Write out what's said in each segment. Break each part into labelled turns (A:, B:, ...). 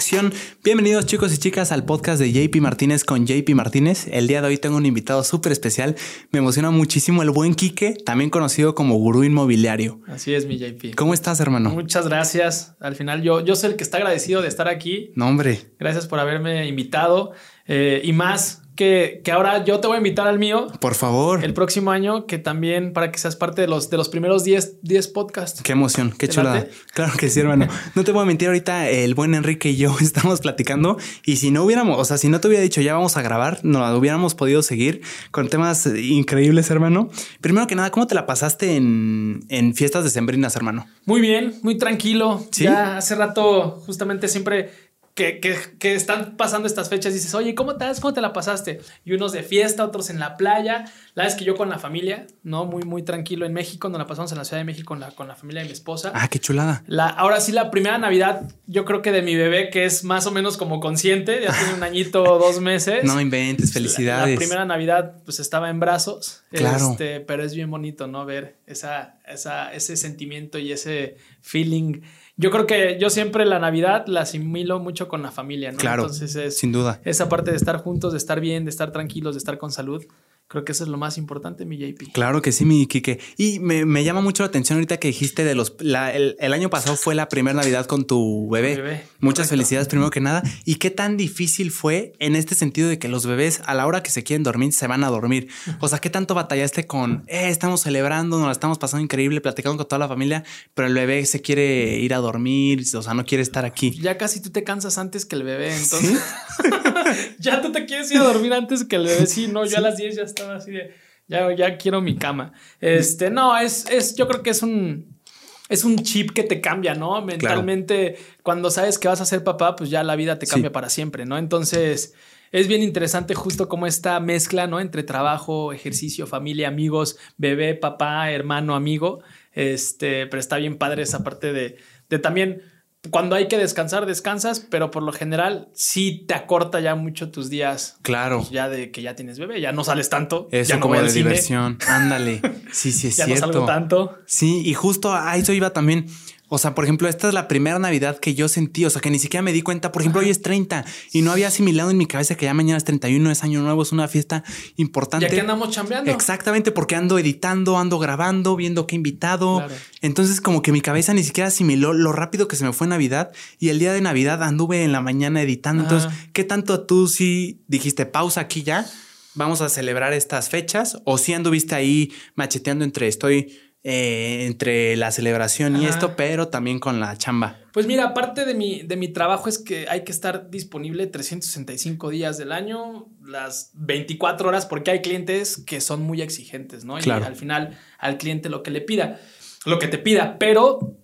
A: acción. Bienvenidos chicos y chicas al podcast de JP Martínez con JP Martínez. El día de hoy tengo un invitado súper especial. Me emociona muchísimo el buen Quique, también conocido como gurú inmobiliario.
B: Así es, mi JP.
A: ¿Cómo estás, hermano?
B: Muchas gracias. Al final yo, yo soy el que está agradecido de estar aquí.
A: No, hombre.
B: Gracias por haberme invitado. Eh, y más, que, ahora yo te voy a invitar al mío.
A: Por favor.
B: El próximo año, que también para que seas parte de los, de los primeros 10, 10 podcasts.
A: Qué emoción, qué chulada. Claro que sí, hermano. no te voy a mentir, ahorita el buen Enrique y yo estamos platicando y si no hubiéramos, o sea, si no te hubiera dicho ya vamos a grabar, no hubiéramos podido seguir con temas increíbles, hermano. Primero que nada, ¿cómo te la pasaste en, en fiestas decembrinas, hermano?
B: Muy bien, muy tranquilo. ¿Sí? Ya hace rato justamente siempre que, están pasando estas fechas, dices, oye, ¿cómo te, ¿cómo te la pasaste? Y unos de fiesta, otros en la playa. La vez que yo con la familia, ¿no? Muy, muy tranquilo en México, nos la pasamos en la Ciudad de México con la, con la familia de mi esposa.
A: Ah, qué chulada.
B: La, ahora sí, la primera Navidad, yo creo que de mi bebé, que es más o menos como consciente, ya tiene un añito o dos meses.
A: No inventes, felicidades.
B: La, primera Navidad, pues estaba en brazos. Claro. Este, pero es bien bonito, ¿no? Ver esa, esa, ese sentimiento y ese feeling yo creo que yo siempre la Navidad la asimilo mucho con la familia, ¿no?
A: Claro. Entonces es, sin duda.
B: Esa parte de estar juntos, de estar bien, de estar tranquilos, de estar con salud. Creo que eso es lo más importante, mi JP.
A: Claro que sí, mi Kike. Y me, llama mucho la atención ahorita que dijiste de los... el, año pasado fue la primera Navidad con tu bebé. Muchas felicidades primero que nada. ¿Y qué tan difícil fue en este sentido de que los bebés a la hora que se quieren dormir se van a dormir? O sea, ¿qué tanto batallaste con, eh, estamos celebrando, nos la estamos pasando increíble, platicando con toda la familia, pero el bebé se quiere ir a dormir, o sea, no quiere estar aquí?
B: Ya casi tú te cansas antes que el bebé, entonces... ya tú te quieres ir a dormir antes que el bebé. Sí, no, yo a las 10 ya estaba así de, ya, ya quiero mi cama. Este, no, es, es, yo creo que es un, es un chip que te cambia, ¿no? Mentalmente, cuando sabes que vas a ser papá, pues ya la vida te cambia para siempre, ¿no? Entonces, es bien interesante justo como esta mezcla, ¿no? Entre trabajo, ejercicio, familia, amigos, bebé, papá, hermano, amigo. Este, pero está bien padre esa parte de, de también cuando hay que descansar, descansas, pero por lo general sí te acorta ya mucho tus días.
A: Claro.
B: Pues ya de que ya tienes bebé, ya no sales tanto.
A: Eso
B: ya no
A: como de diversión. Ándale. Sí, sí, es
B: ya
A: cierto.
B: no salgo tanto.
A: Sí, y justo a eso iba también. O sea, por ejemplo, esta es la primera Navidad que yo sentí, o sea, que ni siquiera me di cuenta. Por ejemplo, hoy es 30 y no había asimilado en mi cabeza que ya mañana es 31, es año nuevo, es una fiesta importante.
B: Ya que andamos chambeando.
A: Exactamente, porque ando editando, ando grabando, viendo qué invitado. Entonces, como que mi cabeza ni siquiera asimiló lo rápido que se me fue Navidad y el día de Navidad anduve en la mañana editando. Entonces, ¿qué tanto tú sí dijiste pausa aquí ya? Vamos a celebrar estas fechas o si anduviste ahí macheteando entre estoy eh, entre la celebración y esto, pero también con la chamba.
B: Pues mira, parte de mi, de mi trabajo es que hay que estar disponible 365 días del año, las 24 horas, porque hay clientes que son muy exigentes, ¿no? Y al final al cliente lo que le pida, lo que te pida, pero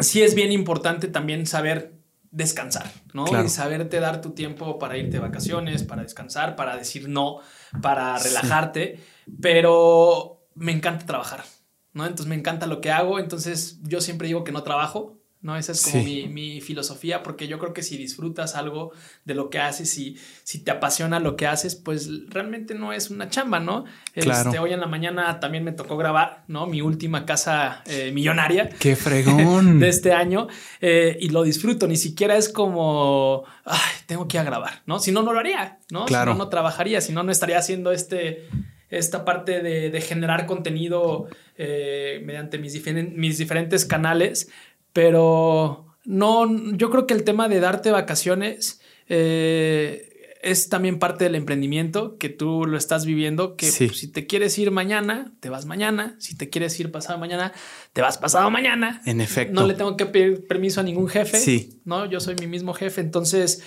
B: sí es bien importante también saber descansar, ¿no? Y saberte dar tu tiempo para irte de vacaciones, para descansar, para decir no, para relajarte, pero me encanta trabajar. ¿No? Entonces me encanta lo que hago, entonces yo siempre digo que no trabajo, ¿no? Esa es como mi, filosofía, porque yo creo que si disfrutas algo de lo que haces y si te apasiona lo que haces, pues realmente no es una chamba, ¿no? Este, hoy en la mañana también me tocó grabar, ¿no? Mi última casa eh, millonaria.
A: ¡Qué fregón!
B: de este año eh, y lo disfruto, ni siquiera es como, ay, tengo que ir a grabar, ¿no? Si no, no lo haría, ¿no?
A: Claro.
B: Si no, no trabajaría, si no, no estaría haciendo este esta parte de, generar contenido eh, mediante mis, mis diferentes canales, pero no, yo creo que el tema de darte vacaciones eh, es también parte del emprendimiento que tú lo estás viviendo, que pues, si te quieres ir mañana, te vas mañana, si te quieres ir pasado mañana, te vas pasado mañana.
A: En efecto.
B: No le tengo que pedir permiso a ningún jefe.
A: Sí.
B: No, yo soy mi mismo jefe, entonces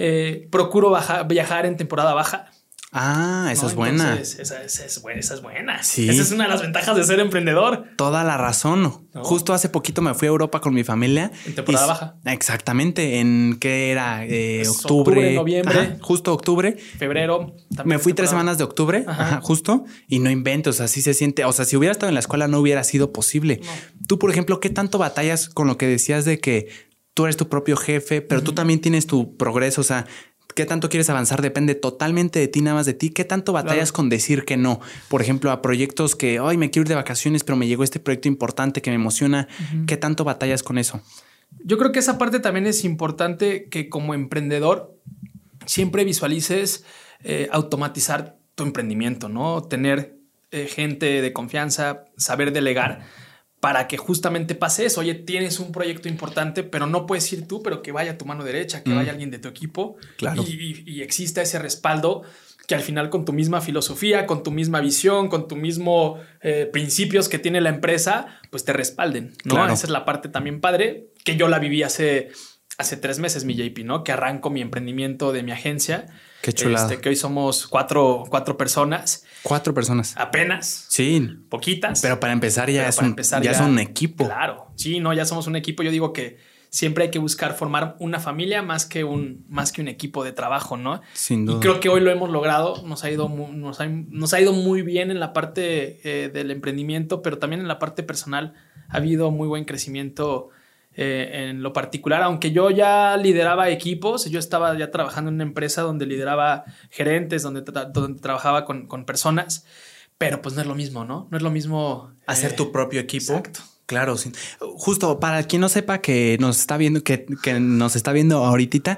B: eh, procuro viajar en temporada baja.
A: Ah, esa es buena.
B: Esa, es buena. Esa es buena. Sí. Esa es una de las ventajas de ser emprendedor.
A: Toda la razón. Justo hace poquito me fui a Europa con mi familia.
B: En temporada baja.
A: Exactamente. En qué era eh, octubre,
B: noviembre.
A: justo octubre.
B: Febrero.
A: Me fui tres semanas de octubre, justo. Y no invento. O sea, sí se siente. O sea, si hubiera estado en la escuela no hubiera sido posible. Tú, por ejemplo, ¿qué tanto batallas con lo que decías de que tú eres tu propio jefe, pero tú también tienes tu progreso? O sea, qué tanto quieres avanzar depende totalmente de ti, nada más de ti. ¿Qué tanto batallas con decir que no? Por ejemplo, a proyectos que, hoy me quiero ir de vacaciones, pero me llegó este proyecto importante que me emociona. ¿Qué tanto batallas con eso?
B: Yo creo que esa parte también es importante que como emprendedor siempre visualices eh, automatizar tu emprendimiento, ¿no? Tener eh, gente de confianza, saber delegar para que justamente pase eso. Oye, tienes un proyecto importante, pero no puedes ir tú, pero que vaya tu mano derecha, que mm. vaya alguien de tu equipo
A: claro.
B: y, exista ese respaldo que al final con tu misma filosofía, con tu misma visión, con tu mismo eh, principios que tiene la empresa, pues te respalden, ¿no? Esa es la parte también padre que yo la viví hace, hace tres meses, mi JP, ¿no? Que arranco mi emprendimiento de mi agencia.
A: Qué chulada.
B: Este, que hoy somos cuatro, cuatro personas.
A: Cuatro personas.
B: Apenas.
A: Sí.
B: Poquitas.
A: Pero para empezar ya, es, un, ya es un equipo.
B: Claro. Sí, no, ya somos un equipo. Yo digo que siempre hay que buscar formar una familia más que un, más que un equipo de trabajo, ¿no?
A: Sin duda.
B: Y creo que hoy lo hemos logrado, nos ha ido, nos ha, ido muy bien en la parte eh, del emprendimiento, pero también en la parte personal ha habido muy buen crecimiento eh, en lo particular, aunque yo ya lideraba equipos, yo estaba ya trabajando en una empresa donde lideraba gerentes, donde, donde trabajaba con, personas, pero pues no es lo mismo, ¿no? No es lo mismo...
A: Hacer tu propio equipo.
B: Exacto.
A: Claro, sí. justo para quien no sepa que nos está viendo, que, nos está viendo ahorita,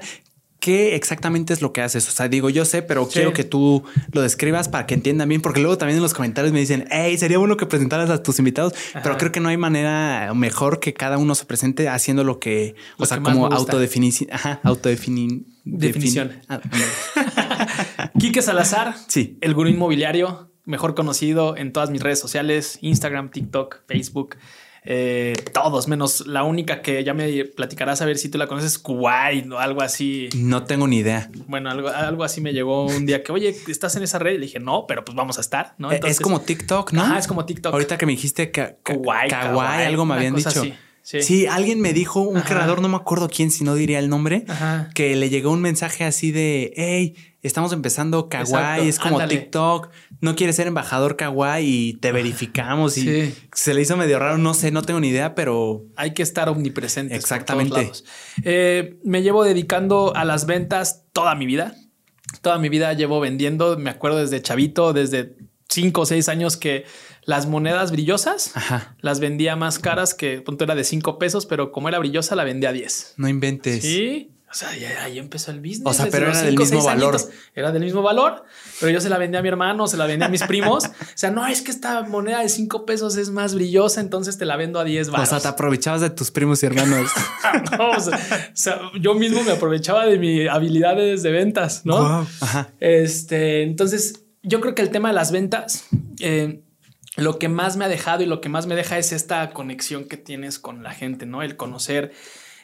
A: ¿qué exactamente es lo que haces? O sea, digo, yo sé, pero quiero que tú lo describas para que entiendan bien, porque luego también en los comentarios me dicen, hey, sería bueno que presentaras a tus invitados, pero creo que no hay manera mejor que cada uno se presente haciendo lo que, o sea, como autodefinición, ajá,
B: Definición. Ah, Quique Salazar,
A: sí.
B: el gurú inmobiliario, mejor conocido en todas mis redes sociales, Instagram, TikTok, Facebook. Eh, todos, menos la única que ya me platicarás a ver si tú la conoces, Kuwait o algo así.
A: No tengo ni idea.
B: Bueno, algo, algo así me llegó un día que, oye, ¿estás en esa red? Y le dije, no, pero pues vamos a estar, ¿no?
A: Eh, es como TikTok, ¿no?
B: es como TikTok.
A: Ahorita que me dijiste que Kawaii, algo me habían dicho. Sí. alguien me dijo, un creador, no me acuerdo quién, si no diría el nombre, que le llegó un mensaje así de, hey, estamos empezando Kawaii, es como TikTok, no quieres ser embajador Kawaii y te verificamos y se le hizo medio raro, no sé, no tengo ni idea, pero...
B: Hay que estar omnipresente.
A: Exactamente.
B: Eh, me llevo dedicando a las ventas toda mi vida. Toda mi vida llevo vendiendo, me acuerdo desde chavito, desde cinco o seis años que las monedas brillosas las vendía más caras que punto era de cinco pesos, pero como era brillosa la vendía a 10.
A: No inventes.
B: Sí. O sea, ahí empezó el business.
A: O sea, pero era del mismo valor.
B: Era del mismo valor, pero yo se la vendía a mi hermano, se la vendía a mis primos. o sea, no, es que esta moneda de cinco pesos es más brillosa, entonces te la vendo a 10 baros.
A: O sea, te aprovechabas de tus primos y hermanos.
B: no, o sea, yo mismo me aprovechaba de mi habilidades de ventas, ¿no? Este, entonces, yo creo que el tema de las ventas, eh, lo que más me ha dejado y lo que más me deja es esta conexión que tienes con la gente, ¿no? El conocer,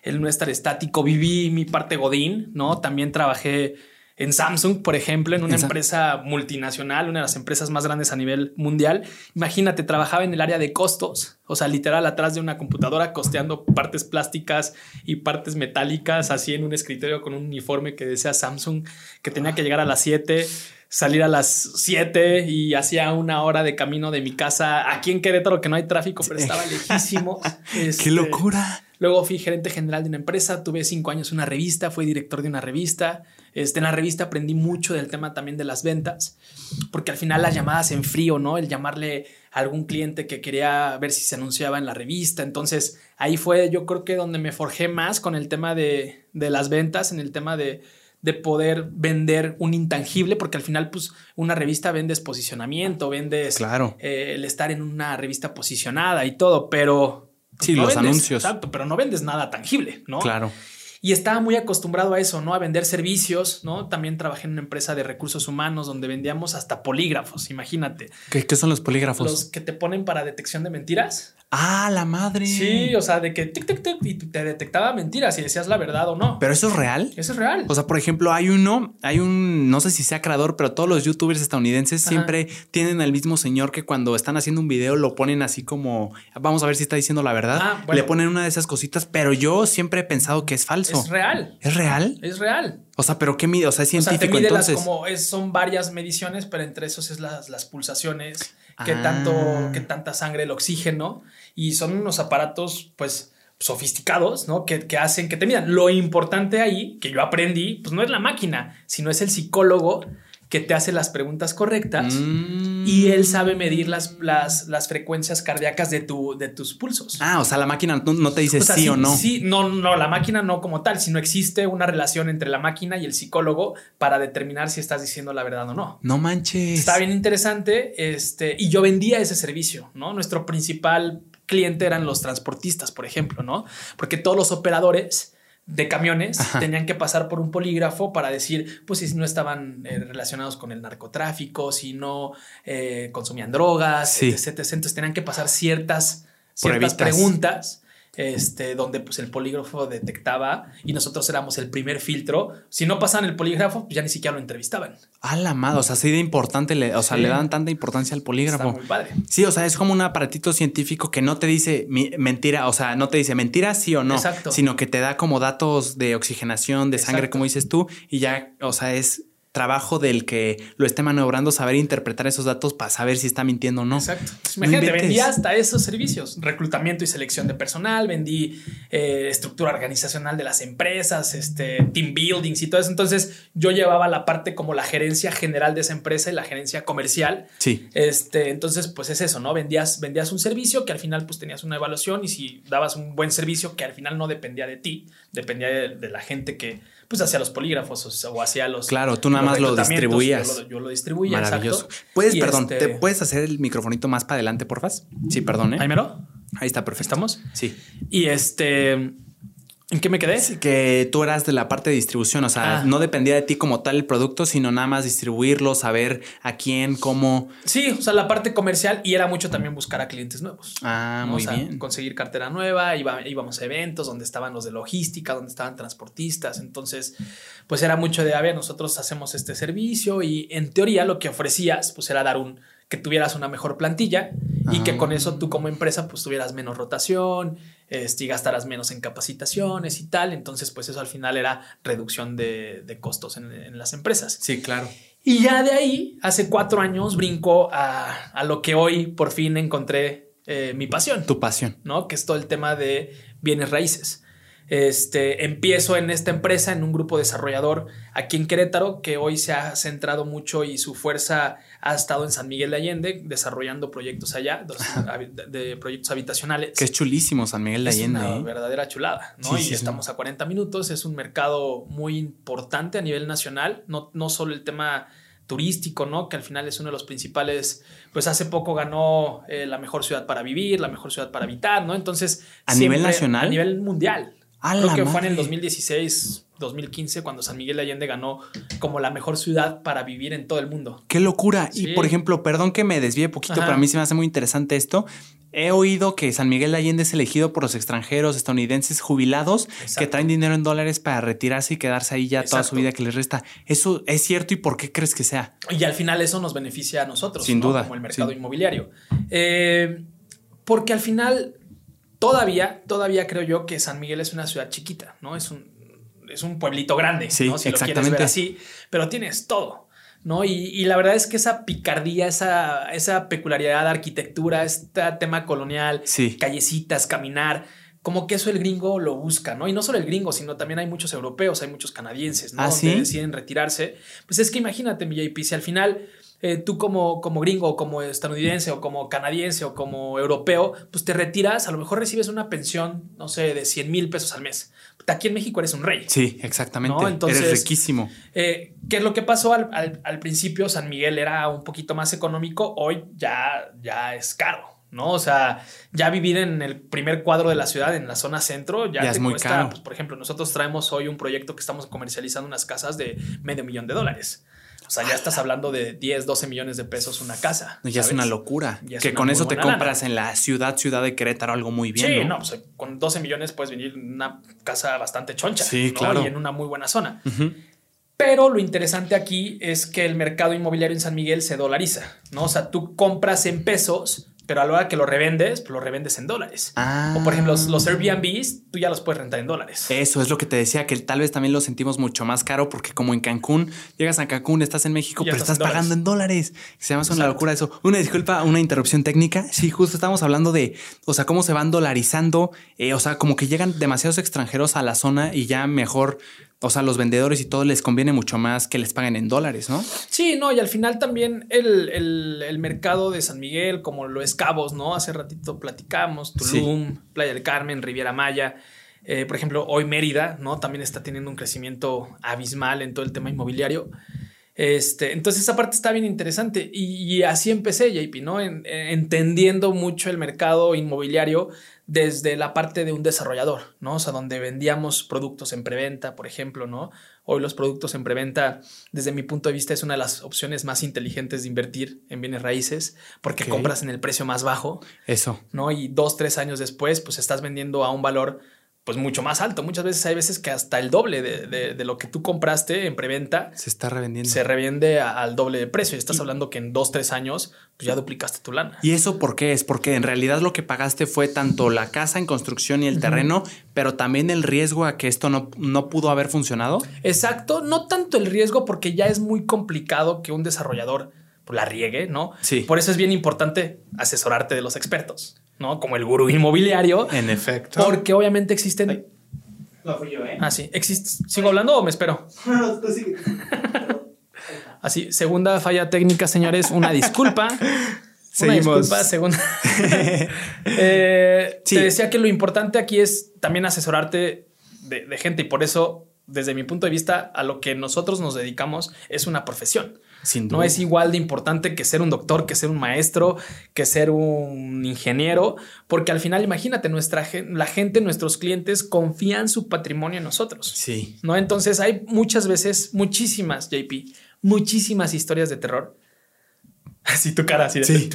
B: el no estar estático. Viví mi parte Godín, ¿no? También trabajé en Samsung, por ejemplo, en una empresa multinacional, una de las empresas más grandes a nivel mundial. Imagínate, trabajaba en el área de costos, o sea, literal atrás de una computadora costeando partes plásticas y partes metálicas, así en un escritorio con un uniforme que decía Samsung, que tenía que llegar a las 7 salir a las 7 y hacía una hora de camino de mi casa aquí en Querétaro, que no hay tráfico, pero estaba lejísimo.
A: ¡Qué este, locura!
B: Luego fui gerente general de una empresa, tuve cinco años en una revista, fui director de una revista. Este, en la revista aprendí mucho del tema también de las ventas, porque al final las llamadas en frío, ¿no? El llamarle a algún cliente que quería ver si se anunciaba en la revista. Entonces ahí fue yo creo que donde me forjé más con el tema de, de las ventas, en el tema de, de poder vender un intangible, porque al final, pues, una revista vendes posicionamiento, vendes
A: claro.
B: Eh, el estar en una revista posicionada y todo, pero.
A: Sí, los anuncios.
B: Exacto, pero no vendes nada tangible, ¿no?
A: Claro
B: y estaba muy acostumbrado a eso, ¿no? A vender servicios, ¿no? También trabajé en una empresa de recursos humanos donde vendíamos hasta polígrafos, imagínate.
A: ¿Qué, son los polígrafos?
B: Los que te ponen para detección de mentiras.
A: Ah, la madre.
B: Sí, o sea, de que tic, tic, tic, y te detectaba mentiras y decías la verdad o no.
A: ¿Pero eso es real?
B: Eso es real.
A: O sea, por ejemplo, hay uno, hay un, no sé si sea creador, pero todos los youtubers estadounidenses siempre tienen al mismo señor que cuando están haciendo un video lo ponen así como, vamos a ver si está diciendo la verdad. Ah, Le ponen una de esas cositas, pero yo siempre he pensado que es falso.
B: Es real.
A: ¿Es real?
B: Es real.
A: O sea, pero qué mide, o sea, es científico.
B: O sea,
A: entonces.
B: como es, son varias mediciones, pero entre esos es las, las pulsaciones, qué tanto, ah. qué tanta sangre, el oxígeno, y son unos aparatos, pues, sofisticados, ¿no? Que, que, hacen que te midan. Lo importante ahí, que yo aprendí, pues no es la máquina, sino es el psicólogo que te hace las preguntas correctas mm. y él sabe medir las, las, las, frecuencias cardíacas de, tu, de tus pulsos.
A: Ah, o sea, la máquina no, te dice sí, o no.
B: Sí, no, no, la máquina no como tal, sino existe una relación entre la máquina y el psicólogo para determinar si estás diciendo la verdad o no.
A: No manches.
B: Está bien interesante. Este, y yo vendía ese servicio, ¿no? Nuestro principal cliente eran los transportistas, por ejemplo, ¿no? Porque todos los operadores de camiones tenían que pasar por un polígrafo para decir, pues si no estaban eh, relacionados con el narcotráfico, si no eh, consumían drogas, etc, Entonces tenían que pasar ciertas, ciertas preguntas este, donde pues el polígrafo detectaba y nosotros éramos el primer filtro. Si no pasaban el polígrafo, pues ya ni siquiera lo entrevistaban.
A: A la madre, o sea, así de importante, le, o sea, le dan tanta importancia al polígrafo.
B: Está muy padre.
A: Sí, o sea, es como un aparatito científico que no te dice mentira, o sea, no te dice mentira sí o no, Exacto. sino que te da como datos de oxigenación, de sangre, como dices tú, y ya, o sea, es trabajo del que lo esté maniobrando saber interpretar esos datos para saber si está mintiendo o no.
B: Exacto. imagínate, vendí hasta esos servicios, reclutamiento y selección de personal, vendí eh, estructura organizacional de las empresas, este, team buildings y todo eso. Entonces yo llevaba la parte como la gerencia general de esa empresa y la gerencia comercial.
A: Sí.
B: Este, entonces, pues es eso, ¿no? Vendías, vendías un servicio que al final pues tenías una evaluación y si dabas un buen servicio que al final no dependía de ti, dependía de la gente que pues hacia los polígrafos o hacia los.
A: Claro, tú nada más lo distribuías.
B: Yo lo, distribuía.
A: Maravilloso. Puedes, perdón, ¿te este puedes hacer el microfonito más para adelante, porfa? Sí, perdón. ¿eh?
B: Ahí mero.
A: Ahí está, perfecto.
B: ¿Estamos?
A: Sí.
B: Y este. ¿En qué me quedé?
A: que tú eras de la parte de distribución, o sea, ah. no dependía de ti como tal el producto, sino nada más distribuirlo, saber a quién, cómo.
B: Sí, o sea, la parte comercial y era mucho también buscar a clientes nuevos.
A: Ah, muy bien.
B: Conseguir cartera nueva, íbamos a eventos donde estaban los de logística, donde estaban transportistas, entonces, pues era mucho de, a ver, nosotros hacemos este servicio y en teoría lo que ofrecías, pues era dar un, que tuvieras una mejor plantilla y que con eso tú como empresa pues tuvieras menos rotación este, y gastarás menos en capacitaciones y tal. Entonces pues eso al final era reducción de, costos en, las empresas.
A: Sí, claro.
B: Y ya de ahí, hace cuatro años, brinco a, lo que hoy por fin encontré eh, mi pasión.
A: Tu pasión.
B: ¿No? Que es todo el tema de bienes raíces. Este, empiezo en esta empresa, en un grupo desarrollador aquí en Querétaro, que hoy se ha centrado mucho y su fuerza ha estado en San Miguel de Allende, desarrollando proyectos allá, de, proyectos habitacionales.
A: Que es chulísimo San Miguel de Allende.
B: Es una ¿eh? verdadera chulada, ¿no? y estamos a 40 minutos, es un mercado muy importante a nivel nacional, no, no solo el tema turístico, ¿no? Que al final es uno de los principales, pues hace poco ganó eh, la mejor ciudad para vivir, la mejor ciudad para habitar, ¿no? Entonces...
A: ¿A nivel nacional?
B: A nivel mundial. Creo que fue en el 2016, 2015, cuando San Miguel de Allende ganó como la mejor ciudad para vivir en todo el mundo.
A: Qué locura. Y por ejemplo, perdón que me desvíe poquito, pero a mí se me hace muy interesante esto. He oído que San Miguel de Allende es elegido por los extranjeros estadounidenses jubilados que traen dinero en dólares para retirarse y quedarse ahí ya toda su vida que les resta. ¿Eso es cierto y por qué crees que sea?
B: Y al final eso nos beneficia a nosotros,
A: sin duda,
B: como el mercado inmobiliario. Eh, porque al final Todavía, todavía creo yo que San Miguel es una ciudad chiquita, ¿no? Es un, es un pueblito grande,
A: sí,
B: ¿no?
A: Si exactamente. lo quieres ver
B: así, pero tienes todo. ¿no? Y, la verdad es que esa picardía, esa, esa peculiaridad de arquitectura, este tema colonial, callecitas, caminar, como que eso el gringo lo busca, ¿no? Y no solo el gringo, sino también hay muchos europeos, hay muchos canadienses, ¿no?
A: ¿Ah,
B: Donde deciden retirarse. Pues es que imagínate, mi JP, si al final eh, tú como, como gringo, o como estadounidense, o como canadiense, o como europeo, pues te retiras, a lo mejor recibes una pensión, no sé, de 100 mil pesos al mes. Aquí en México eres un rey.
A: Sí, exactamente. eres riquísimo.
B: Eh, ¿Qué es lo que pasó al, al, principio? San Miguel era un poquito más económico, hoy ya, ya es caro. ¿no? O sea, ya vivir en el primer cuadro de la ciudad, en la zona centro, ya,
A: es muy caro.
B: Pues, por ejemplo, nosotros traemos hoy un proyecto que estamos comercializando unas casas de medio millón de dólares. O sea, ya estás hablando de 10, 12 millones de pesos una casa.
A: Ya es una locura. que con eso te compras en la ciudad, ciudad de Querétaro, algo muy bien.
B: Sí, no, pues, con 12 millones puedes venir en una casa bastante choncha.
A: Sí, claro.
B: Y en una muy buena zona. Pero lo interesante aquí es que el mercado inmobiliario en San Miguel se dolariza, ¿no? O sea, tú compras en pesos, pero a la hora que lo revendes, pues lo revendes en dólares. O por ejemplo, los, Airbnbs, tú ya los puedes rentar en dólares.
A: Eso es lo que te decía, que tal vez también lo sentimos mucho más caro porque como en Cancún, llegas a Cancún, estás en México, pero estás, pagando en dólares. Se llama una locura eso. Una disculpa, una interrupción técnica. Sí, justo estamos hablando de, o sea, cómo se van dolarizando, eh, o sea, como que llegan demasiados extranjeros a la zona y ya mejor o sea, los vendedores y todo les conviene mucho más que les paguen en dólares, ¿no?
B: Sí, no, y al final también el, mercado de San Miguel, como lo es Cabos, ¿no? Hace ratito platicamos, Tulum, Playa del Carmen, Riviera Maya. Eh, por ejemplo, hoy Mérida, ¿no? También está teniendo un crecimiento abismal en todo el tema inmobiliario. Este, entonces esa parte está bien interesante y, así empecé, JP, ¿no? entendiendo mucho el mercado inmobiliario desde la parte de un desarrollador, ¿no? O sea, donde vendíamos productos en preventa, por ejemplo, ¿no? Hoy los productos en preventa, desde mi punto de vista, es una de las opciones más inteligentes de invertir en bienes raíces, porque compras en el precio más bajo.
A: Eso.
B: ¿No? Y dos, tres años después, pues estás vendiendo a un valor pues mucho más alto. Muchas veces hay veces que hasta el doble de, lo que tú compraste en preventa
A: se está revendiendo.
B: Se revende al doble de precio. Y estás hablando que en dos, tres años pues ya duplicaste tu lana.
A: ¿Y eso por qué es? Porque en realidad lo que pagaste fue tanto la casa en construcción y el terreno, pero también el riesgo a que esto no, no pudo haber funcionado.
B: Exacto. No tanto el riesgo porque ya es muy complicado que un desarrollador pues, la riegue, ¿no?
A: Sí.
B: Por eso es bien importante asesorarte de los expertos. ¿No? Como el gurú inmobiliario.
A: En efecto.
B: Porque obviamente existen.
C: No fui yo, ¿eh?
B: Ah, sí. ¿Sigo hablando o me espero?
C: No, tú sigue.
B: Así, segunda falla técnica, señores. Una disculpa.
A: Seguimos.
B: Una disculpa, segunda. Eh, te decía que lo importante aquí es también asesorarte de, de gente y por eso, desde mi punto de vista, a lo que nosotros nos dedicamos es una profesión. No es igual de importante que ser un doctor, que ser un maestro, que ser un ingeniero, porque al final, imagínate, nuestra la gente, nuestros clientes confían su patrimonio en nosotros.
A: Sí.
B: ¿No? Entonces hay muchas veces, muchísimas, JP, muchísimas historias de terror. Así tu cara, así de,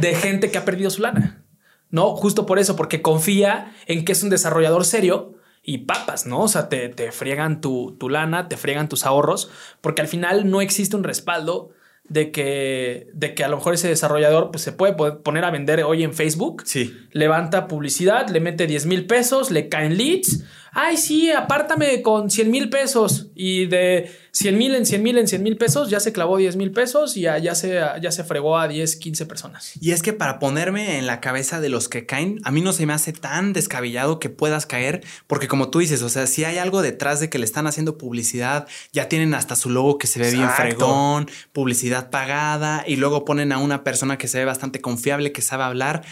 B: de gente que ha perdido su lana. No, justo por eso, porque confía en que es un desarrollador serio y papas, ¿no? O sea, te, te friegan tu, tu, lana, te friegan tus ahorros, porque al final no existe un respaldo de que, de que a lo mejor ese desarrollador pues, se puede poner a vender hoy en Facebook.
A: Sí.
B: Levanta publicidad, le mete 10 mil pesos, le caen leads. Ay, sí, apártame con 100 mil pesos. Y de 100 mil en 100 mil en 100 mil pesos, ya se clavó 10 mil pesos y ya, se, ya se fregó a 10, 15 personas.
A: Y es que para ponerme en la cabeza de los que caen, a mí no se me hace tan descabellado que puedas caer, porque como tú dices, o sea, si hay algo detrás de que le están haciendo publicidad, ya tienen hasta su logo que se ve bien fregón, publicidad pagada, y luego ponen a una persona que se ve bastante confiable, que sabe hablar.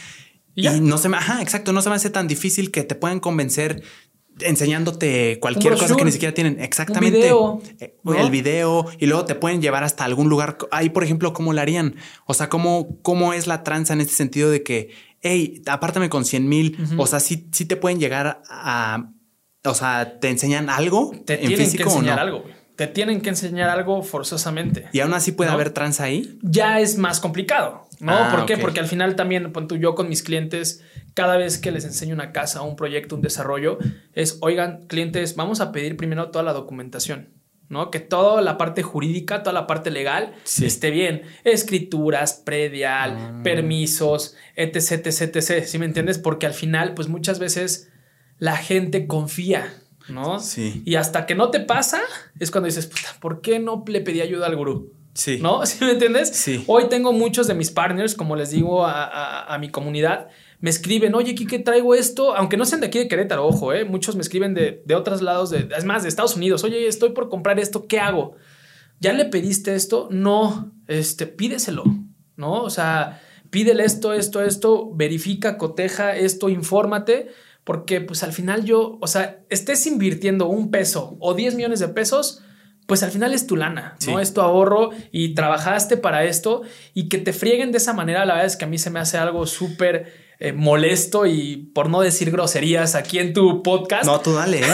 A: Y, no se me, ajá, exacto, no se me hace tan difícil que te puedan convencer enseñándote cualquier cosa que ni siquiera tienen. Exactamente.
B: video,
A: eh, El video y luego te pueden llevar hasta algún lugar. Ahí, por ejemplo, ¿cómo lo harían? O sea, ¿cómo, cómo es la tranza en este sentido de que, hey, apártame con 100 mil? O sea, sí, sí te pueden llegar a... O sea, ¿te enseñan algo?
B: Te en tienen que enseñar algo, Te tienen que enseñar algo forzosamente.
A: ¿Y aún así puede haber tranza ahí?
B: Ya es más complicado. ¿No? Ah, ¿Por qué? Porque al final también, tú, yo con mis clientes cada vez que les enseño una casa, un proyecto, un desarrollo, es, oigan, clientes, vamos a pedir primero toda la documentación. ¿no? Que toda la parte jurídica, toda la parte legal esté bien. Escrituras, predial, ah. permisos, etc, etc, etc. ¿Sí me entiendes? Porque al final, pues muchas veces la gente confía, ¿no?
A: Sí.
B: Y hasta que no te pasa, es cuando dices, puta, ¿por qué no le pedí ayuda al gurú?
A: Sí.
B: ¿No? ¿Sí me entiendes?
A: Sí.
B: Hoy tengo muchos de mis partners, como les digo a, a mi comunidad, me escriben, oye, ¿qué traigo esto, aunque no sean de aquí de Querétaro, ojo, ¿eh? muchos me escriben de, de otros lados, de, es más, de Estados Unidos, oye, estoy por comprar esto, ¿qué hago? ¿Ya le pediste esto? No, este, pídeselo, ¿no? O sea, pídele esto, esto, esto, verifica, coteja esto, infórmate, porque pues al final yo, o sea, estés invirtiendo un peso o 10 millones de pesos, pues al final es tu lana, ¿no? Es tu ahorro y trabajaste para esto y que te frieguen de esa manera, la verdad es que a mí se me hace algo súper eh, molesto y por no decir groserías aquí en tu podcast.
A: No, tú dale, ¿eh?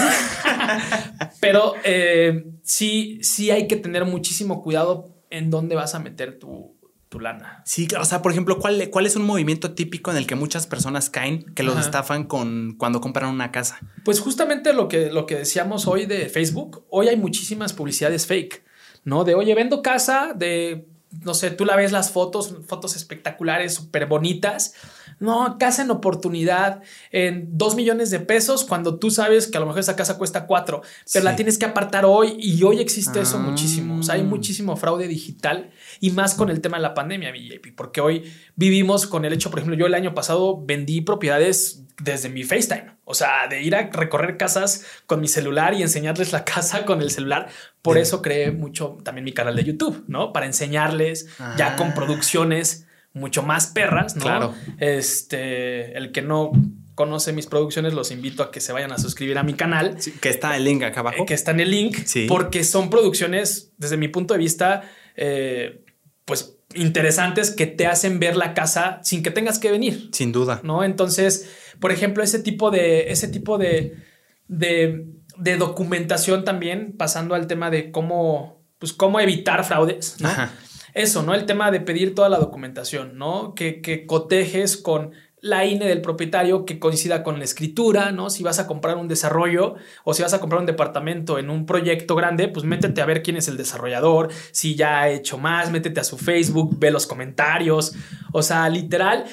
B: Pero eh, sí, sí hay que tener muchísimo cuidado en dónde vas a meter tu, tu lana.
A: Sí, o sea, por ejemplo, ¿cuál, ¿cuál es un movimiento típico en el que muchas personas caen que los estafan con cuando compran una casa?
B: Pues justamente lo que, lo que decíamos hoy de Facebook, hoy hay muchísimas publicidades fake, ¿no? De, oye, vendo casa, de, no sé, tú la ves las fotos, fotos espectaculares, súper bonitas no, casa en oportunidad en dos millones de pesos cuando tú sabes que a lo mejor esa casa cuesta cuatro, pero la tienes que apartar hoy y hoy existe eso muchísimo. O sea, hay ah. muchísimo fraude digital y más con el tema de la pandemia, porque hoy vivimos con el hecho, por ejemplo, yo el año pasado vendí propiedades desde mi FaceTime. O sea, de ir a recorrer casas con mi celular y enseñarles la casa con el celular. Por eso creé mucho también mi canal de YouTube, ¿no? Para enseñarles ya con ah. producciones mucho más perras, ¿no? Claro. Este, el que no conoce mis producciones, los invito a que se vayan a suscribir a mi canal.
A: que está el link acá abajo.
B: Eh, que está en el link. Sí. Porque son producciones, desde mi punto de vista, eh, pues interesantes que te hacen ver la casa sin que tengas que venir.
A: Sin duda.
B: ¿No? Entonces, por ejemplo, ese tipo de, ese tipo de, de, documentación también, pasando al tema de cómo, pues, cómo evitar fraudes, ¿no? Eso, ¿no? El tema de pedir toda la documentación, ¿no? Que, que cotejes con la INE del propietario que coincida con la escritura, ¿no? Si vas a comprar un desarrollo o si vas a comprar un departamento en un proyecto grande, pues métete a ver quién es el desarrollador, si ya ha hecho más, métete a su Facebook, ve los comentarios, o sea, literal,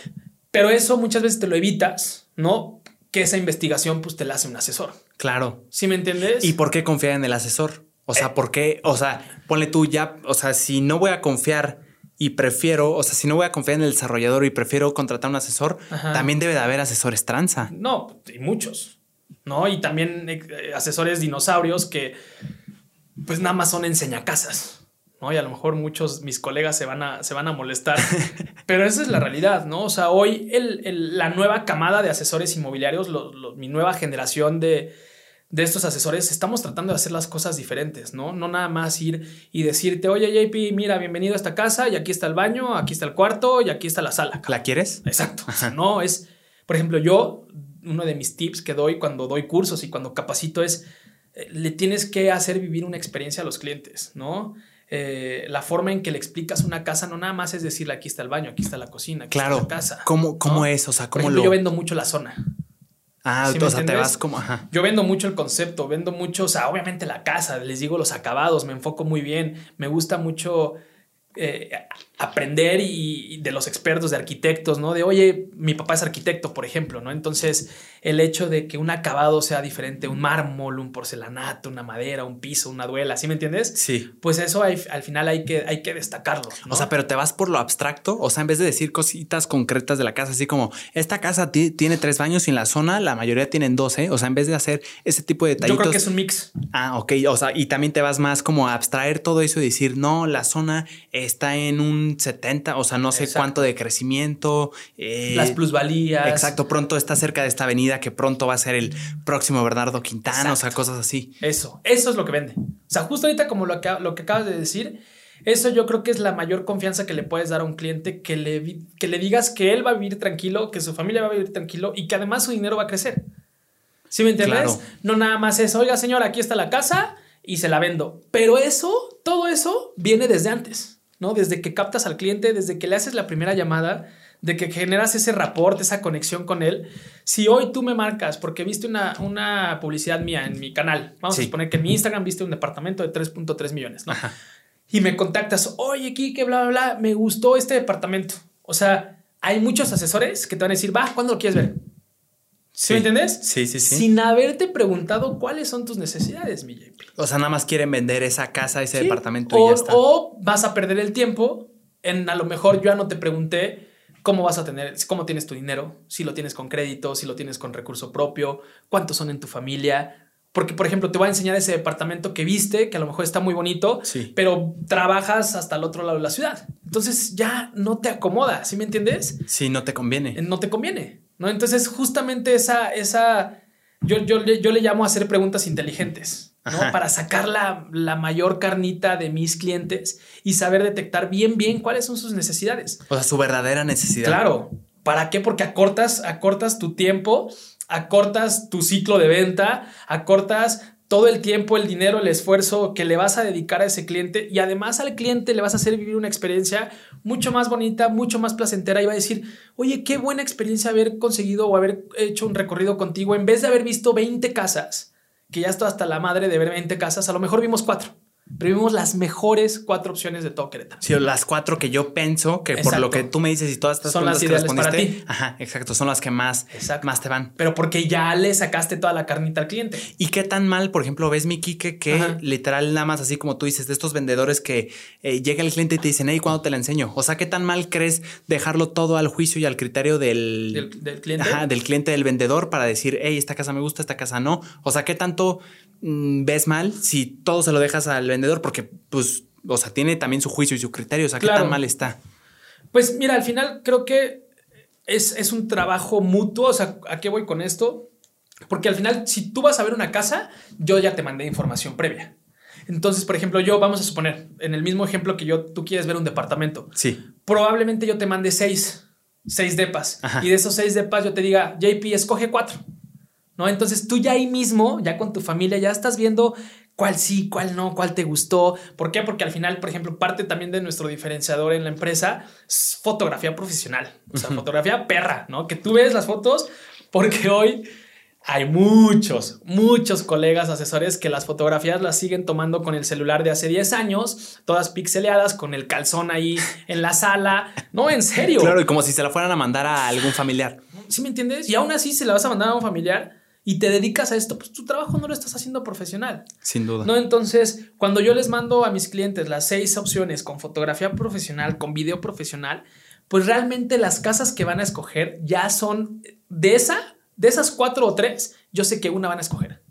B: pero eso muchas veces te lo evitas, ¿no? Que esa investigación pues te la hace un asesor.
A: Claro.
B: ¿Sí me entiendes?
A: ¿Y por qué confiar en el asesor? O sea, eh. ¿por qué? O sea, ponle tú ya, o sea, si no voy a confiar y prefiero, o sea, si no voy a confiar en el desarrollador y prefiero contratar un asesor, también debe de haber asesores tranza.
B: No, y muchos, ¿no? Y también eh, asesores dinosaurios que pues nada más son enseñacasas, ¿no? Y a lo mejor muchos mis colegas se van a, se van a molestar, pero esa es la realidad, ¿no? O sea, hoy el, la nueva camada de asesores inmobiliarios, mi nueva generación de, de estos asesores, estamos tratando de hacer las cosas diferentes, ¿no? No nada más ir y decirte, oye JP, mira, bienvenido a esta casa y aquí está el baño, aquí está el cuarto y aquí está la sala.
A: ¿La quieres?
B: Exacto. no es, por ejemplo, yo, uno de mis tips que doy cuando doy cursos y cuando capacito es, eh, le tienes que hacer vivir una experiencia a los clientes, ¿no? Eh, la forma en que le explicas una casa no nada más es decirle aquí está el baño, aquí está la cocina, aquí
A: claro.
B: está la casa.
A: ¿Cómo, cómo es? O sea, ¿cómo
B: lo... Yo vendo mucho la zona.
A: Ah, o sea, te vas como. Ajá.
B: Yo vendo mucho el concepto, vendo mucho, o sea, obviamente la casa, les digo los acabados, me enfoco muy bien, me gusta mucho eh, aprender y, de los expertos, de arquitectos, ¿no? De, oye, mi papá es arquitecto, por ejemplo, ¿no? Entonces, el hecho de que un acabado sea diferente, un mármol, un porcelanato, una madera, un piso, una duela, ¿sí me entiendes?
A: Sí.
B: Pues eso al final hay que, hay que destacarlo.
A: O sea, pero te vas por lo abstracto, o sea, en vez de decir cositas concretas de la casa, así como, esta casa tiene tres baños y en la zona la mayoría tienen dos, ¿eh? O sea, en vez de hacer ese tipo de detallitos.
B: Yo creo que es un mix.
A: Ah, ok. O sea, y también te vas más como a abstraer todo eso y decir, no, la zona está en un 70, o sea, no sé cuánto de crecimiento.
B: Eh, Las plusvalías.
A: Exacto, pronto está cerca de esta avenida que pronto va a ser el próximo Bernardo Quintana, o sea, cosas así.
B: Eso, eso es lo que vende. O sea, justo ahorita como lo que, lo que acabas de decir, eso yo creo que es la mayor confianza que le puedes dar a un cliente, que le, que le digas que él va a vivir tranquilo, que su familia va a vivir tranquilo y que además su dinero va a crecer. ¿Sí me entiendes? No nada más es, oiga señor, aquí está la casa y se la vendo. Pero eso, todo eso viene desde antes. ¿No? Desde que captas al cliente, desde que le haces la primera llamada, de que generas ese rapport, esa conexión con él. Si hoy tú me marcas porque viste una, una publicidad mía en mi canal, vamos a suponer que en mi Instagram viste un departamento de 3.3 millones, ¿no? Y me contactas, oye, Kike, bla, bla, bla, me gustó este departamento. O sea, hay muchos asesores que te van a decir, va, ¿cuándo lo quieres ver? ¿Sí, me entiendes?
A: Sí, sí, sí.
B: Sin haberte preguntado cuáles son tus necesidades, mi JP.
A: O sea, nada más quieren vender esa casa, ese departamento
B: y
A: ya está.
B: O vas a perder el tiempo en a lo mejor yo ya no te pregunté cómo vas a tener, cómo tienes tu dinero, si lo tienes con crédito, si lo tienes con recurso propio, cuántos son en tu familia. Porque, por ejemplo, te voy a enseñar ese departamento que viste, que a lo mejor está muy bonito, pero trabajas hasta el otro lado de la ciudad. Entonces ya no te acomoda, ¿sí me entiendes?
A: Sí, no te conviene.
B: No te conviene. ¿No? Entonces, justamente esa, esa, yo, yo, yo le llamo a hacer preguntas inteligentes, ¿no? Para sacar la, la, mayor carnita de mis clientes y saber detectar bien, bien cuáles son sus necesidades.
A: O sea, su verdadera necesidad.
B: Claro. ¿Para qué? Porque acortas, acortas tu tiempo, acortas tu ciclo de venta, acortas todo el tiempo, el dinero, el esfuerzo que le vas a dedicar a ese cliente y además al cliente le vas a hacer vivir una experiencia mucho más bonita, mucho más placentera y va a decir, oye, qué buena experiencia haber conseguido o haber hecho un recorrido contigo en vez de haber visto 20 casas, que ya estoy hasta la madre de ver 20 casas, a lo mejor vimos cuatro. Pero vimos las mejores cuatro opciones de todo Querétaro.
A: Sí, las cuatro que yo pienso que por lo que tú me dices y todas estas
B: son las que respondiste, para ti.
A: Ajá, exacto, son las que más, más te van.
B: Pero porque ya le sacaste toda la carnita al cliente.
A: ¿Y qué tan mal, por ejemplo, ves mi Kike que literal nada más así como tú dices, de estos vendedores que eh, llega el cliente y te dicen, hey, ¿cuándo te la enseño? O sea, ¿qué tan mal crees dejarlo todo al juicio y al criterio del,
B: del, cliente?
A: Ajá, del cliente, del vendedor para decir, hey, esta casa me gusta, esta casa no. O sea, ¿qué tanto ves mal si todo se lo dejas al vendedor? Porque, pues, o sea, tiene también su juicio y su criterio. O sea, ¿qué tan mal está?
B: Pues mira, al final creo que es, es un trabajo mutuo. O sea, ¿a qué voy con esto? Porque al final, si tú vas a ver una casa, yo ya te mandé información previa. Entonces, por ejemplo, yo vamos a suponer, en el mismo ejemplo que yo, tú quieres ver un departamento.
A: Sí.
B: Probablemente yo te mande seis, seis depas. Y de esos seis depas yo te diga, JP, escoge cuatro. ¿No? Entonces tú ya ahí mismo, ya con tu familia, ya estás viendo cuál sí, cuál no, cuál te gustó. ¿Por qué? Porque al final, por ejemplo, parte también de nuestro diferenciador en la empresa es fotografía profesional, o sea, fotografía perra, ¿no? Que tú ves las fotos porque hoy hay muchos, muchos colegas asesores que las fotografías las siguen tomando con el celular de hace 10 años, todas pixeleadas, con el calzón ahí en la sala. No, en serio.
A: Claro, y como si se la fueran a mandar a algún familiar.
B: ¿Sí me entiendes? Y aún así se la vas a mandar a un familiar y te dedicas a esto, pues tu trabajo no lo estás haciendo profesional.
A: Sin duda.
B: No, entonces, cuando yo les mando a mis clientes las seis opciones con fotografía profesional, con video profesional, pues realmente las casas que van a escoger ya son de esa de esas cuatro o tres, yo sé que una van a escoger.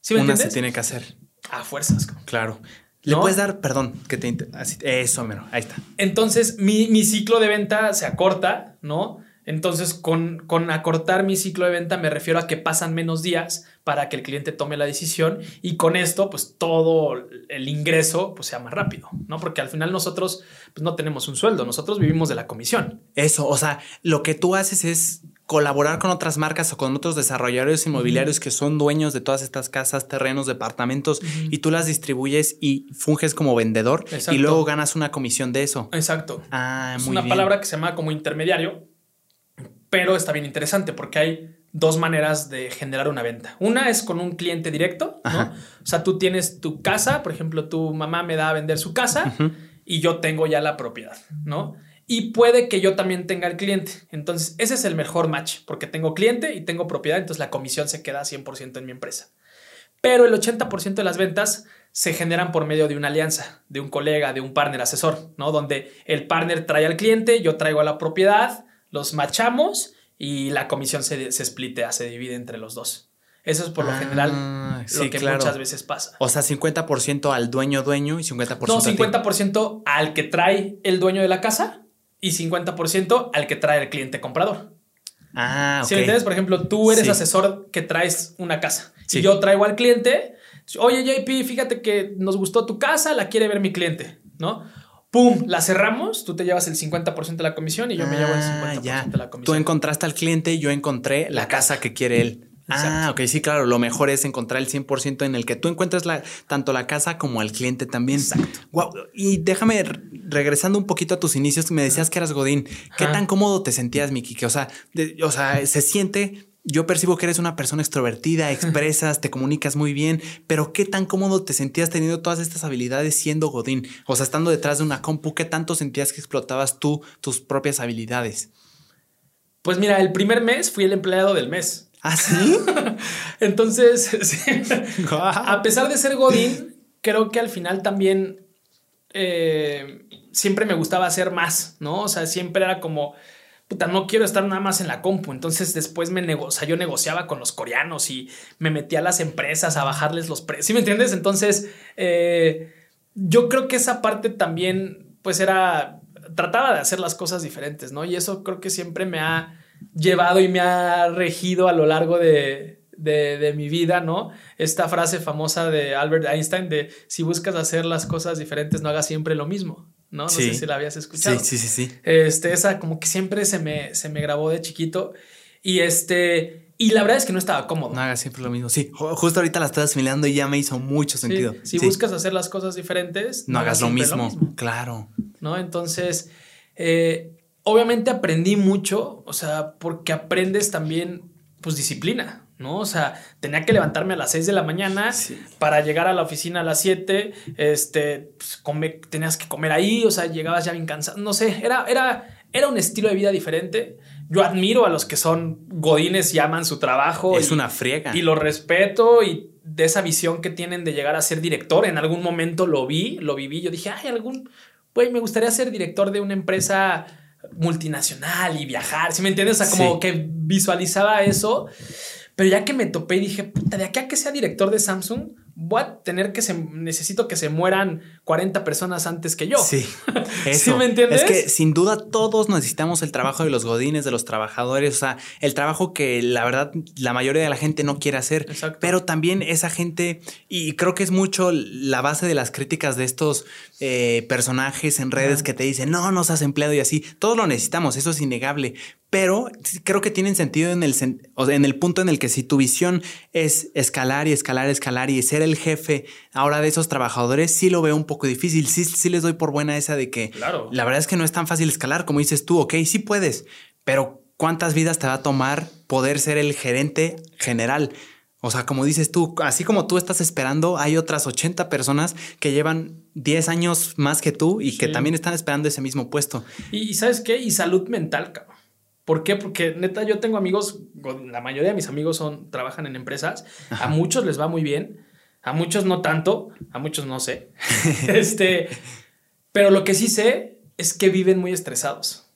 A: ¿Sí me una se tiene que hacer.
B: A fuerzas.
A: Claro. Le puedes dar, perdón, que te eso, mero, ahí está.
B: Entonces, mi, mi, ciclo de venta se acorta, ¿no? Entonces, con, con, acortar mi ciclo de venta me refiero a que pasan menos días para que el cliente tome la decisión y con esto, pues todo el ingreso pues, sea más rápido, ¿no? Porque al final nosotros pues, no tenemos un sueldo, nosotros vivimos de la comisión.
A: Eso, o sea, lo que tú haces es colaborar con otras marcas o con otros desarrolladores inmobiliarios que son dueños de todas estas casas, terrenos, departamentos y tú las distribuyes y funges como vendedor y luego ganas una comisión de eso.
B: Exacto.
A: Ah,
B: es una palabra que se llama como intermediario, pero está bien interesante porque hay dos maneras de generar una venta. Una es con un cliente directo, ¿no? O sea, tú tienes tu casa, por ejemplo, tu mamá me da a vender su casa y yo tengo ya la propiedad, ¿no? y puede que yo también tenga el cliente. Entonces, ese es el mejor match, porque tengo cliente y tengo propiedad, entonces la comisión se queda 100% en mi empresa. Pero el 80% de las ventas se generan por medio de una alianza, de un colega, de un partner asesor, ¿no? Donde el partner trae al cliente, yo traigo a la propiedad, los machamos y la comisión se, se splitea, se divide entre los dos. Eso es por lo general ah, lo que muchas veces pasa.
A: O sea, 50% al dueño dueño y 50%
B: No, 50% al que trae el dueño de la casa y 50% al que trae el cliente comprador.
A: Ah.
B: Si me entiendes, por ejemplo, tú eres asesor que traes una casa y yo traigo al cliente, oye JP, fíjate que nos gustó tu casa, la quiere ver mi cliente, ¿no? ¡Pum! La cerramos, tú te llevas el 50% de la comisión y yo me llevo el 50% ah, de la comisión.
A: Tú encontraste al cliente y yo encontré la, casa que quiere él. Ah, ok, sí, claro. Lo mejor es encontrar el 100% en el que tú encuentres la, tanto la casa como al cliente también.
B: Exacto.
A: Wow. Y déjame, regresando un poquito a tus inicios, me decías que eras Godín. ¿Qué tan cómodo te sentías, Miki? Que, o sea, o sea, se siente yo percibo que eres una persona extrovertida, expresas, te comunicas muy bien, pero ¿qué tan cómodo te sentías teniendo todas estas habilidades siendo Godín? O sea, estando detrás de una compu, ¿qué tanto sentías que explotabas tú tus propias habilidades?
B: Pues mira, el primer mes fui el empleado del mes.
A: ¿Ah, sí?
B: Entonces, a pesar de ser Godín, creo que al final también eh, siempre me gustaba hacer más, ¿no? O sea, siempre era como, puta, no quiero estar nada más en la compu. Entonces después me negocia, yo negociaba con los coreanos y me metía a las empresas a bajarles los precios, ¿sí me entiendes? Entonces, eh, yo creo que esa parte también, pues era, trataba de hacer las cosas diferentes, ¿no? Y eso creo que siempre me ha llevado y me ha regido a lo largo de, de, mi vida, ¿no? Esta frase famosa de Albert Einstein de si buscas hacer las cosas diferentes, no hagas siempre lo mismo, ¿no? No sé si la habías escuchado.
A: Sí, sí, sí, sí.
B: Este, esa como que siempre se me, se me grabó de chiquito y este... Y la verdad es que no estaba cómodo.
A: No hagas siempre lo mismo. Sí, justo ahorita la estás asimilando y ya me hizo mucho sentido.
B: Si buscas hacer las cosas diferentes,
A: no, hagas lo mismo. Claro.
B: ¿No? Entonces, eh, obviamente aprendí mucho, o sea, porque aprendes también, pues, disciplina, ¿no? O sea, tenía que levantarme a las 6 de la mañana para llegar a la oficina a las 7, este, pues, tenías que comer ahí, o sea, llegabas ya bien cansado, no sé, era, era, era un estilo de vida diferente. Yo admiro a los que son godines y aman su trabajo.
A: Es una friega.
B: Y lo respeto y de esa visión que tienen de llegar a ser director. En algún momento lo vi, lo viví. Yo dije, ay, algún, güey, me gustaría ser director de una empresa multinacional y viajar. Si me entiendes? O sea, como que visualizaba eso. Pero ya que me topé y dije, puta, de aquí a que sea director de Samsung, voy a tener que se, necesito que se mueran 40 personas antes que yo.
A: Sí. Eso.
B: me entiendes?
A: Es que sin duda todos necesitamos el trabajo de los godines, de los trabajadores, o sea, el trabajo que la verdad la mayoría de la gente no quiere hacer. Exacto. Pero también esa gente, y creo que es mucho la base de las críticas de estos eh, personajes en redes que te dicen, no, no seas empleado y así. Todos lo necesitamos, eso es innegable pero creo que tienen sentido en el, en el punto en el que si tu visión es escalar y escalar, escalar y ser el jefe ahora de esos trabajadores, sí lo veo un poco difícil. Sí, sí les doy por buena esa de que
B: claro.
A: la verdad es que no es tan fácil escalar como dices tú, ok, sí puedes, pero ¿cuántas vidas te va a tomar poder ser el gerente general? O sea, como dices tú, así como tú estás esperando, hay otras 80 personas que llevan 10 años más que tú y que también están esperando ese mismo puesto.
B: Y, sabes qué? Y salud mental, cabrón. ¿Por qué? Porque neta, yo tengo amigos, la mayoría de mis amigos son, trabajan en empresas, a muchos les va muy bien, a muchos no tanto, a muchos no sé. este, pero lo que sí sé es que viven muy estresados.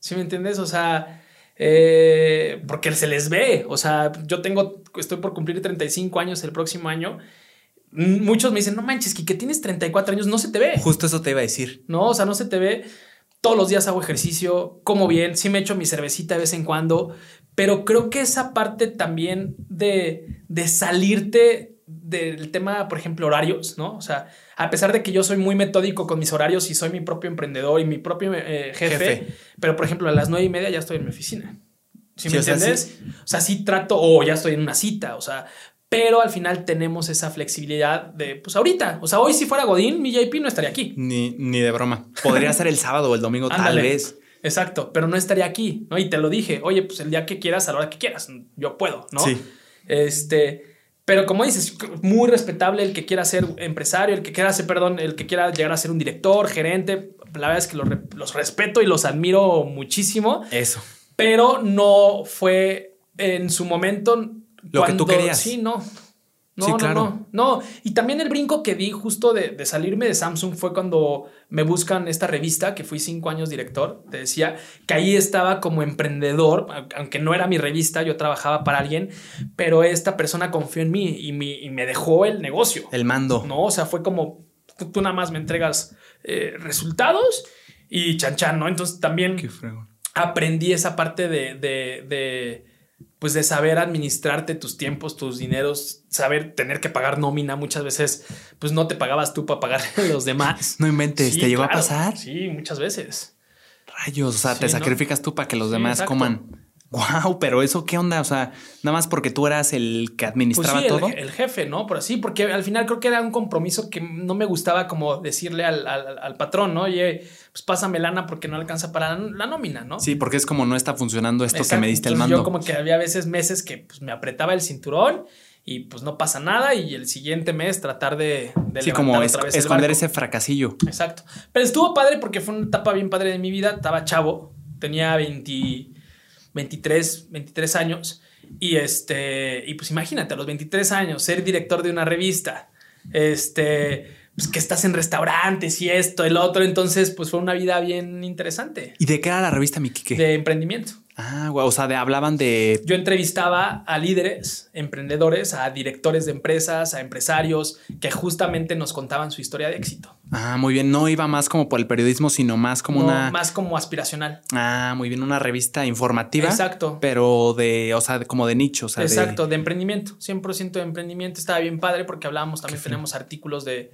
B: ¿Sí me entiendes? O sea, eh, porque se les ve. O sea, yo tengo, estoy por cumplir 35 años el próximo año. Muchos me dicen, no manches, que tienes 34 años, no se te ve.
A: Justo eso te iba a decir.
B: No, o sea, no se te ve todos los días hago ejercicio, como bien, sí me echo mi cervecita de vez en cuando, pero creo que esa parte también de, de salirte del tema, por ejemplo, horarios, ¿no? O sea, a pesar de que yo soy muy metódico con mis horarios y soy mi propio emprendedor y mi propio eh, jefe, pero por ejemplo, a las nueve y media ya estoy en mi oficina. ¿Sí, me entiendes? O sea, sí trato, o ya estoy en una cita, o sea, pero al final tenemos esa flexibilidad de, pues ahorita, o sea, hoy si fuera Godín, mi JP no estaría aquí.
A: Ni, ni de broma. Podría ser el sábado o el domingo, tal vez.
B: Exacto, pero no estaría aquí, ¿no? Y te lo dije, oye, pues el día que quieras, a la hora que quieras, yo puedo, ¿no? Sí. Este, pero como dices, muy respetable el que quiera ser empresario, el que quiera ser, perdón, el que quiera llegar a ser un director, gerente, la verdad es que los, los respeto y los admiro muchísimo.
A: Eso.
B: Pero no fue en su momento
A: lo que tú querías.
B: Sí, no. No, no, no, no. Y también el brinco que di justo de, salirme de Samsung fue cuando me buscan esta revista, que fui cinco años director. Te decía que ahí estaba como emprendedor, aunque no era mi revista, yo trabajaba para alguien, pero esta persona confió en mí y, me dejó el negocio.
A: El mando.
B: No, o sea, fue como tú, nada más me entregas eh, resultados y chan chan, ¿no? Entonces también aprendí esa parte de pues de saber administrarte tus tiempos, tus dineros, saber tener que pagar nómina muchas veces, pues no te pagabas tú para pagar a los demás.
A: No inventes, ¿te llegó a pasar?
B: Sí, muchas veces.
A: Rayos, o sea, te sacrificas tú para que los demás coman. Wow, pero eso qué onda, o sea, nada más porque tú eras el que administraba pues todo.
B: El, jefe, ¿no? Por así, porque al final creo que era un compromiso que no me gustaba como decirle al, patrón, ¿no? Oye, pues pásame lana porque no alcanza para la, nómina, ¿no?
A: Sí, porque es como no está funcionando esto que me diste el mando.
B: Yo como que había veces meses que pues, me apretaba el cinturón y pues no pasa nada y el siguiente mes tratar de, de
A: sí, como esconder ese fracasillo.
B: Exacto. Pero estuvo padre porque fue una etapa bien padre de mi vida. Estaba chavo, tenía 20 23, 23 años. Y este, y pues imagínate, a los 23 años, ser director de una revista, este, pues que estás en restaurantes y esto, el otro. Entonces, pues fue una vida bien interesante.
A: ¿Y de qué era la revista, mi
B: De emprendimiento.
A: Ah, o sea, de, hablaban de...
B: Yo entrevistaba a líderes, emprendedores, a directores de empresas, a empresarios que justamente nos contaban su historia de éxito.
A: Ah, muy bien. No iba más como por el periodismo, sino más como una...
B: Más como aspiracional.
A: Ah, muy bien. Una revista informativa.
B: Exacto.
A: Pero de, o sea, como de nicho.
B: Exacto, de... emprendimiento. 100% de emprendimiento. Estaba bien padre porque hablábamos, también tenemos artículos de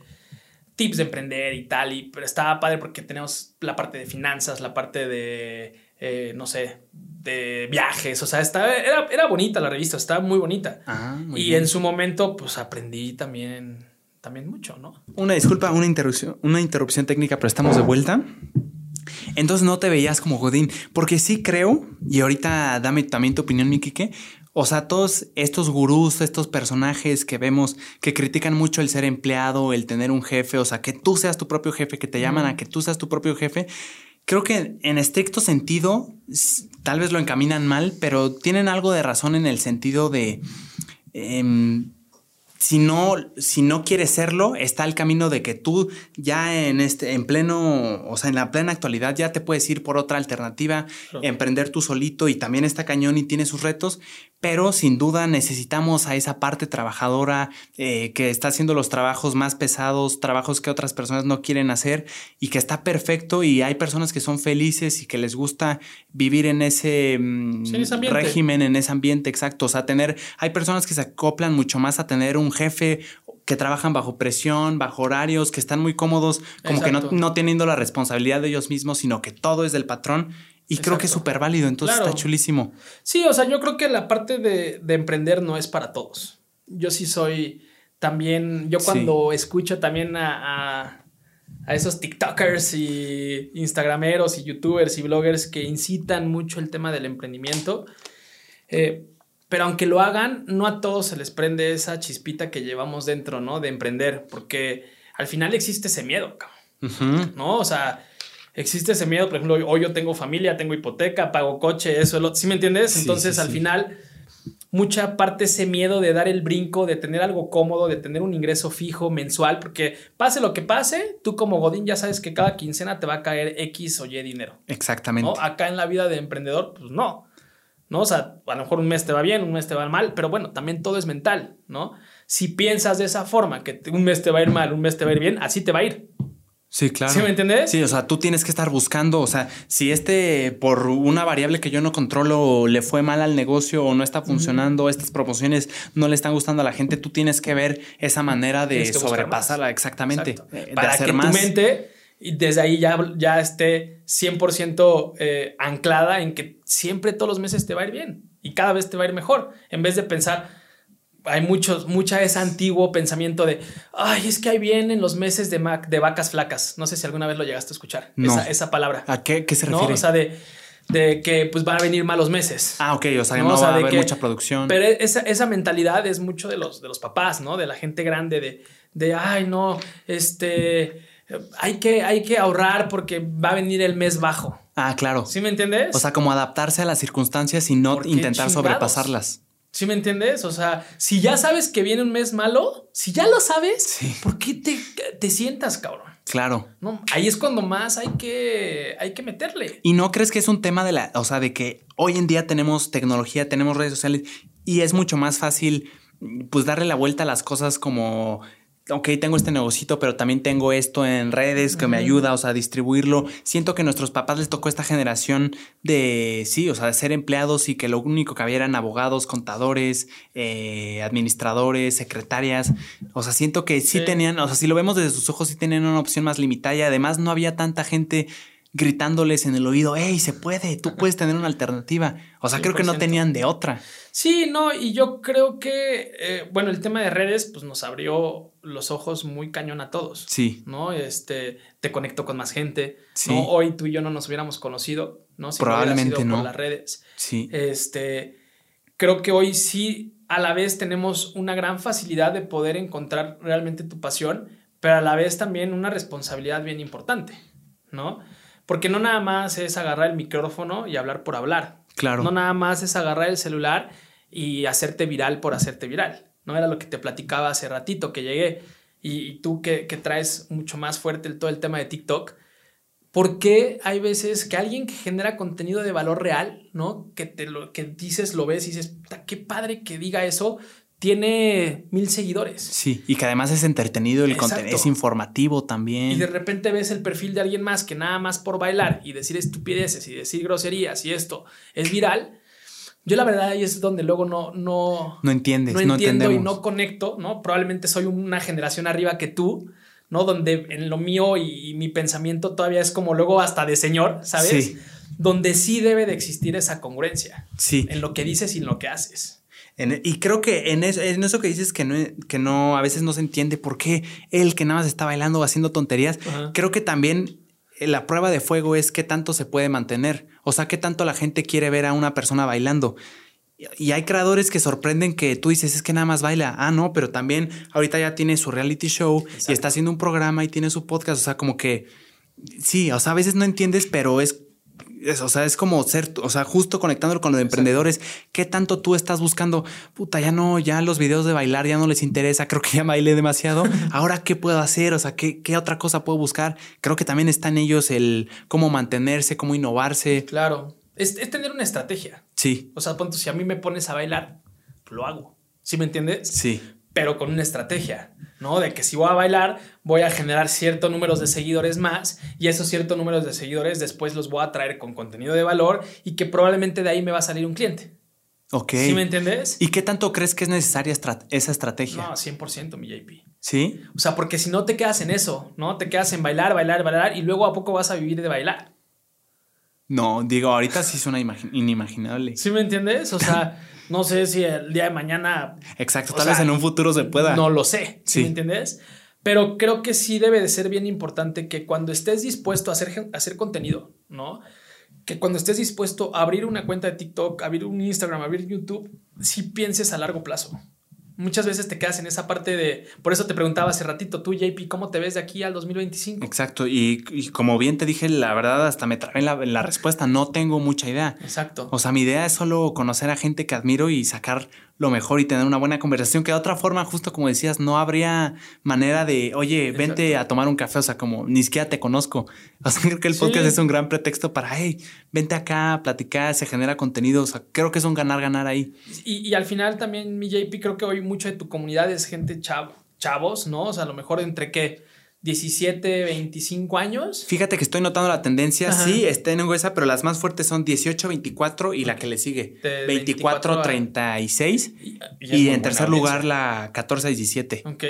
B: tips de emprender y tal. Y, pero estaba padre porque tenemos la parte de finanzas, la parte de, eh, no sé, de viajes, o sea, estaba, era, era bonita la revista, estaba muy bonita.
A: Ah,
B: y en su momento, pues aprendí también, también mucho, ¿no?
A: Una disculpa, una interrupción, una interrupción técnica, pero estamos de vuelta. Entonces no te veías como Godín, porque sí creo, y ahorita dame también tu opinión, mi Quique, O sea, todos estos gurús, estos personajes que vemos que critican mucho el ser empleado, el tener un jefe, o sea, que tú seas tu propio jefe, que te llaman a que tú seas tu propio jefe, creo que en estricto sentido, tal vez lo encaminan mal, pero tienen algo de razón en el sentido de... Em, si no, si no quieres serlo, está el camino de que tú ya en este, en pleno, o sea, en la plena actualidad ya te puedes ir por otra alternativa, emprender tú solito y también está cañón y tiene sus retos, pero sin duda necesitamos a esa parte trabajadora eh, que está haciendo los trabajos más pesados, trabajos que otras personas no quieren hacer y que está perfecto y hay personas que son felices y que les gusta vivir en ese, mm, régimen, en ese ambiente exacto. O sea, tener, hay personas que se acoplan mucho más a tener un jefe que trabajan bajo presión, bajo horarios, que están muy cómodos, como que no, no teniendo la responsabilidad de ellos mismos, sino que todo es del patrón. Y creo que es súper válido, entonces está chulísimo.
B: Sí, o sea, yo creo que la parte de, emprender no es para todos. Yo sí soy también, yo cuando escucho también a, a, esos TikTokers y Instagrameros y YouTubers y bloggers que incitan mucho el tema del emprendimiento, eh, pero aunque lo hagan, no a todos se les prende esa chispita que llevamos dentro, ¿no? De emprender, porque al final existe ese miedo, ¿no? O sea, existe ese miedo, por ejemplo, hoy yo tengo familia, tengo hipoteca, pago coche, eso, lo, ¿sí me entiendes? Entonces al final mucha parte ese miedo de dar el brinco, de tener algo cómodo, de tener un ingreso fijo mensual, porque pase lo que pase, tú como Godín ya sabes que cada quincena te va a caer X o Y dinero.
A: Exactamente.
B: Acá en la vida de emprendedor, pues no. ¿No? O sea, a lo mejor un mes te va bien, un mes te va mal, pero bueno, también todo es mental, ¿no? Si piensas de esa forma, que un mes te va a ir mal, un mes te va a ir bien, así te va a ir.
A: Sí, claro.
B: ¿Sí me entiendes?
A: Sí, o sea, tú tienes que estar buscando, o sea, si este por una variable que yo no controlo le fue mal al negocio o no está funcionando, estas promociones no le están gustando a la gente, tú tienes que ver esa manera de sobrepasarla, exactamente.
B: Eh, Para que tu mente y desde ahí ya, ya esté 100% eh, anclada en que siempre todos los meses te va a ir bien y cada vez te va a ir mejor, en vez de pensar hay muchos, mucha ese antiguo pensamiento de, ay, es que ahí vienen los meses de, de vacas flacas. No sé si alguna vez lo llegaste a escuchar, esa, palabra.
A: ¿A qué, se refiere?
B: O sea, de, de, que pues van a venir malos meses.
A: Ah, ok, o sea, no, va a haber mucha producción.
B: Pero esa, esa, mentalidad es mucho de los, de los papás, ¿no? De la gente grande, de, de ay, no, este, hay que, hay que ahorrar porque va a venir el mes bajo.
A: Ah, claro.
B: ¿Sí me entiendes?
A: O sea, como adaptarse a las circunstancias y no intentar sobrepasarlas.
B: ¿Sí me entiendes? O sea, si ya sabes que viene un mes malo, si ya lo sabes, ¿por qué te, te, sientas, cabrón?
A: Claro.
B: No, ahí es cuando más hay que, hay que meterle.
A: ¿Y no crees que es un tema de la, o sea, de que hoy en día tenemos tecnología, tenemos redes sociales y es mucho más fácil pues darle la vuelta a las cosas como ok, tengo este negocito, pero también tengo esto en redes que me ayuda, o sea, a distribuirlo. Siento que a nuestros papás les tocó esta generación de, sí, o sea, de ser empleados y que lo único que había eran abogados, contadores, eh, administradores, secretarias. O sea, siento que sí, tenían, o sea, si lo vemos desde sus ojos, sí tenían una opción más limitada y además no había tanta gente gritándoles en el oído, hey, se puede, tú puedes tener una alternativa. O sea, creo que no tenían de otra.
B: Sí, no, y yo creo que, eh, bueno, el tema de redes, pues nos abrió los ojos muy cañón a todos.
A: Sí.
B: ¿No? Este, te conectó con más gente. Sí. Hoy tú y yo no nos hubiéramos conocido, ¿no? Si
A: Probablemente no.
B: Por las redes.
A: Sí.
B: Este, creo que hoy sí, a la vez tenemos una gran facilidad de poder encontrar realmente tu pasión, pero a la vez también una responsabilidad bien importante, ¿no? Porque no nada más es agarrar el micrófono y hablar por hablar.
A: Claro.
B: No nada más es agarrar el celular y hacerte viral por hacerte viral. No era lo que te platicaba hace ratito que llegué. Y, tú que, traes mucho más fuerte el, todo el tema de TikTok. ¿Por qué hay veces que alguien que genera contenido de valor real, ¿no? Que te lo que dices, lo ves y dices, qué padre que diga eso, tiene mil seguidores.
A: Sí, y que además es entretenido, el contenido es informativo también.
B: Y de repente ves el perfil de alguien más que nada más por bailar y decir estupideces y decir groserías y esto es viral. Yo la verdad ahí es donde luego no no
A: no entiendes,
B: no, entiendo y no conecto, ¿no? Probablemente soy una generación arriba que tú, ¿no? Donde en lo mío y, mi pensamiento todavía es como luego hasta de señor, ¿sabes? Sí. Donde sí debe de existir esa congruencia.
A: Sí.
B: En lo que dices y en lo que haces
A: y creo que en eso, en eso, que dices que no, que no, a veces no se entiende por qué él que nada más está bailando o haciendo tonterías, creo que también eh, la prueba de fuego es qué tanto se puede mantener. O sea, qué tanto la gente quiere ver a una persona bailando. Y hay creadores que sorprenden que tú dices, es que nada más baila. Ah, no, pero también ahorita ya tiene su reality show y está haciendo un programa y tiene su podcast. O sea, como que sí, o sea, a veces no entiendes, pero es o sea, es como ser, o sea, justo conectándolo con los emprendedores, ¿qué tanto tú estás buscando? Puta, ya no, ya los videos de bailar ya no les interesa, creo que ya bailé demasiado. Ahora, ¿qué puedo hacer? O sea, ¿qué, ¿qué, otra cosa puedo buscar? Creo que también está en ellos el cómo mantenerse, cómo innovarse.
B: Claro, es, tener una estrategia.
A: Sí.
B: O sea, punto, si a mí me pones a bailar, lo hago. ¿Sí me entiendes?
A: Sí.
B: Pero con una estrategia. ¿no? De que si voy a bailar, voy a generar ciertos números de seguidores más y esos ciertos números de seguidores después los voy a traer con contenido de valor y que probablemente de ahí me va a salir un cliente.
A: Ok.
B: ¿Sí me entiendes?
A: ¿Y qué tanto crees que es necesaria esa estrategia?
B: No, 100% mi JP.
A: ¿Sí?
B: O sea, porque si no te quedas en eso, ¿no? Te quedas en bailar, bailar, bailar y luego a poco vas a vivir de bailar.
A: No, digo, ahorita sí suena inimaginable.
B: ¿Sí me entiendes? O sea, no sé si el día de mañana.
A: Exacto, tal vez en un futuro se pueda.
B: No lo sé. ¿Sí, me entiendes? Pero creo que sí debe de ser bien importante que cuando estés dispuesto a hacer, a hacer contenido, ¿no? Que cuando estés dispuesto a abrir una cuenta de TikTok, abrir un Instagram, abrir YouTube, sí pienses a largo plazo muchas veces te quedas en esa parte de, por eso te preguntaba hace ratito, tú JP, ¿cómo te ves de aquí al 2025?
A: Exacto, y, como bien te dije, la verdad hasta me trabé en la, en la, respuesta, no tengo mucha idea.
B: Exacto.
A: O sea, mi idea es solo conocer a gente que admiro y sacar lo mejor y tener una buena conversación, que de otra forma, justo como decías, no habría manera de, oye, vente a tomar un café, o sea, como ni siquiera te conozco. O sea, creo que el podcast es un gran pretexto para, hey, vente acá, platicar, se genera contenido, o sea, creo que es un ganar-ganar ahí.
B: Y, y, al final también, mi JP, creo que hoy mucho de tu comunidad es gente chavo, chavos, ¿no? O sea, a lo mejor entre qué 17, 25 años.
A: Fíjate que estoy notando la tendencia, sí, está en esa, pero las más fuertes son 18, 24 y la que le sigue, 24, 36. Y, en tercer lugar la 14, 17.
B: Ok.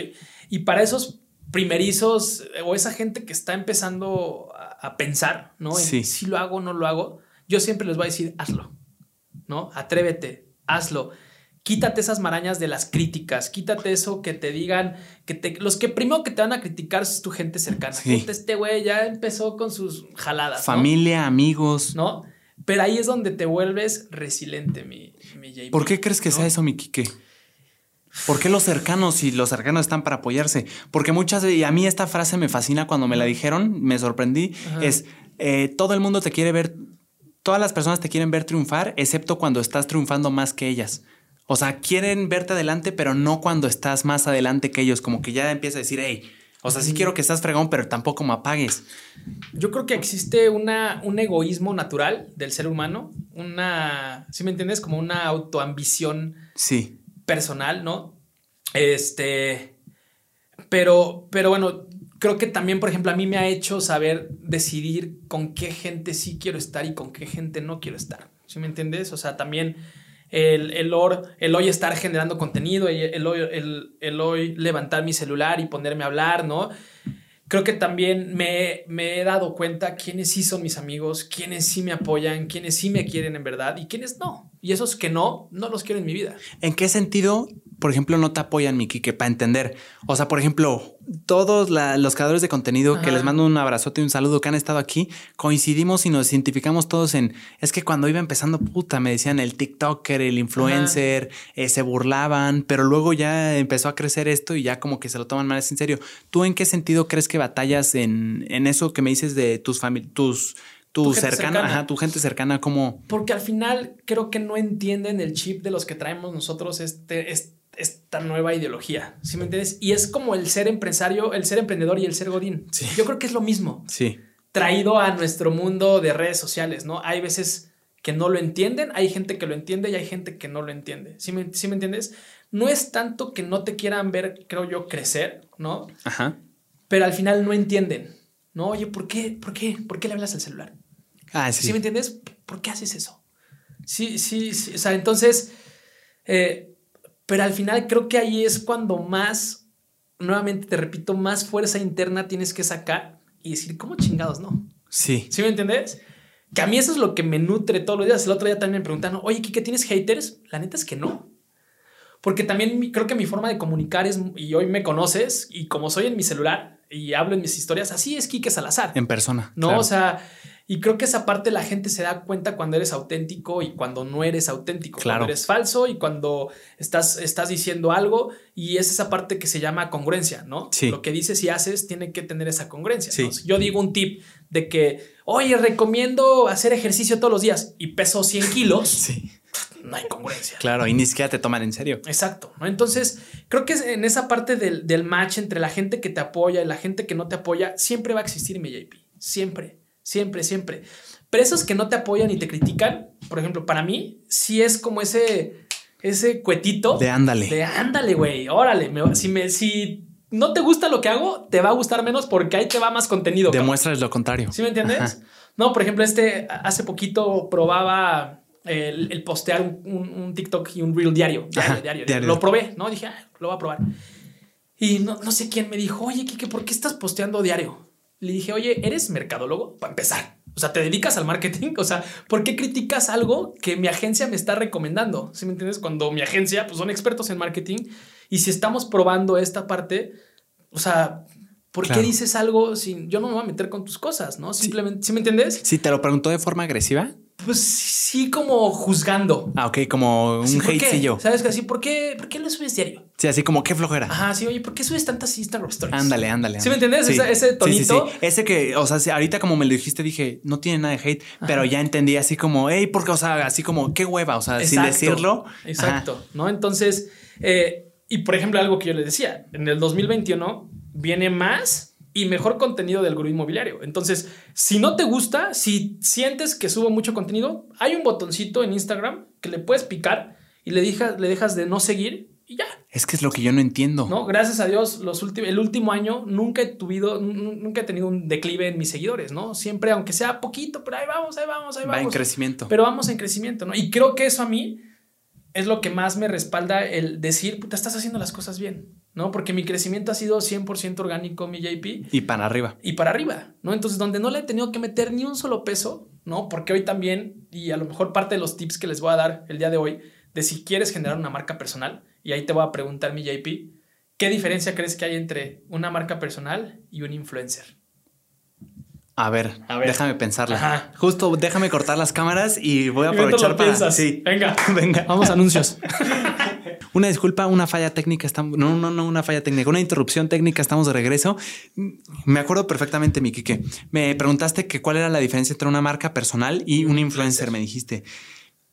B: Y para esos primerizos o esa gente que está empezando a, pensar, ¿no? En si lo hago o no lo hago, yo siempre les voy a decir, hazlo, ¿no? Atrévete, hazlo quítate esas marañas de las críticas, quítate eso que te digan, que te, los que primero que te van a criticar es tu gente cercana. Este güey ya empezó con sus jaladas.
A: Familia, amigos.
B: ¿No? Pero ahí es donde te vuelves resiliente, mi, mi JP,
A: ¿Por qué crees que sea eso, mi Quique? ¿Por qué los cercanos y los cercanos están para apoyarse? Porque muchas y a mí esta frase me fascina cuando me la dijeron, me sorprendí, es eh, todo el mundo te quiere ver, todas las personas te quieren ver triunfar, excepto cuando estás triunfando más que ellas. O sea, quieren verte adelante, pero no cuando estás más adelante que ellos, como que ya empieza a decir, hey, o sea, sí quiero que estás fregón, pero tampoco me apagues.
B: Yo creo que existe una, un egoísmo natural del ser humano, una, ¿sí me entiendes? Como una autoambición
A: sí.
B: personal, ¿no? Este, pero, pero bueno, creo que también, por ejemplo, a mí me ha hecho saber decidir con qué gente sí quiero estar y con qué gente no quiero estar. ¿Sí me entiendes? O sea, también el, el, el hoy estar generando contenido, el, el, el, hoy levantar mi celular y ponerme a hablar, ¿no? Creo que también me, me, he dado cuenta quiénes sí son mis amigos, quiénes sí me apoyan, quiénes sí me quieren en verdad y quiénes no. Y esos que no, no los quiero en mi vida.
A: ¿En qué sentido por ejemplo, no te apoyan, Miki, que para entender. O sea, por ejemplo, todos los creadores de contenido que les mando un abrazote y un saludo que han estado aquí, coincidimos y nos identificamos todos en, es que cuando iba empezando, puta, me decían el TikToker, el influencer, eh, se burlaban, pero luego ya empezó a crecer esto y ya como que se lo toman más en serio. ¿Tú en qué sentido crees que batallas en, en eso que me dices de tus familias, tus tu, cercana, Ajá, tu gente cercana, como.
B: Porque al final creo que no entienden el chip de los que traemos nosotros este, este esta nueva ideología, ¿sí me entiendes? Y es como el ser empresario, el ser emprendedor y el ser godín. Yo creo que es lo mismo.
A: Sí.
B: Traído a nuestro mundo de redes sociales, ¿no? Hay veces que no lo entienden, hay gente que lo entiende y hay gente que no lo entiende. ¿Sí me, ¿sí me entiendes? No es tanto que no te quieran ver, creo yo, crecer, ¿no?
A: Ajá.
B: Pero al final no entienden, ¿no? Oye, ¿por qué? ¿Por qué? ¿Por qué le hablas al celular?
A: Ah, sí.
B: ¿Sí me entiendes? ¿Por qué haces eso? Sí, sí, sí. O sea, entonces, eh, pero al final creo que ahí es cuando más, nuevamente te repito, más fuerza interna tienes que sacar y decir, ¿cómo chingados no?
A: Sí.
B: ¿Sí me entiendes? Que a mí eso es lo que me nutre todos los días. El otro día también me preguntaron, oye, ¿qué tienes haters? La neta es que no. Porque también creo que mi forma de comunicar es, y hoy me conoces, y como soy en mi celular y hablo en mis historias, así es Quique Salazar.
A: En persona.
B: No, o sea, Y creo que esa parte la gente se da cuenta cuando eres auténtico y cuando no eres auténtico.
A: Claro.
B: Cuando eres falso y cuando estás, estás diciendo algo. Y es esa parte que se llama congruencia, ¿no?
A: Sí.
B: Lo que dices y haces tiene que tener esa congruencia.
A: Sí.
B: ¿no? Si yo digo un tip de que, oye, recomiendo hacer ejercicio todos los días y peso 100 kilos,
A: Sí.
B: no hay congruencia.
A: Claro, y ni siquiera te toman en serio.
B: Exacto, ¿no? Entonces, creo que en esa parte del, del match entre la gente que te apoya y la gente que no te apoya, siempre va a existir mi JP. Siempre, siempre, siempre. Pero esos que no te apoyan y te critican, por ejemplo, para mí, sí es como ese, ese cuetito.
A: De ándale.
B: De ándale, güey, órale. me- si, me, si no te gusta lo que hago, te va a gustar menos porque ahí te va más contenido. cabrón.
A: Demuéstrales lo contrario.
B: ¿Sí me entiendes?
A: Ajá.
B: No, por ejemplo, este hace poquito probaba el, el postear un, un- un TikTok y un reel diario. Diario,
A: Ajá,
B: diario,
A: diario.
B: Lo probé, ¿no? Dije, ah, lo voy a probar. Y no, no sé quién me dijo, oye, Kike, ¿por qué estás posteando diario? Le dije, oye, ¿eres mercadólogo? Para empezar. O sea, ¿te dedicas al marketing? O sea, ¿por qué criticas algo que mi agencia me está recomendando? ¿Sí me entiendes? Cuando mi agencia, pues son expertos en marketing. Y si estamos probando esta parte, o sea, ¿por
A: Claro.
B: qué dices algo sin... Yo no me voy a meter con tus cosas, ¿no? Simplemente, ¿sí me entiendes?
A: Si te lo preguntó de forma agresiva.
B: Pues sí, como juzgando.
A: Ah, ok, como un hatecillo.
B: ¿Sabes? Que así, ¿por qué, ¿por qué lo subes diario?
A: Sí, así como qué flojera.
B: Ajá, sí, oye, ¿por qué subes tantas Instagram stories?
A: Ándale, ándale.
B: ¿Sí me entiendes? Ese- ese tonito.
A: Ese que, o sea, ahorita como me lo dijiste, dije, no tiene nada de hate, pero ya entendí así como, hey, porque, o sea, así como, qué hueva, o sea, sin
B: Exacto,
A: decirlo. Ajá.
B: Exacto, ¿no? Entonces, eh, y por ejemplo, algo que yo les decía, en el 2021 viene más y mejor contenido del gurú inmobiliario. Entonces, si no te gusta, si sientes que subo mucho contenido, hay un botoncito en Instagram que le puedes picar y le, dejas le dejas de no seguir y ya.
A: Es que es lo que yo no entiendo.
B: ¿no? Gracias a Dios, los el último año nunca he, tuvido, nu- nunca he tenido un declive en mis seguidores, ¿no? Siempre, aunque sea poquito, pero ahí vamos, ahí vamos, ahí
A: Va en
B: vamos.
A: crecimiento.
B: Pero vamos en crecimiento, ¿no? Y creo que eso a mí es lo que más me respalda el decir, puta, estás haciendo las cosas bien, ¿no? Porque mi crecimiento ha sido 100% orgánico, mi JP,
A: y para arriba.
B: y para arriba, ¿no? Entonces, donde no le he tenido que meter ni un solo peso, ¿no? Porque hoy también, y a lo mejor parte de los tips que les voy a dar el día de hoy, de si quieres generar una marca personal, y ahí te voy a preguntar, mi JP, ¿qué diferencia crees que hay entre una marca personal y un influencer?
A: A ver,
B: A ver.
A: déjame pensarla.
B: Ajá.
A: Justo déjame cortar las cámaras y voy a aprovechar
B: lo
A: para.
B: piensas.
A: Sí.
B: Venga,
A: Venga.
B: vamos a anuncios.
A: Una disculpa, una falla técnica. Estamos, no, no, no, una falla técnica, una interrupción técnica. Estamos de regreso. Me acuerdo perfectamente, mi Kike. Me preguntaste que cuál era la diferencia entre una marca personal y un influencer, me dijiste.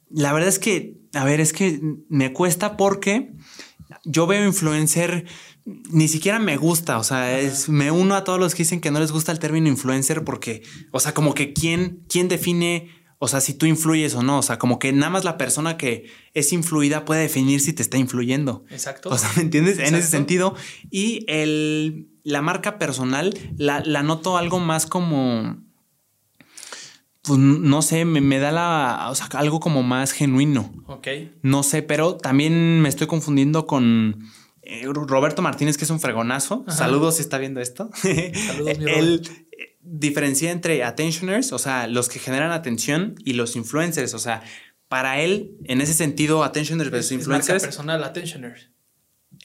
A: La verdad es que, a ver, es que me cuesta porque yo veo influencer, ni siquiera me gusta. O sea, es, me uno a todos los que dicen que no les gusta el término influencer porque, o sea, como que quién, quién define, o sea, si tú influyes o no. O sea, como que nada más la persona que es influida puede definir si te está influyendo.
B: Exacto.
A: O sea, ¿me entiendes? En ese sentido. Y el, la marca personal la, la noto algo más como. Pues no sé, me, me da la. O sea, algo como más genuino.
B: ok.
A: No sé, pero también me estoy confundiendo con eh, Roberto Martínez, que es un fregonazo.
B: Ajá.
A: Saludos si está viendo esto.
B: Saludos, mi
A: Él diferencia entre attentioners, o sea, los que generan atención, y los influencers. O sea, para él, en ese sentido, attentioners versus
B: Es- es
A: influencers.
B: personal, attentioner.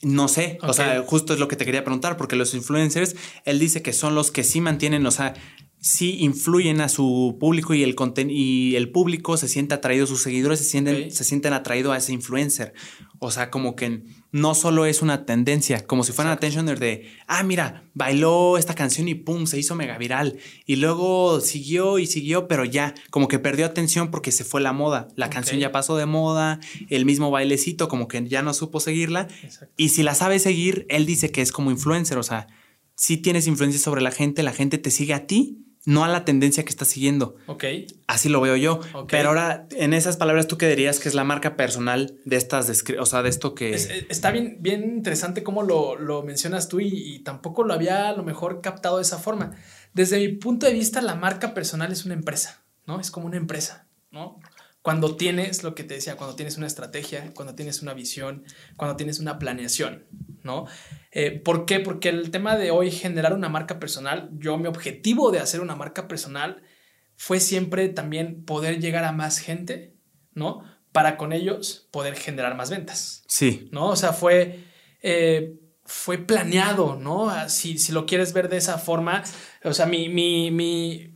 A: No sé, o sea, justo es lo que te quería preguntar, porque los influencers, él dice que son los que sí mantienen, o sea, sí influyen a su público y el y el público se siente atraído, sus seguidores se sienten, se sienten atraídos a ese influencer. O sea, como que no solo es una tendencia, como si fuera una attentioner de, ah, mira, bailó esta canción y pum, se hizo mega viral. Y luego siguió y siguió, pero ya, como que perdió atención porque se fue la moda. La canción ya pasó de moda, el mismo bailecito, como que ya no supo seguirla.
B: Exacto.
A: Y si la sabe seguir, él dice que es como influencer, o sea, si tienes influencia sobre la gente, la gente te sigue a ti, no a la tendencia que estás siguiendo.
B: Ok.
A: Así lo veo yo.
B: Ok.
A: Pero ahora, en esas palabras, ¿tú qué dirías que es la marca personal de estas, o sea, de esto que...
B: Es- está bien, bien interesante cómo lo, lo mencionas tú y, y tampoco lo había a lo mejor captado de esa forma. Desde mi punto de vista, la marca personal es una empresa, ¿no? Es como una empresa, ¿no? Cuando tienes lo que te decía, cuando tienes una estrategia, cuando tienes una visión, cuando tienes una planeación, ¿no? Eh, ¿Por qué? Porque el tema de hoy, generar una marca personal, yo mi objetivo de hacer una marca personal fue siempre también poder llegar a más gente, ¿no? Para con ellos poder generar más ventas.
A: Sí,
B: ¿no? O sea, fue, eh, fue planeado, ¿no? Ah, Si, si lo quieres ver de esa forma, o sea, mi, mi, mi,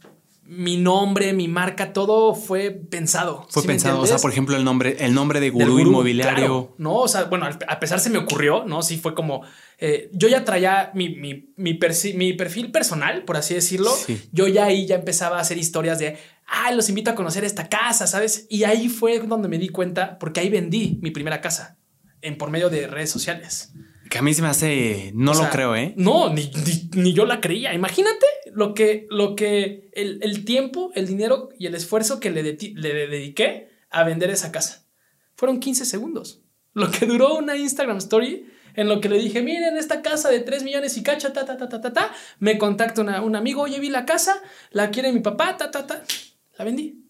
B: mi nombre, mi marca, todo fue pensado.
A: Fue pensado, o sea, por ejemplo, el nombre, el nombre de gurú, inmobiliario.
B: no, o sea, bueno, a pesar se me ocurrió, ¿no? Sí fue como, eh, yo ya traía mi, mi, mi, perfil personal, por así decirlo. Yo ya ahí ya empezaba a hacer historias de, ah, los invito a conocer esta casa, ¿sabes? Y ahí fue donde me di cuenta, porque ahí vendí mi primera casa, en por medio de redes sociales.
A: Que a mí se me hace, no lo creo, ¿eh?
B: No, ni, ni, yo la creía. Imagínate lo que, lo que, el, el tiempo, el dinero y el esfuerzo que le, le dediqué a vender esa casa. Fueron 15 segundos. Lo que duró una Instagram Story en lo que le dije, miren, esta casa de 3 millones y cacha, ta, ta, ta, ta, ta, ta. Me contacta un amigo, oye, vi la casa, la quiere mi papá, ta, ta, ta. La vendí.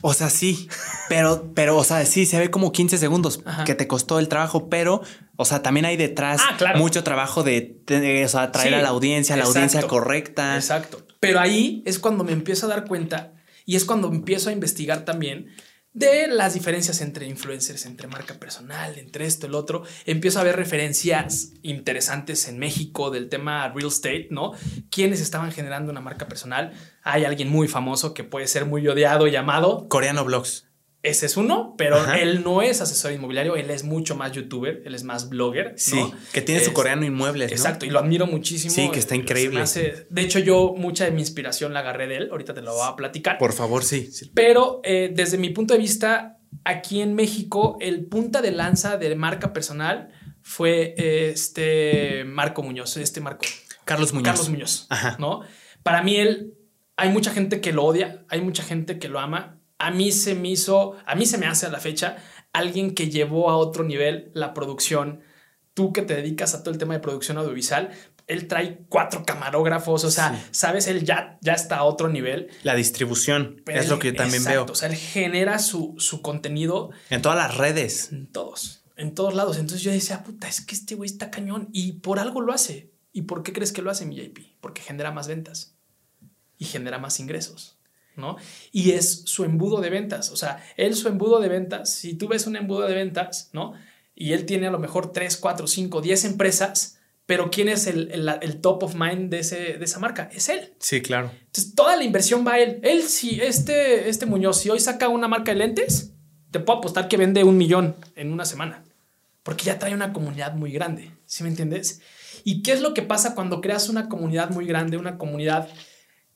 A: O sea, sí, pero, pero, o sea, sí, se ve como 15 segundos que te costó el trabajo, pero, o sea, también hay detrás ah, mucho trabajo de, o sea, traer a la audiencia, la audiencia correcta.
B: Exacto. Pero ahí es cuando me empiezo a dar cuenta y es cuando empiezo a investigar también de las diferencias entre influencers, entre marca personal, entre esto, el otro. Empiezo a ver referencias interesantes en México del tema real estate, ¿no? ¿Quiénes estaban generando una marca personal? Hay alguien muy famoso que puede ser muy odiado llamado...
A: Coreano Blogs.
B: Ese es uno, pero él no es asesor inmobiliario, él es mucho más youtuber, él es más blogger.
A: Sí, que tiene su coreano inmuebles.
B: Exacto, y lo admiro muchísimo.
A: Sí, que está increíble.
B: de hecho, yo mucha de mi inspiración la agarré de él, ahorita te lo voy a platicar.
A: Por favor, sí.
B: Pero eh, desde mi punto de vista, aquí en México, el punta de lanza de marca personal fue este Marco Muñoz, este Marco.
A: Carlos Muñoz.
B: Carlos Muñoz, Ajá. ¿no? Para mí él, hay mucha gente que lo odia, hay mucha gente que lo ama a mí se me hizo, a mí se me hace a la fecha alguien que llevó a otro nivel la producción. Tú que te dedicas a todo el tema de producción audiovisual, él trae cuatro camarógrafos, o sea, sabes, él ya, ya está a otro nivel.
A: La distribución es lo que yo también veo.
B: O sea, él genera su, contenido.
A: En todas las redes.
B: En todos, en todos lados. Entonces yo decía, puta, es que este güey está cañón y por algo lo hace. ¿Y por qué crees que lo hace mi JP? Porque genera más ventas y genera más ingresos. ¿no? Y es su embudo de ventas, o sea, él su embudo de ventas, si tú ves un embudo de ventas, ¿no? Y él tiene a lo mejor 3, 4, 5, 10 empresas, pero ¿quién es el, el, top of mind de, ese, de esa marca? Es él.
A: Sí, claro.
B: Entonces, toda la inversión va a él. Él, si este, este Muñoz, si hoy saca una marca de lentes, te puedo apostar que vende un millón en una semana, porque ya trae una comunidad muy grande, ¿sí me entiendes? ¿Y qué es lo que pasa cuando creas una comunidad muy grande, una comunidad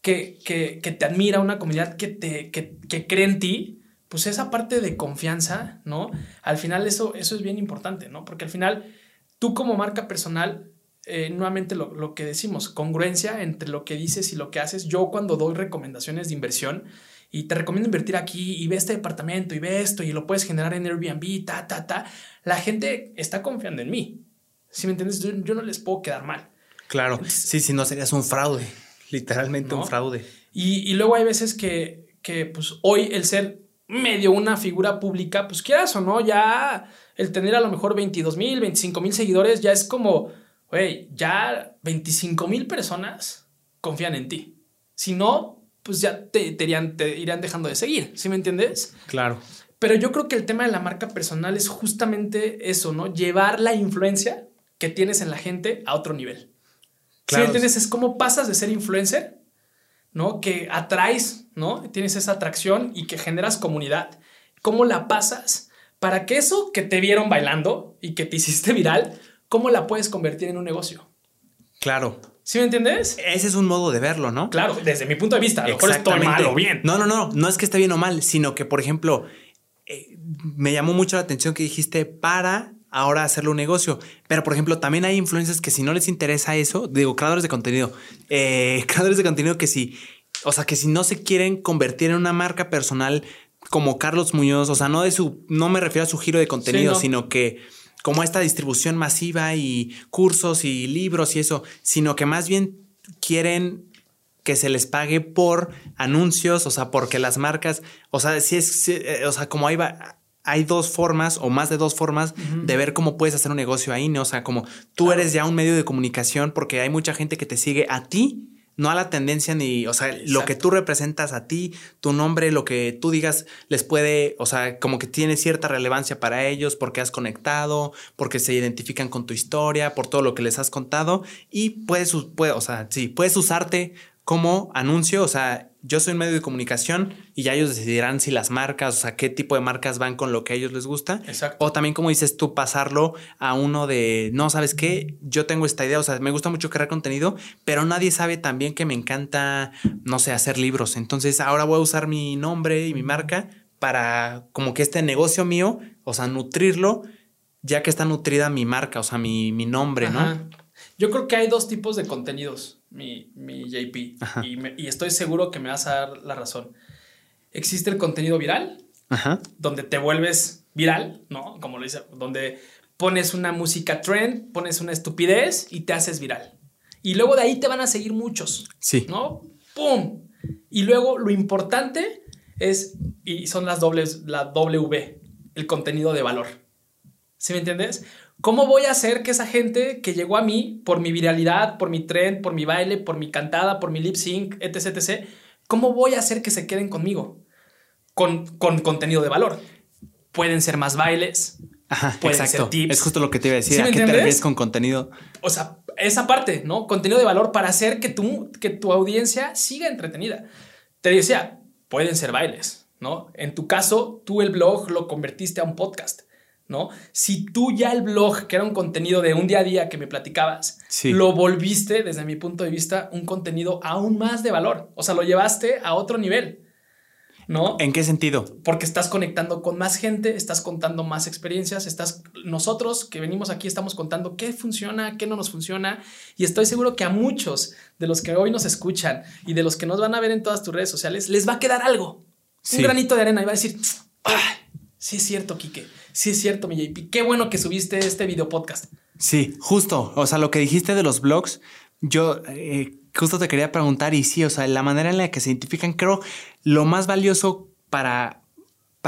B: que, que, te admira, una comunidad que, te, que, cree en ti, pues esa parte de confianza, ¿no? Al final eso, eso es bien importante, ¿no? Porque al final tú como marca personal, eh, nuevamente lo, lo, que decimos, congruencia entre lo que dices y lo que haces. Yo cuando doy recomendaciones de inversión y te recomiendo invertir aquí y ve este departamento y ve esto y lo puedes generar en Airbnb, ta, ta, ta, la gente está confiando en mí. Si me entiendes, yo, yo no les puedo quedar mal.
A: Claro, sí, si no serías un fraude. Literalmente un fraude.
B: Y, luego hay veces que, que, pues, hoy el ser medio una figura pública, pues quieras o no, ya el tener a lo mejor 22 mil, 25 mil seguidores, ya es como, güey, ya 25 mil personas confían en ti. Si no, pues ya te, te, irían, te irán dejando de seguir, ¿sí me entiendes?
A: Claro.
B: Pero yo creo que el tema de la marca personal es justamente eso, ¿no? Llevar la influencia que tienes en la gente a otro nivel. Claro. ¿Sí entiendes? Es como pasas de ser influencer, ¿no? Que atraes, ¿no? Tienes esa atracción y que generas comunidad. ¿Cómo la pasas para que eso que te vieron bailando y que te hiciste viral, cómo la puedes convertir en un negocio?
A: Claro.
B: ¿Sí me entiendes?
A: Ese es un modo de verlo, ¿no?
B: Claro, desde mi punto de vista. A lo mejor estoy mal o bien.
A: No, no, no. No es que esté bien o mal, sino que, por ejemplo, eh, me llamó mucho la atención que dijiste para ahora hacerlo un negocio. Pero, por ejemplo, también hay influencers que si no les interesa eso, digo, creadores de contenido, eh, creadores de contenido que si, o sea, que si no se quieren convertir en una marca personal como Carlos Muñoz, o sea, no de su, no me refiero a su giro de contenido, sino que como esta distribución masiva y cursos y libros y eso, sino que más bien quieren que se les pague por anuncios, o sea, porque las marcas, o sea, si es, eh, o sea, como ahí va, hay dos formas o más de dos formas de ver cómo puedes hacer un negocio ahí, ¿no? O sea, como tú eres ya un medio de comunicación porque hay mucha gente que te sigue a ti, no a la tendencia ni, o sea, lo que tú representas a ti, tu nombre, lo que tú digas les puede, o sea, como que tiene cierta relevancia para ellos porque has conectado, porque se identifican con tu historia, por todo lo que les has contado y puedes, puede, o sea, sí, puedes usarte como anuncio, o sea, yo soy un medio de comunicación y ya ellos decidirán si las marcas, o sea, qué tipo de marcas van con lo que a ellos les gusta.
B: Exacto.
A: O también, como dices tú, pasarlo a uno de, no, ¿sabes qué? Yo tengo esta idea, o sea, me gusta mucho crear contenido, pero nadie sabe también que me encanta, no sé, hacer libros. Entonces, ahora voy a usar mi nombre y mi marca para como que este negocio mío, o sea, nutrirlo, ya que está nutrida mi marca, o sea, mi, mi nombre, ¿no?
B: Yo creo que hay dos tipos de contenidos, mi, mi JP, y, y, estoy seguro que me vas a dar la razón. Existe el contenido viral,
A: Ajá.
B: donde te vuelves viral, ¿no? Como lo dice, donde pones una música trend, pones una estupidez y te haces viral. Y luego de ahí te van a seguir muchos.
A: Sí.
B: ¿No? ¡Pum! Y luego lo importante es, y son las dobles, la W, el contenido de valor. ¿Sí me entiendes? ¿Cómo voy a hacer que esa gente que llegó a mí por mi viralidad, por mi trend, por mi baile, por mi cantada, por mi lip sync, etc, etc, cómo voy a hacer que se queden conmigo? Con, con contenido de valor. Pueden ser más bailes,
A: Ajá, pueden exacto. ser tips. Es justo lo que te iba a decir. ¿A qué te refieres con contenido?
B: O sea, esa parte, ¿no? Contenido de valor para hacer que tu, que tu audiencia siga entretenida. Te decía, pueden ser bailes, ¿no? En tu caso, tú el blog lo convertiste a un podcast. ¿No? Si tú ya el blog, que era un contenido de un día a día que me platicabas, lo volviste, desde mi punto de vista, un contenido aún más de valor. O sea, lo llevaste a otro nivel, ¿no?
A: ¿En qué sentido?
B: Porque estás conectando con más gente, estás contando más experiencias, estás, nosotros que venimos aquí estamos contando qué funciona, qué no nos funciona, y estoy seguro que a muchos de los que hoy nos escuchan y de los que nos van a ver en todas tus redes sociales, les va a quedar algo, un granito de arena, y va a decir, sí es cierto, Quique sí es cierto, mi JP. Qué bueno que subiste este video podcast.
A: Sí, justo. O sea, lo que dijiste de los blogs, yo eh, justo te quería preguntar y sí, o sea, la manera en la que se identifican, creo, lo más valioso para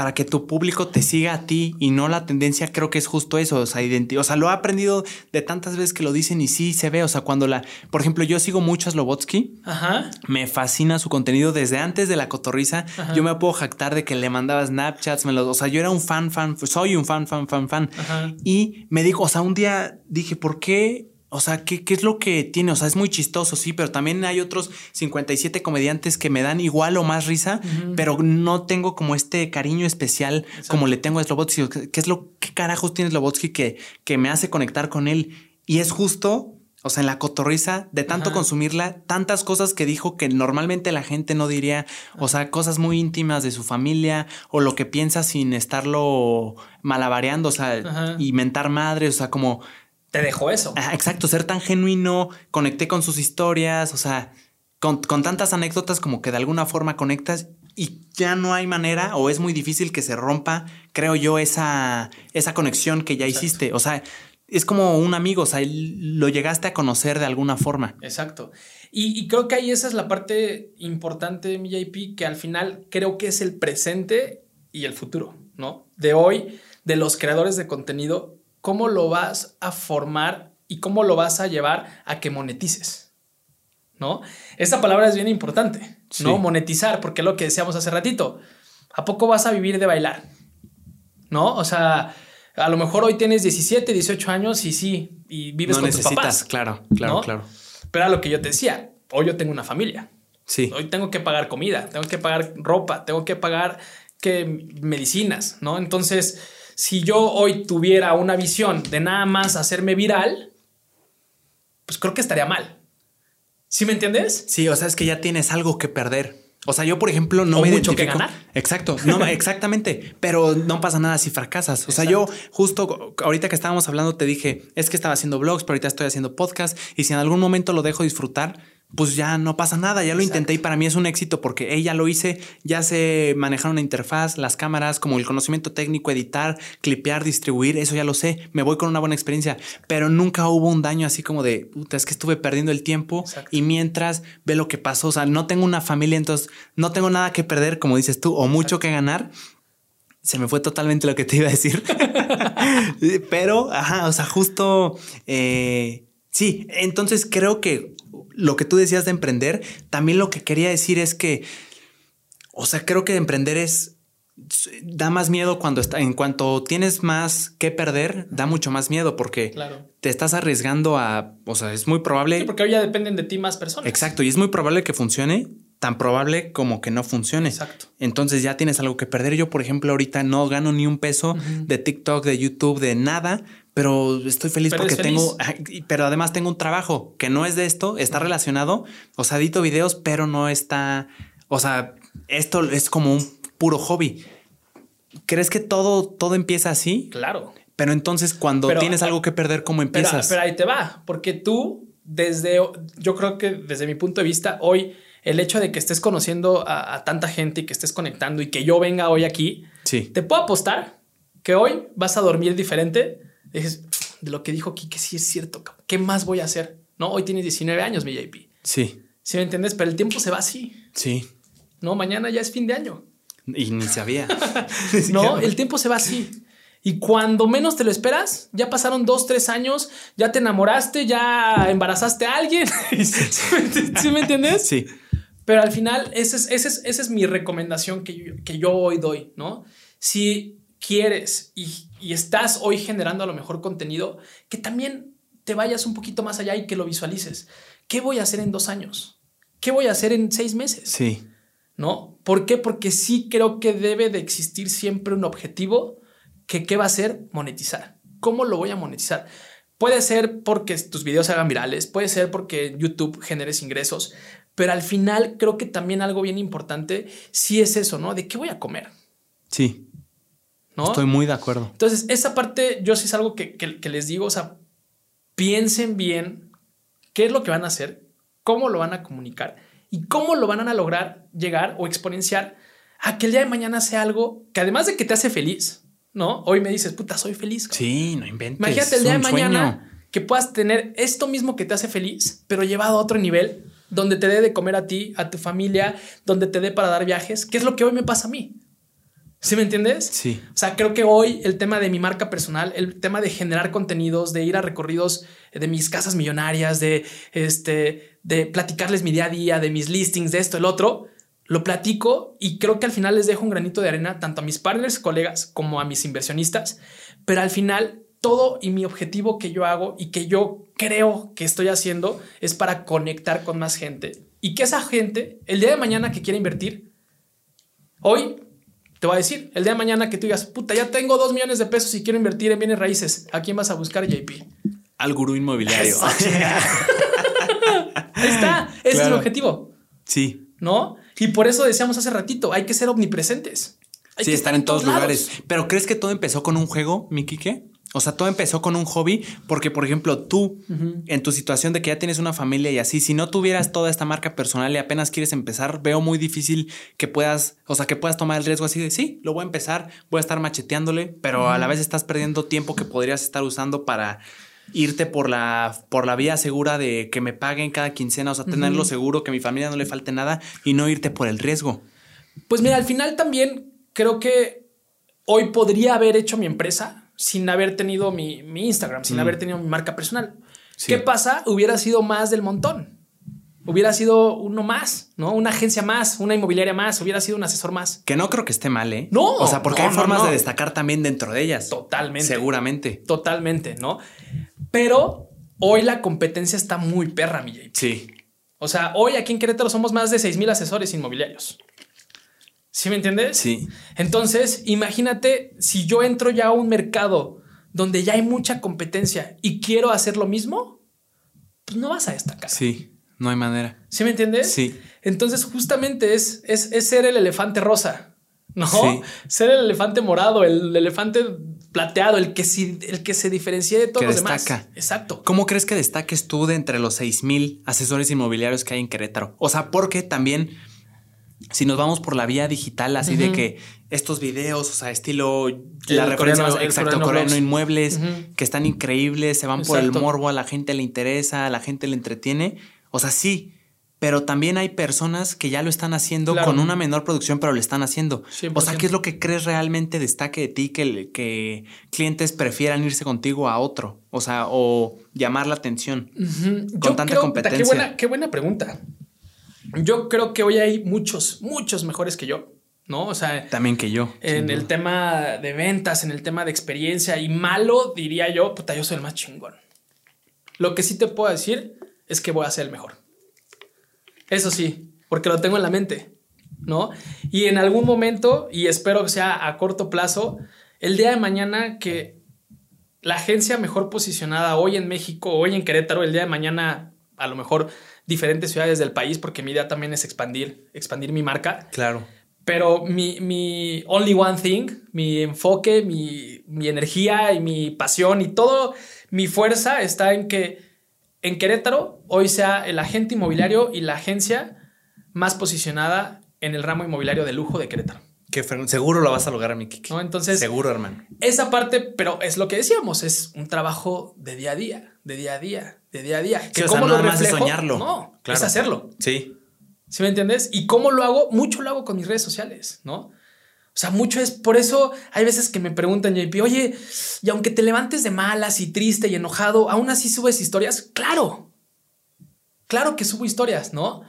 A: para que tu público te siga a ti y no la tendencia, creo que es justo eso, o sea, o sea, lo he aprendido de tantas veces que lo dicen y sí se ve, o sea, cuando la, por ejemplo, yo sigo mucho a Slobotsky,
B: Ajá.
A: me fascina su contenido desde antes de la cotorriza, yo me puedo jactar de que le mandaba Snapchats, me los, o sea, yo era un fan, fan, soy un fan, fan, fan, fan, y me dijo, o sea, un día dije, ¿por qué o sea, ¿qué, ¿qué, es lo que tiene? O sea, es muy chistoso, sí, pero también hay otros 57 comediantes que me dan igual o más risa, pero no tengo como este cariño especial como le tengo a Slobotsky. ¿Qué es lo qué carajos tiene Slobotsky que, que me hace conectar con él? Y es justo, o sea, en la cotorriza, de tanto consumirla, tantas cosas que dijo que normalmente la gente no diría, o sea, cosas muy íntimas de su familia o lo que piensa sin estarlo malabareando, o sea, y mentar madre, o sea, como
B: te dejó eso.
A: exacto, ser tan genuino, conecté con sus historias, o sea, con, tantas anécdotas como que de alguna forma conectas y ya no hay manera o es muy difícil que se rompa, creo yo, esa, esa conexión que ya hiciste. O sea, es como un amigo, o sea, lo llegaste a conocer de alguna forma.
B: Exacto. Y, y, creo que ahí esa es la parte importante de mi JP, que al final creo que es el presente y el futuro, ¿no? De hoy, de los creadores de contenido, cómo lo vas a formar y cómo lo vas a llevar a que monetices. ¿No? Esa palabra es bien importante, ¿no? Monetizar, porque es lo que decíamos hace ratito. ¿A poco vas a vivir de bailar? ¿No? O sea, a lo mejor hoy tienes 17, 18 años y sí, y vives con tus papás.
A: Claro, claro, claro.
B: Pero a lo que yo te decía, hoy yo tengo una familia.
A: Sí.
B: Hoy tengo que pagar comida, tengo que pagar ropa, tengo que pagar que medicinas, ¿no? Entonces, si yo hoy tuviera una visión de nada más hacerme viral, pues creo que estaría mal. ¿Sí me entiendes?
A: Sí, o sea, es que ya tienes algo que perder. O sea, yo, por ejemplo, no me
B: mucho que ganar.
A: Exacto, no, exactamente. Pero no pasa nada si fracasas. O sea, yo justo ahorita que estábamos hablando te dije, es que estaba haciendo blogs, pero ahorita estoy haciendo podcast y si en algún momento lo dejo disfrutar, pues ya no pasa nada, ya lo intenté y para mí es un éxito porque ella lo hice, ya sé manejar una interfaz, las cámaras, como el conocimiento técnico, editar, clipear, distribuir, eso ya lo sé, me voy con una buena experiencia, pero nunca hubo un daño así como de, puta, es que estuve perdiendo el tiempo y mientras ve lo que pasó, o sea, no tengo una familia, entonces no tengo nada que perder, como dices tú, o mucho que ganar. Se me fue totalmente lo que te iba a decir. pero, ajá, o sea, justo... Eh, sí, entonces creo que lo que tú decías de emprender, también lo que quería decir es que, o sea, creo que emprender es da más miedo cuando está en cuanto tienes más que perder, da mucho más miedo porque te estás arriesgando a, o sea, es muy probable.
B: porque hoy ya dependen de ti más personas.
A: Exacto, y es muy probable que funcione tan probable como que no funcione.
B: Exacto.
A: Entonces ya tienes algo que perder. Yo, por ejemplo, ahorita no gano ni un peso de TikTok, de YouTube, de nada, pero estoy feliz porque tengo, pero además tengo un trabajo que no es de esto, está relacionado. O sea, edito videos, pero no está, o sea, esto es como un puro hobby. ¿Crees que todo, todo empieza así?
B: Claro.
A: Pero entonces cuando tienes algo que perder, ¿cómo empiezas?
B: pero ahí te va, porque tú desde, yo creo que desde mi punto de vista, hoy el hecho de que estés conociendo a, tanta gente y que estés conectando y que yo venga hoy aquí,
A: sí.
B: te puedo apostar que hoy vas a dormir diferente. Dices, de lo que dijo que sí es cierto. ¿Qué más voy a hacer? No, hoy tienes 19 años, mi JP.
A: Sí.
B: ¿Sí me entiendes? Pero el tiempo se va así.
A: Sí.
B: No, mañana ya es fin de año.
A: Y ni sabía.
B: no, el tiempo se va así. Y cuando menos te lo esperas, ya pasaron dos, tres años, ya te enamoraste, ya embarazaste a alguien. ¿Sí, me, entiendes?
A: Sí.
B: Pero al final, esa es, esa es, mi recomendación que yo, que yo hoy doy, ¿no? Si quieres y, y estás hoy generando a lo mejor contenido, que también te vayas un poquito más allá y que lo visualices. ¿Qué voy a hacer en dos años? ¿Qué voy a hacer en seis meses?
A: Sí.
B: ¿No? ¿Por qué? Porque sí creo que debe de existir siempre un objetivo que qué va a ser monetizar. ¿Cómo lo voy a monetizar? Puede ser porque tus videos se hagan virales, puede ser porque YouTube generes ingresos, pero al final creo que también algo bien importante sí es eso, ¿no? ¿De qué voy a comer?
A: Sí. ¿No? Estoy muy de acuerdo.
B: Entonces, esa parte yo sí es algo que, que les digo, o sea, piensen bien qué es lo que van a hacer, cómo lo van a comunicar y cómo lo van a lograr llegar o exponenciar a que el día de mañana sea algo que además de que te hace feliz, ¿no? Hoy me dices, puta, soy feliz.
A: Sí, no inventes.
B: Imagínate el día de mañana que puedas tener esto mismo que te hace feliz, pero llevado a otro nivel, donde te dé de comer a ti, a tu familia, donde te dé para dar viajes, que es lo que hoy me pasa a mí. ¿Sí me entiendes?
A: Sí.
B: O sea, creo que hoy el tema de mi marca personal, el tema de generar contenidos, de ir a recorridos de mis casas millonarias, de este, de platicarles mi día a día, de mis listings, de esto, el otro, lo platico y creo que al final les dejo un granito de arena tanto a mis partners, colegas, como a mis inversionistas, pero al final todo y mi objetivo que yo hago y que yo creo que estoy haciendo es para conectar con más gente y que esa gente, el día de mañana que quiera invertir, hoy te voy a decir, el día de mañana que tú digas, puta, ya tengo dos millones de pesos y quiero invertir en bienes raíces, ¿a quién vas a buscar, JP?
A: Al gurú inmobiliario.
B: Ahí está, ese es el objetivo.
A: Sí.
B: ¿No? Y por eso decíamos hace ratito, hay que ser omnipresentes.
A: Hay sí, estar en todos, lugares. Pero ¿crees que todo empezó con un juego, mi Kike? O sea, todo empezó con un hobby, porque por ejemplo, tú en tu situación de que ya tienes una familia y así, si no tuvieras toda esta marca personal y apenas quieres empezar, veo muy difícil que puedas, o sea, que puedas tomar el riesgo así de sí, lo voy a empezar, voy a estar macheteándole, pero a la vez estás perdiendo tiempo que podrías estar usando para irte por la, por la vía segura de que me paguen cada quincena, o sea, tenerlo seguro, que a mi familia no le falte nada y no irte por el riesgo.
B: Pues mira, al final también creo que hoy podría haber hecho mi empresa sin haber tenido mi, Instagram, sin mm. haber tenido mi marca personal. ¿Qué pasa? Hubiera sido más del montón. Hubiera sido uno más, ¿no? Una agencia más, una inmobiliaria más, hubiera sido un asesor más.
A: Que no creo que esté mal, ¿eh?
B: No.
A: O sea, porque hay formas de destacar también dentro de ellas.
B: Totalmente.
A: Seguramente.
B: Totalmente, ¿no? Pero hoy la competencia está muy perra, mi
A: Sí.
B: O sea, hoy aquí en Querétaro somos más de 6 mil asesores inmobiliarios. ¿Sí me entiendes?
A: Sí.
B: Entonces, imagínate si yo entro ya a un mercado donde ya hay mucha competencia y quiero hacer lo mismo, pues no vas a destacar.
A: Sí, no hay manera.
B: ¿Sí me entiendes?
A: Sí.
B: Entonces, justamente es, es, ser el elefante rosa, ¿no? Ser el elefante morado, el elefante plateado, el que, el que se diferencia de todos los destaca. demás. Exacto.
A: ¿Cómo crees que destaques tú de entre los 6 mil asesores inmobiliarios que hay en Querétaro? O sea, porque también si nos vamos por la vía digital, así de que estos videos, o sea, estilo la referencia exacto, coreano, inmuebles, que están increíbles, se van por el morbo, a la gente le interesa, a la gente le entretiene. O sea, sí, pero también hay personas que ya lo están haciendo con una menor producción, pero lo están haciendo. O sea, ¿qué es lo que crees realmente destaque de ti que, que clientes prefieran irse contigo a otro? O sea, o llamar la atención con tanta competencia.
B: Qué buena, qué buena pregunta. Yo creo que hoy hay muchos, muchos mejores que yo. ¿no? O sea,
A: también que yo.
B: En el tema de ventas, en el tema de experiencia y malo, diría yo, puta, yo soy el más chingón. Lo que sí te puedo decir es que voy a ser el mejor. Eso sí, porque lo tengo en la mente, ¿no? Y en algún momento, y espero que sea a corto plazo, el día de mañana que la agencia mejor posicionada hoy en México, hoy en Querétaro, el día de mañana a lo mejor diferentes ciudades del país, porque mi idea también es expandir, expandir mi marca.
A: Claro.
B: Pero mi, mi only one thing, mi enfoque, mi, mi energía y mi pasión y todo mi fuerza está en que en Querétaro hoy sea el agente inmobiliario y la agencia más posicionada en el ramo inmobiliario de lujo de Querétaro.
A: Que seguro lo vas a lograr, mi Kiki.
B: ¿No? Entonces,
A: seguro, hermano.
B: Esa parte, pero es lo que decíamos, es un trabajo de día a día, de día a día, de día a día.
A: Que cómo lo reflejo, soñarlo.
B: No, es hacerlo.
A: Sí.
B: ¿Sí me entiendes? Y cómo lo hago, mucho lo hago con mis redes sociales, ¿no? O sea, mucho es por eso hay veces que me preguntan, JP, oye, y aunque te levantes de malas y triste y enojado, aún así subes historias. Claro, claro que subo historias, ¿no?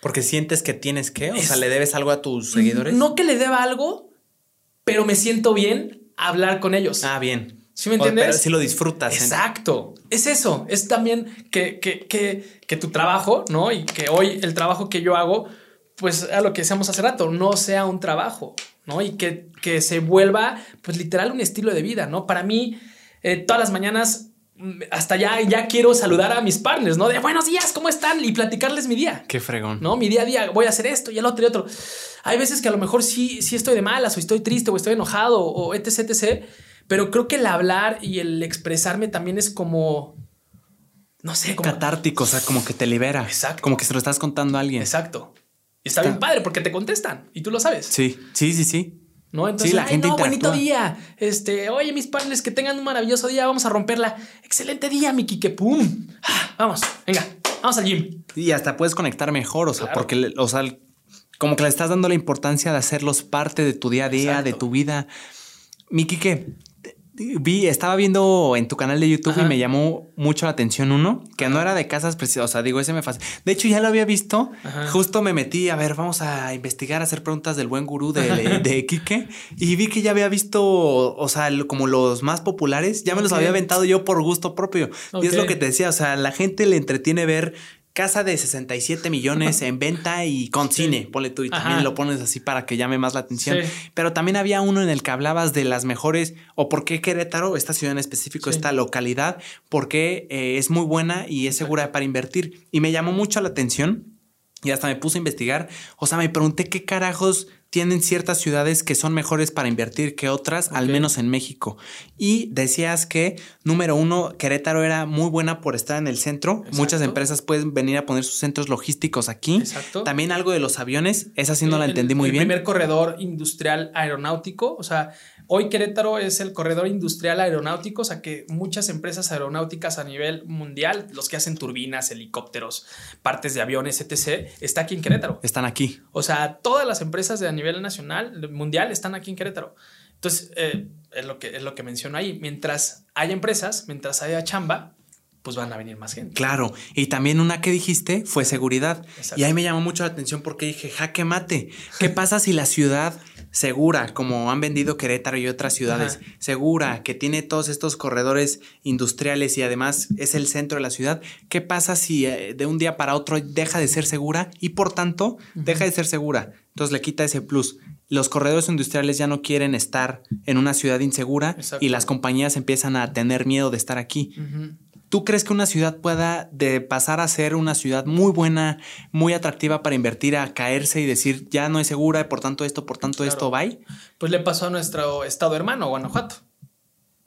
A: Porque sientes que tienes que, o sea, le debes algo a tus seguidores.
B: No que le deba algo, pero me siento bien hablar con ellos.
A: Ah, bien.
B: ¿Sí me entiendes? pero
A: si lo disfrutas.
B: Exacto. Es eso. Es también que, que, que, que tu trabajo, ¿no? Y que hoy el trabajo que yo hago, pues a lo que decíamos hace rato, no sea un trabajo, ¿no? Y que, que se vuelva, pues literal, un estilo de vida, ¿no? Para mí, eh, todas las mañanas, mm, hasta ya, ya quiero saludar a mis partners, ¿no? De buenos días, ¿cómo están? Y platicarles mi día.
A: Qué fregón.
B: ¿No? Mi día a día, voy a hacer esto y el otro y otro. Hay veces que a lo mejor sí, sí estoy de malas o estoy triste o estoy enojado o etc, etc. Pero creo que el hablar y el expresarme también es como, no sé,
A: como... Catártico, o sea, como que te libera.
B: Exacto.
A: Como que se lo estás contando a alguien.
B: Exacto. Y está, bien padre porque te contestan y tú lo sabes.
A: Sí, sí, sí, sí.
B: ¿No? Entonces, la gente no, bonito día. Este, oye, mis padres, que tengan un maravilloso día. Vamos a romperla. Excelente día, Miki, que pum. Ah, vamos, venga, vamos al gym.
A: Y hasta puedes conectar mejor, o sea, porque, o sea, como que le estás dando la importancia de hacerlos parte de tu día a día, de tu vida. Miki, ¿qué? Vi, estaba viendo en tu canal de YouTube y me llamó mucho la atención uno, que no era de casas preciosas. O sea, digo, ese me fascina. De hecho, ya lo había visto. Justo me metí, a ver, vamos a investigar, a hacer preguntas del buen gurú de, de Quique. Y vi que ya había visto, o sea, como los más populares. Ya me los había aventado yo por gusto propio. Y es lo que te decía, o sea, la gente le entretiene ver casa de 67 millones en venta y con cine, ponle tú y también lo pones así para que llame más la atención. Pero también había uno en el que hablabas de las mejores o por qué Querétaro, esta ciudad en específico, esta localidad, porque eh, es muy buena y es segura para invertir. Y me llamó mucho la atención y hasta me puse a investigar. O sea, me pregunté qué carajos tienen ciertas ciudades que son mejores para invertir que otras, al menos en México. Y decías que, número uno, Querétaro era muy buena por estar en el centro. Muchas empresas pueden venir a poner sus centros logísticos aquí. Exacto. También algo de los aviones, esa sí no la entendí muy bien.
B: El primer corredor industrial aeronáutico, o sea, Hoy Querétaro es el corredor industrial aeronáutico, o sea que muchas empresas aeronáuticas a nivel mundial, los que hacen turbinas, helicópteros, partes de aviones, etc., está aquí en Querétaro.
A: Están aquí.
B: O sea, todas las empresas de a nivel nacional, mundial, están aquí en Querétaro. Entonces, eh, es, lo que, es lo que menciono ahí. Mientras haya empresas, mientras haya chamba, pues van a venir más gente.
A: Claro, y también una que dijiste fue seguridad. Y ahí me llamó mucho la atención porque dije, jaque mate, ¿qué pasa si la ciudad segura, como han vendido Querétaro y otras ciudades, segura, que tiene todos estos corredores industriales y además es el centro de la ciudad, ¿qué pasa si eh, de un día para otro deja de ser segura y por tanto deja de ser segura? Entonces le quita ese plus. Los corredores industriales ya no quieren estar en una ciudad insegura y las compañías empiezan a tener miedo de estar aquí. ¿Tú crees que una ciudad pueda de pasar a ser una ciudad muy buena, muy atractiva para invertir, a caerse y decir ya no es segura, por tanto esto, por tanto esto, bye?
B: Pues le pasó a nuestro estado hermano, Guanajuato.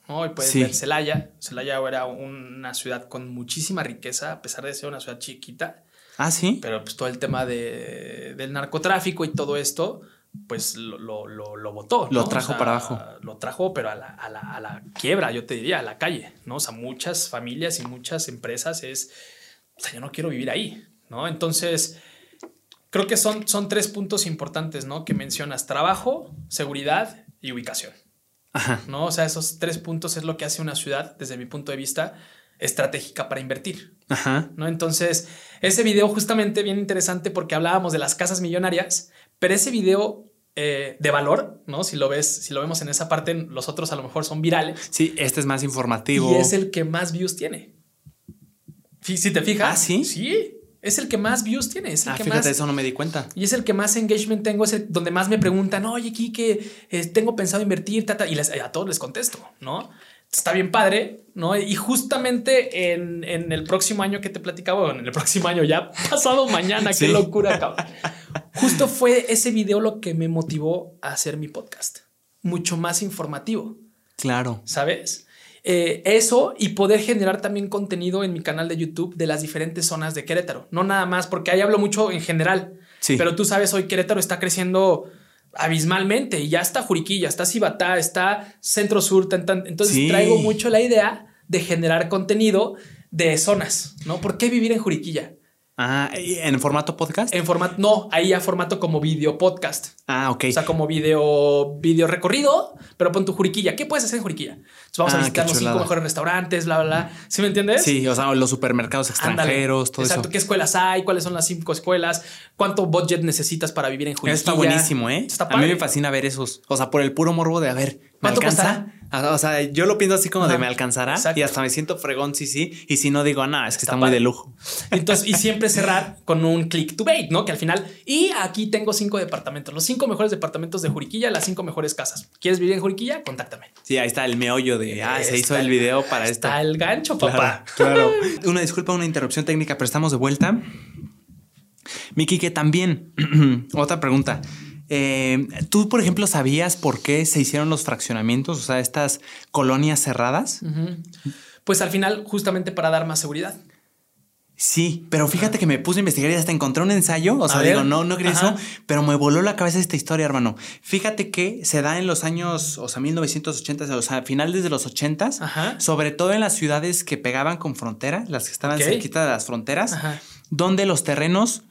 B: ¿no? Y puedes ver Celaya. Celaya era una ciudad con muchísima riqueza, a pesar de ser una ciudad chiquita.
A: Ah, sí.
B: Pero pues todo el tema de, del narcotráfico y todo esto, pues lo, lo, lo, votó.
A: Lo trajo para abajo.
B: Lo trajo, pero a la, a, la, a la, quiebra, yo te diría, a la calle, ¿no? O sea, muchas familias y muchas empresas es, o sea, yo no quiero vivir ahí, ¿no? Entonces, creo que son, son tres puntos importantes, ¿no? Que mencionas, trabajo, seguridad y ubicación. Ajá. ¿No? O sea, esos tres puntos es lo que hace una ciudad, desde mi punto de vista, estratégica para invertir. Ajá. ¿No? Entonces, ese video justamente bien interesante porque hablábamos de las casas millonarias, pero ese video eh, de valor, ¿no? Si lo ves, si lo vemos en esa parte, los otros a lo mejor son virales.
A: Sí, este es más informativo.
B: Y es el que más views tiene. Si te fijas.
A: ¿Ah, sí?
B: Sí. Es el que más views tiene. Es el
A: ah,
B: que
A: fíjate,
B: más,
A: eso no me di cuenta.
B: Y es el que más engagement tengo, es el donde más me preguntan, oye, Kike, eh, tengo pensado invertir, tata, y les, a todos les contesto, ¿no? Está bien padre, ¿no? Y justamente en, en el próximo año que te platicaba, bueno, en el próximo año ya pasado mañana, qué locura, cabrón. Justo fue ese video lo que me motivó a hacer mi podcast, mucho más informativo.
A: Claro.
B: ¿Sabes? Eh, eso y poder generar también contenido en mi canal de YouTube de las diferentes zonas de Querétaro. No nada más, porque ahí hablo mucho en general. Sí. Pero tú sabes, hoy Querétaro está creciendo abismalmente y ya está Juriquilla, está Cibatá, está Centro Sur. entonces traigo mucho la idea de generar contenido de zonas, ¿no? ¿Por qué vivir en Juriquilla?
A: Ah, ¿en formato podcast?
B: En formato, no, ahí a formato como video podcast.
A: Ah, ok.
B: O sea, como video, video recorrido, pero pon tu Juriquilla. ¿Qué puedes hacer en Juriquilla? Entonces vamos a ah, visitar los cinco mejores restaurantes, bla, bla, bla. ¿Sí me entiendes?
A: Sí, o sea, los supermercados extranjeros, todo
B: Exacto. ¿Qué escuelas hay? ¿Cuáles son las cinco escuelas? ¿Cuánto budget necesitas para vivir en Juriquilla?
A: Está buenísimo, ¿eh? a mí me fascina ver esos. O sea, por el puro morbo de, a ver, ¿me alcanza? O sea, yo lo pienso así como de me alcanzará y hasta me siento fregón, sí, sí. Y si no digo, nada, es que está, muy de lujo.
B: Entonces, y siempre cerrar con un click to bait, ¿no? Que al final, y aquí tengo cinco departamentos, los cinco mejores departamentos de Juriquilla, las cinco mejores casas. ¿Quieres vivir en Juriquilla? Contáctame.
A: Sí, ahí está el meollo de, ah, se hizo el video para esto.
B: Está el gancho, papá.
A: Claro. una disculpa, una interrupción técnica, pero estamos de vuelta. Miki, que también, otra pregunta. Eh, ¿Tú, por ejemplo, sabías por qué se hicieron los fraccionamientos, o sea, estas colonias cerradas?
B: Pues al final, justamente para dar más seguridad.
A: Sí, pero fíjate que me puse a investigar y hasta encontré un ensayo. O sea, digo, no, no quería eso, pero me voló la cabeza esta historia, hermano. Fíjate que se da en los años, o sea, 1980, o sea, finales de los 80, sobre todo en las ciudades que pegaban con frontera, las que estaban cerquita de las fronteras, donde los terrenos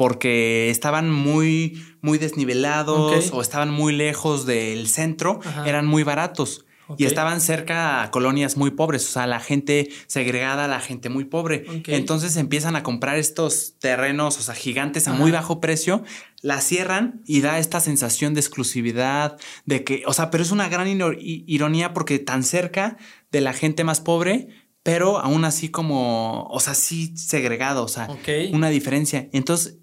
A: porque estaban muy, muy desnivelados o estaban muy lejos del centro, eran muy baratos. Y estaban cerca a colonias muy pobres, o sea, la gente segregada, la gente muy pobre. Entonces empiezan a comprar estos terrenos, o sea, gigantes a muy bajo precio, la cierran y da esta sensación de exclusividad, de que, o sea, pero es una gran ironía porque tan cerca de la gente más pobre, pero aún así como, o sea, sí segregado, o sea, una diferencia. Entonces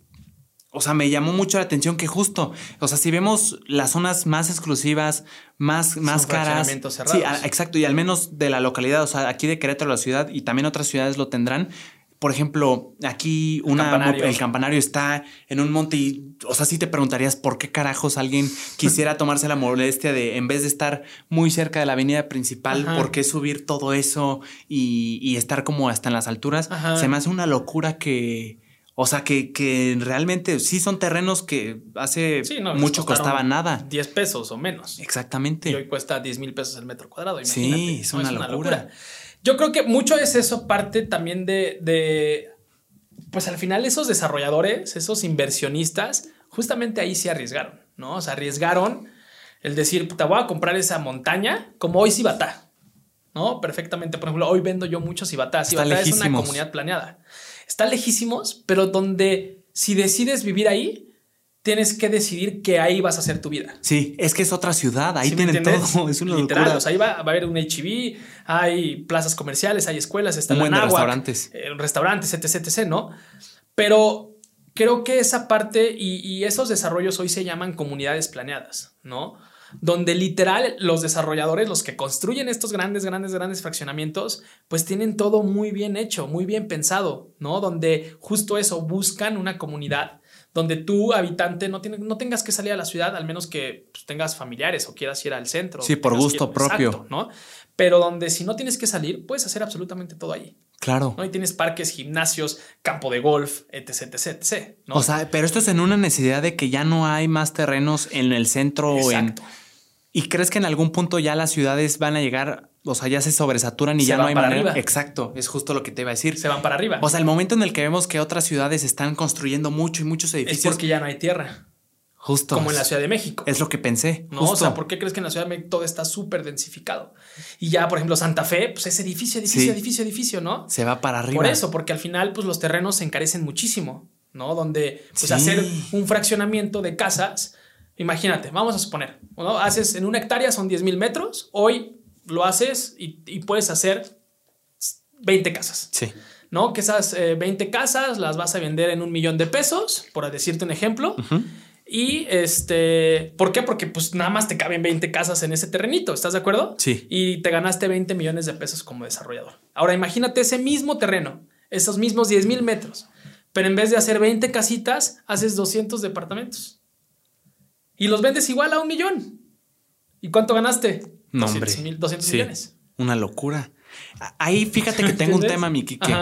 A: o sea, me llamó mucho la atención que justo, o sea, si vemos las zonas más exclusivas, más, más caras. Sí, exacto, y al menos de la localidad, o sea, aquí de Querétaro, la ciudad, y también otras ciudades lo tendrán. Por ejemplo, aquí una, el campanario. el campanario está en un monte y, o sea, sí te preguntarías por qué carajos alguien quisiera tomarse la molestia de, en vez de estar muy cerca de la avenida principal, por qué subir todo eso y, estar como hasta en las alturas. Se me hace una locura que, o sea, que, realmente sí son terrenos que hace mucho costaban nada.
B: 10 pesos o menos.
A: Exactamente.
B: Y hoy cuesta 10 mil pesos el metro cuadrado.
A: Sí, es, una, locura.
B: Yo creo que mucho es eso parte también de, de, pues al final esos desarrolladores, esos inversionistas, justamente ahí se arriesgaron, ¿no? O sea, arriesgaron el decir, te voy a comprar esa montaña como hoy Cibatá, ¿no? Perfectamente. Por ejemplo, hoy vendo yo mucho Cibatá. Cibatá es una comunidad planeada. Está lejísimos, pero donde si decides vivir ahí, tienes que decidir que ahí vas a hacer tu vida.
A: Sí, es que es otra ciudad, ahí tienen todo, es una
B: Literal, O sea, ahí va, a haber un HIV, hay plazas comerciales, hay escuelas, está
A: un restaurantes.
B: Eh, restaurantes, etc, etc, ¿no? Pero creo que esa parte y, y, esos desarrollos hoy se llaman comunidades planeadas, ¿no? Donde literal los desarrolladores, los que construyen estos grandes, grandes, grandes fraccionamientos, pues tienen todo muy bien hecho, muy bien pensado, ¿no? Donde justo eso, buscan una comunidad donde tú, habitante, no, no tengas que salir a la ciudad, al menos que pues, tengas familiares o quieras ir al centro.
A: Sí, por gusto propio.
B: ¿no? Pero donde si no tienes que salir, puedes hacer absolutamente todo ahí.
A: Claro.
B: ¿no? Y tienes parques, gimnasios, campo de golf, etc, etc, etc.
A: O sea, pero esto es en una necesidad de que ya no hay más terrenos en el centro. Exacto. En... ¿Y crees que en algún punto ya las ciudades van a llegar, o sea, ya se sobresaturan y ya no hay manera? Arriba. Exacto, es justo lo que te iba a decir.
B: Se van para arriba.
A: O sea, el momento en el que vemos que otras ciudades están construyendo mucho y muchos edificios.
B: Es porque ya no hay tierra.
A: Justo.
B: Como en la Ciudad de México.
A: Es lo que pensé.
B: No, o sea, ¿por qué crees que en la Ciudad de México todo está súper densificado? Y ya, por ejemplo, Santa Fe, pues es edificio, edificio, edificio, edificio, ¿no?
A: Se va para arriba.
B: Por eso, porque al final, pues los terrenos se encarecen muchísimo, ¿no? Donde, pues hacer un fraccionamiento de casas Imagínate, vamos a suponer, ¿no? haces en una hectárea son 10 mil metros, hoy lo haces y, puedes hacer 20 casas.
A: Sí.
B: ¿no? Que esas 20 eh, casas las vas a vender en un millón de pesos, por decirte un ejemplo. Y este, ¿por qué? Porque pues nada más te caben 20 casas en ese terrenito, ¿estás de acuerdo?
A: Sí.
B: Y te ganaste 20 millones de pesos como desarrollador. Ahora imagínate ese mismo terreno, esos mismos 10 mil metros, pero en vez de hacer 20 casitas, haces 200 departamentos. Y los vendes igual a un millón. ¿Y cuánto ganaste?
A: No, 200,
B: hombre. 200 millones.
A: Una locura. Ahí fíjate que tengo un tema, Miki, que,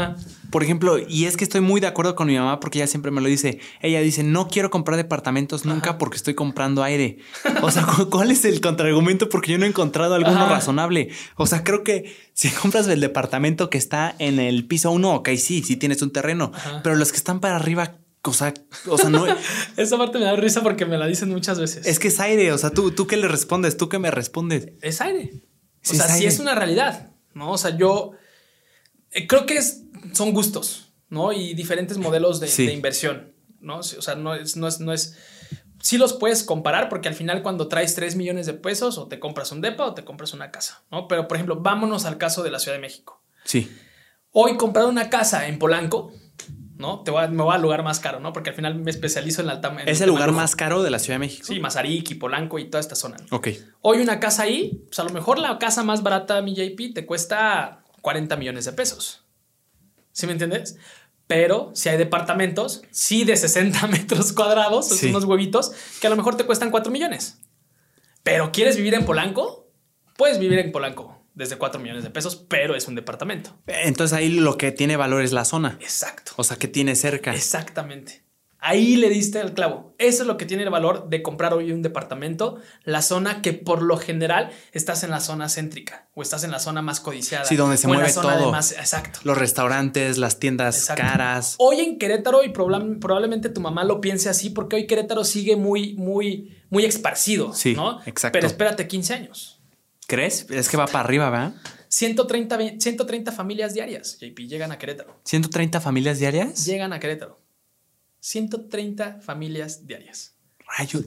A: por ejemplo, y es que estoy muy de acuerdo con mi mamá porque ella siempre me lo dice. Ella dice, no quiero comprar departamentos nunca porque estoy comprando aire. O sea, ¿cuál es el contraargumento? Porque yo no he encontrado alguno razonable. O sea, creo que si compras el departamento que está en el piso uno, ok, sí, sí tienes un terreno, pero los que están para arriba, o sea, o sea, no.
B: Esa parte me da risa porque me la dicen muchas veces.
A: Es que es aire. O sea, tú, tú qué le respondes, tú qué me respondes.
B: Es aire. O sea, sí es una realidad. ¿No? O sea, yo eh, creo que es, son gustos, ¿no? Y diferentes modelos de, inversión, ¿no? O sea, no es, no es, no es, sí los puedes comparar porque al final cuando traes 3 millones de pesos o te compras un depa o te compras una casa, ¿no? Pero, por ejemplo, vámonos al caso de la Ciudad de México.
A: Sí.
B: Hoy comprar una casa en Polanco, ¿no? Te voy me voy al lugar más caro, ¿no? Porque al final me especializo en la alta.
A: ¿Es el lugar más caro de la Ciudad de México?
B: Sí, Mazarik y Polanco y toda esta zona.
A: Ok.
B: Hoy una casa ahí, pues a lo mejor la casa más barata, mi JP, te cuesta 40 millones de pesos. ¿Sí me entiendes? Pero si hay departamentos, sí de 60 metros cuadrados, unos huevitos, que a lo mejor te cuestan 4 millones. Pero ¿quieres vivir en Polanco? Puedes vivir en Polanco desde 4 millones de pesos, pero es un departamento.
A: Entonces ahí lo que tiene valor es la zona.
B: Exacto.
A: O sea, que tiene cerca.
B: Exactamente. Ahí le diste el clavo. Eso es lo que tiene el valor de comprar hoy un departamento, la zona que por lo general estás en la zona céntrica o estás en la zona más codiciada.
A: Sí, donde se mueve todo.
B: Más, exacto.
A: Los restaurantes, las tiendas caras.
B: Hoy en Querétaro y probablemente tu mamá lo piense así porque hoy Querétaro sigue muy, muy, muy esparcido.
A: Sí,
B: ¿no?
A: exacto.
B: Pero espérate 15 años.
A: ¿Crees? Es que va para arriba, ¿verdad?
B: 130, 130 familias diarias, JP, llegan a Querétaro.
A: ¿130 familias diarias?
B: Llegan a Querétaro. 130 familias diarias.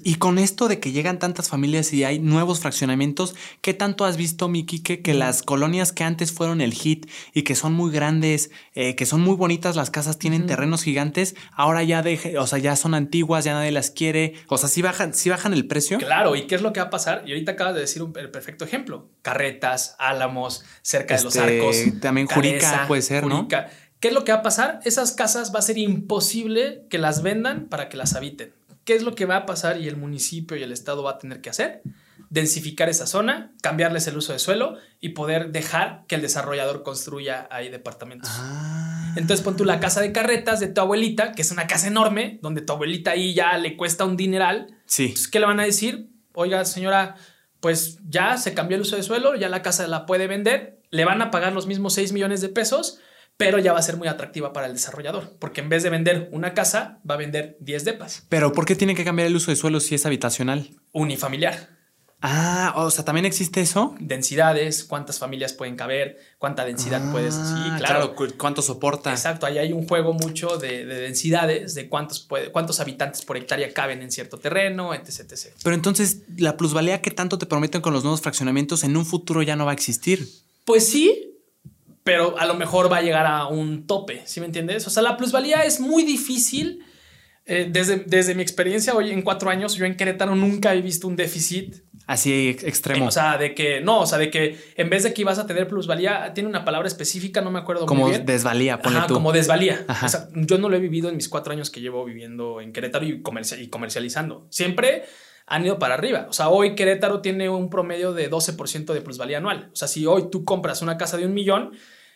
A: Y con esto de que llegan tantas familias y hay nuevos fraccionamientos, ¿qué tanto has visto, Miki, que, las colonias que antes fueron el hit y que son muy grandes, eh, que son muy bonitas, las casas tienen terrenos gigantes, ahora ya deje, o sea, ya son antiguas, ya nadie las quiere, o sea, sí bajan, sí bajan el precio.
B: Claro, ¿y qué es lo que va a pasar? Y ahorita acabas de decir un, el perfecto ejemplo: carretas, álamos, cerca de los este, arcos.
A: También Jurica puede ser, Jurica. ¿no?
B: ¿Qué es lo que va a pasar? Esas casas va a ser imposible que las vendan para que las habiten. ¿Qué es lo que va a pasar y el municipio y el estado va a tener que hacer? Densificar esa zona, cambiarles el uso de suelo y poder dejar que el desarrollador construya ahí departamentos. Ah. Entonces pon tú la casa de carretas de tu abuelita, que es una casa enorme, donde tu abuelita ahí ya le cuesta un dineral.
A: Sí.
B: ¿Qué le van a decir? Oiga, señora, pues ya se cambió el uso de suelo, ya la casa la puede vender, le van a pagar los mismos 6 millones de pesos, pero ya va a ser muy atractiva para el desarrollador, porque en vez de vender una casa, va a vender 10 depas.
A: Pero ¿por qué tiene que cambiar el uso de suelo si es habitacional?
B: Unifamiliar.
A: Ah, o sea, también existe eso.
B: Densidades, cuántas familias pueden caber, cuánta densidad puedes. Sí,
A: ah, claro. cuánto soporta.
B: Exacto, ahí hay un juego mucho de, densidades, de cuántos, puede, cuántos habitantes por hectárea caben en cierto terreno, etc, etc.
A: Pero entonces, la plusvalía que tanto te prometen con los nuevos fraccionamientos en un futuro ya no va a existir.
B: Pues sí, pero a lo mejor va a llegar a un tope, ¿sí me entiendes? O sea, la plusvalía es muy difícil. Eh, desde, desde mi experiencia hoy en cuatro años, yo en Querétaro nunca he visto un déficit.
A: Así extremo.
B: o sea, de que no, o sea, de que en vez de que ibas a tener plusvalía, tiene una palabra específica, no me acuerdo
A: como
B: muy bien.
A: desvalía, ponle tú.
B: Como desvalía. O sea, yo no lo he vivido en mis cuatro años que llevo viviendo en Querétaro y, y comercializando. Siempre han ido para arriba. O sea, hoy Querétaro tiene un promedio de 12% de plusvalía anual. O sea, si hoy tú compras una casa de un millón,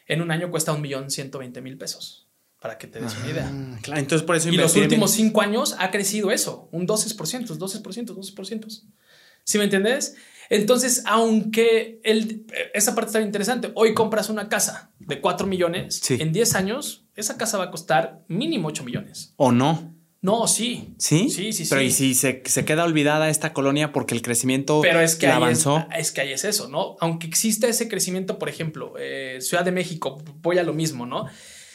B: en un año cuesta un millón ciento veinte mil pesos. Para que te des una idea.
A: Ah, claro, entonces por eso
B: Y los últimos cinco años ha crecido eso, un 12%, 12%, 12%. ¿Sí me entiendes? Entonces, aunque el, esa parte está interesante, hoy compras una casa de 4 millones, en 10 años, esa casa va a costar mínimo 8 millones.
A: ¿O no?
B: No, sí.
A: ¿Sí?
B: Sí, sí,
A: Pero
B: y
A: si se, queda olvidada esta colonia porque el crecimiento
B: Pero es que
A: avanzó.
B: Es, que ahí es eso, ¿no? Aunque exista ese crecimiento, por ejemplo, eh, Ciudad de México, voy a lo mismo, ¿no?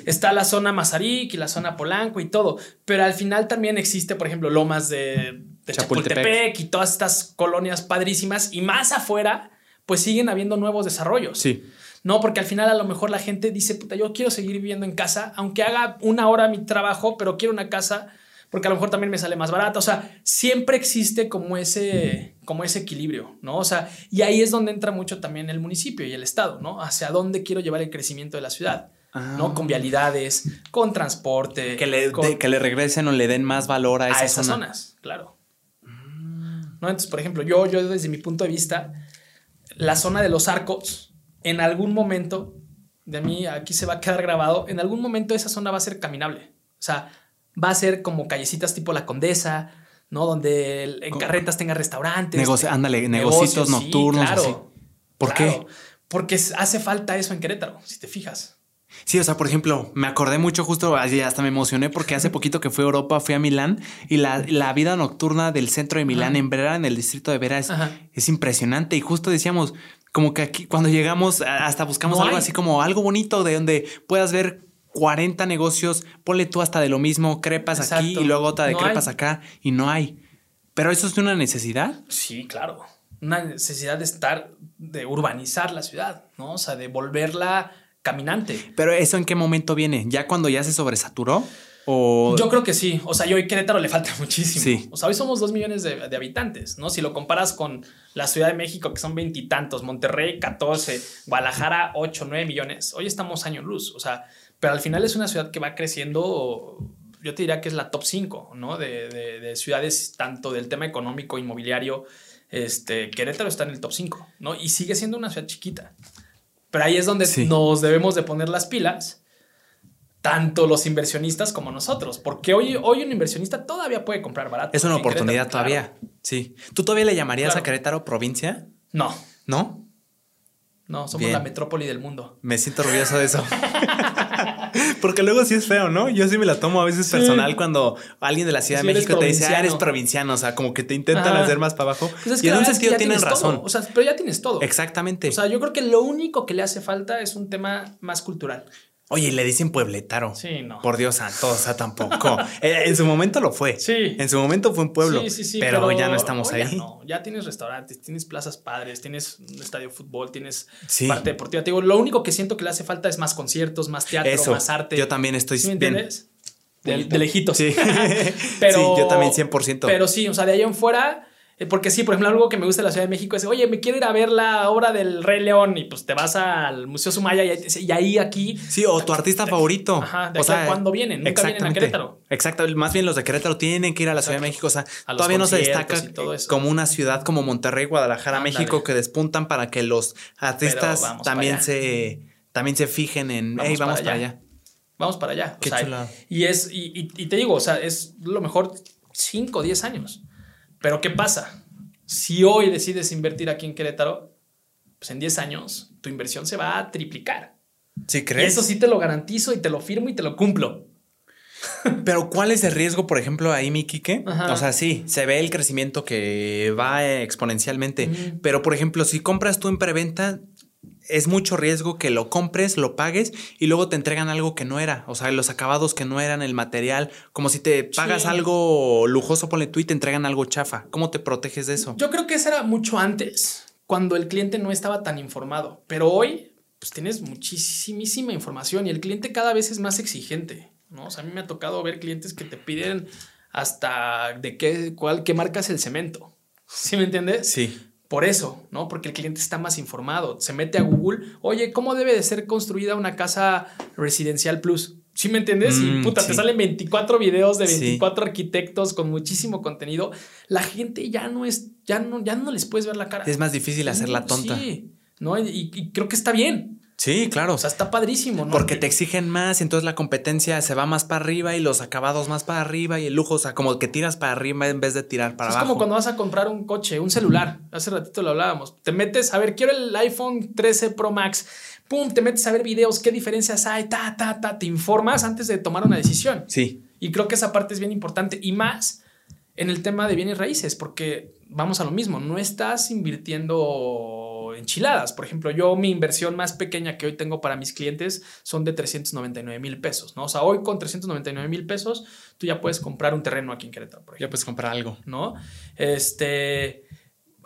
B: Está la zona Mazarik y la zona Polanco y todo, pero al final también existe, por ejemplo, Lomas de, Chapultepec. y todas estas colonias padrísimas y más afuera, pues siguen habiendo nuevos desarrollos.
A: Sí.
B: No, porque al final a lo mejor la gente dice, puta, yo quiero seguir viviendo en casa, aunque haga una hora mi trabajo, pero quiero una casa porque a lo mejor también me sale más barata. O sea, siempre existe como ese, como ese equilibrio, ¿no? O sea, y ahí es donde entra mucho también el municipio y el Estado, ¿no? Hacia dónde quiero llevar el crecimiento de la ciudad. ¿no? Con vialidades, con transporte.
A: Que le, que le regresen o le den más valor a,
B: esas zonas, claro. ¿No? Entonces, por ejemplo, yo, yo desde mi punto de vista, la zona de los arcos, en algún momento, de mí aquí se va a quedar grabado, en algún momento esa zona va a ser caminable. O sea, va a ser como callecitas tipo La Condesa, ¿no? Donde en carretas tenga restaurantes.
A: Negocio, ándale, negocios, nocturnos. claro. ¿Por qué?
B: Porque hace falta eso en Querétaro, si te fijas.
A: Sí, o sea, por ejemplo, me acordé mucho justo, hasta me emocioné porque hace poquito que fui a Europa, fui a Milán y la, vida nocturna del centro de Milán en Vera, en el distrito de Vera, es, impresionante. Y justo decíamos, como que aquí cuando llegamos, hasta buscamos algo así como algo bonito de donde puedas ver 40 negocios, ponle tú hasta de lo mismo, crepas aquí y luego otra de crepas acá y no hay. Pero eso es una necesidad.
B: Sí, claro. Una necesidad de estar, de urbanizar la ciudad, ¿no? O sea, de volverla caminante.
A: Pero eso en qué momento viene? ¿Ya cuando ya se sobresaturó? O...
B: Yo creo que sí. O sea, yo hoy Querétaro le falta muchísimo. Sí. O sea, hoy somos dos millones de, habitantes, ¿no? Si lo comparas con la Ciudad de México, que son veintitantos, Monterrey, 14, Guadalajara, 8, 9 millones. Hoy estamos años luz. O sea, pero al final es una ciudad que va creciendo, yo te diría que es la top 5, ¿no? De, de, ciudades, tanto del tema económico, inmobiliario. Este, Querétaro está en el top 5, ¿no? Y sigue siendo una ciudad chiquita. Pero ahí es donde nos debemos de poner las pilas, tanto los inversionistas como nosotros, porque hoy, hoy un inversionista todavía puede comprar barato.
A: Es una oportunidad todavía, sí. ¿Tú todavía le llamarías a Querétaro provincia?
B: No.
A: ¿No?
B: No, somos la metrópoli del mundo.
A: Me siento orgulloso de eso. Porque luego sí es feo, ¿no? Yo sí me la tomo a veces personal cuando alguien de la Ciudad de México te dice, ah, eres provinciano, o sea, como que te intentan hacer más para abajo. Pues y en un sentido tienen razón.
B: O sea, pero ya tienes todo.
A: Exactamente.
B: O sea, yo creo que lo único que le hace falta es un tema más cultural.
A: Oye, le dicen puebletaro.
B: Sí, no.
A: Por Dios santo, o sea, tampoco. Eh, en su momento lo fue. Sí. En su momento fue un pueblo. Sí, sí, sí. Pero, ya no estamos ahí.
B: Ya no, ya tienes restaurantes, tienes plazas padres, tienes un estadio de fútbol, tienes parte deportiva. Te digo, lo único que siento que le hace falta es más conciertos, más teatro, más arte.
A: Yo también estoy.
B: ¿Sí me entiendes? De, de, lejitos.
A: Sí. pero, sí, yo también 100%.
B: Pero sí, o sea, de ahí en fuera porque sí, por ejemplo, algo que me gusta de la Ciudad de México es, oye, me quiero ir a ver la obra del Rey León y pues te vas al Museo Sumaya y, ahí aquí...
A: Sí, o tu artista favorito.
B: Ajá, de o sea, cuando vienen, nunca vienen a Querétaro.
A: Exacto, más bien los de Querétaro tienen que ir a la Ciudad de México, o sea, todavía no se destaca como una ciudad como Monterrey, Guadalajara, México que despuntan para que los artistas también se, también se fijen en, vamos hey, vamos para allá.
B: Vamos para allá.
A: Qué chulado.
B: Y es, y, y, te digo, o sea, es lo mejor 5 o 10 años. Pero ¿qué pasa? Si hoy decides invertir aquí en Querétaro, pues en 10 años tu inversión se va a triplicar.
A: ¿Sí crees?
B: eso sí te lo garantizo y te lo firmo y te lo cumplo.
A: Pero ¿cuál es el riesgo, por ejemplo, ahí, mi Quique? O sea, sí, se ve el crecimiento que va exponencialmente. Pero, por ejemplo, si compras tú en preventa, es mucho riesgo que lo compres, lo pagues y luego te entregan algo que no era. O sea, los acabados que no eran, el material. Como si te pagas algo lujoso, ponle tú y te entregan algo chafa. ¿Cómo te proteges de eso?
B: Yo creo que eso era mucho antes, cuando el cliente no estaba tan informado. Pero hoy, pues tienes muchísima información y el cliente cada vez es más exigente. ¿no? O sea, a mí me ha tocado ver clientes que te piden hasta de qué, cuál, qué marca es el cemento. ¿Sí me entiendes?
A: Sí
B: por eso, ¿no? Porque el cliente está más informado. Se mete a Google, oye, ¿cómo debe de ser construida una casa residencial plus? ¿Sí me entiendes? y mm, puta, te salen 24 videos de 24 arquitectos con muchísimo contenido. La gente ya no es, ya no, ya no les puedes ver la cara.
A: Es más difícil hacer la tonta.
B: Sí, ¿no? y creo que está bien.
A: Sí, claro.
B: O sea, está padrísimo, ¿no?
A: Porque te exigen más y entonces la competencia se va más para arriba y los acabados más para arriba y el lujo, o sea, como que tiras para arriba en vez de tirar para abajo.
B: Es como cuando vas a comprar un coche, un celular. Hace ratito lo hablábamos. Te metes, a ver, quiero el iPhone 13 Pro Max. Pum, te metes a ver videos, qué diferencias hay, ta, ta, ta. Te informas antes de tomar una decisión.
A: Sí.
B: Y creo que esa parte es bien importante. Y más en el tema de bienes raíces, porque vamos a lo mismo, no estás invirtiendo enchiladas. Por ejemplo, yo mi inversión más pequeña que hoy tengo para mis clientes son de 399 mil pesos, ¿no? O sea, hoy con 399 mil pesos tú ya puedes comprar un terreno aquí en Querétaro.
A: Ya puedes comprar algo.
B: ¿No? Este...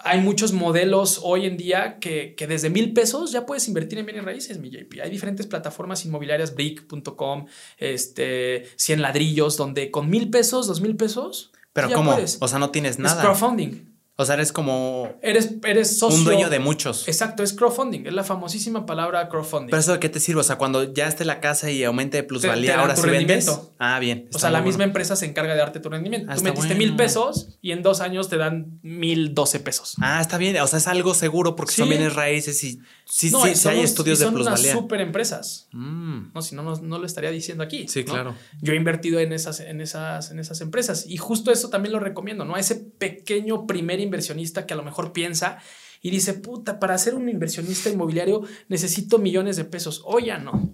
B: hay muchos modelos hoy en día que, desde mil pesos ya puedes invertir en bienes raíces, mi JP. Hay diferentes plataformas inmobiliarias, brick.com, este, 100 ladrillos, donde con mil pesos, dos mil pesos.
A: Pero ¿cómo? O sea, no tienes nada.
B: Es crowdfunding.
A: O sea, eres como.
B: Eres, eres socio.
A: Un dueño de muchos.
B: Exacto, es crowdfunding. Es la famosísima palabra crowdfunding.
A: ¿Pero eso de qué te sirve? O sea, cuando ya esté la casa y aumente de plusvalía, ahora sí vendes. Ah, bien.
B: O sea, la misma empresa se encarga de darte tu rendimiento. Ah, Tú metiste mil pesos y en dos años te dan mil doce pesos.
A: Ah, está bien. O sea, es algo seguro porque son bienes raíces y sí, sí, sí hay estudios de plusvalía.
B: Son unas super empresas. Mm. No, si no, no, lo estaría diciendo aquí.
A: Sí, claro.
B: Yo he invertido en esas, en, esas, en esas empresas y justo eso también lo recomiendo, ¿no? A ese pequeño primer inversionista que a lo mejor piensa y dice, puta, para ser un inversionista inmobiliario necesito millones de pesos. Hoy ya no.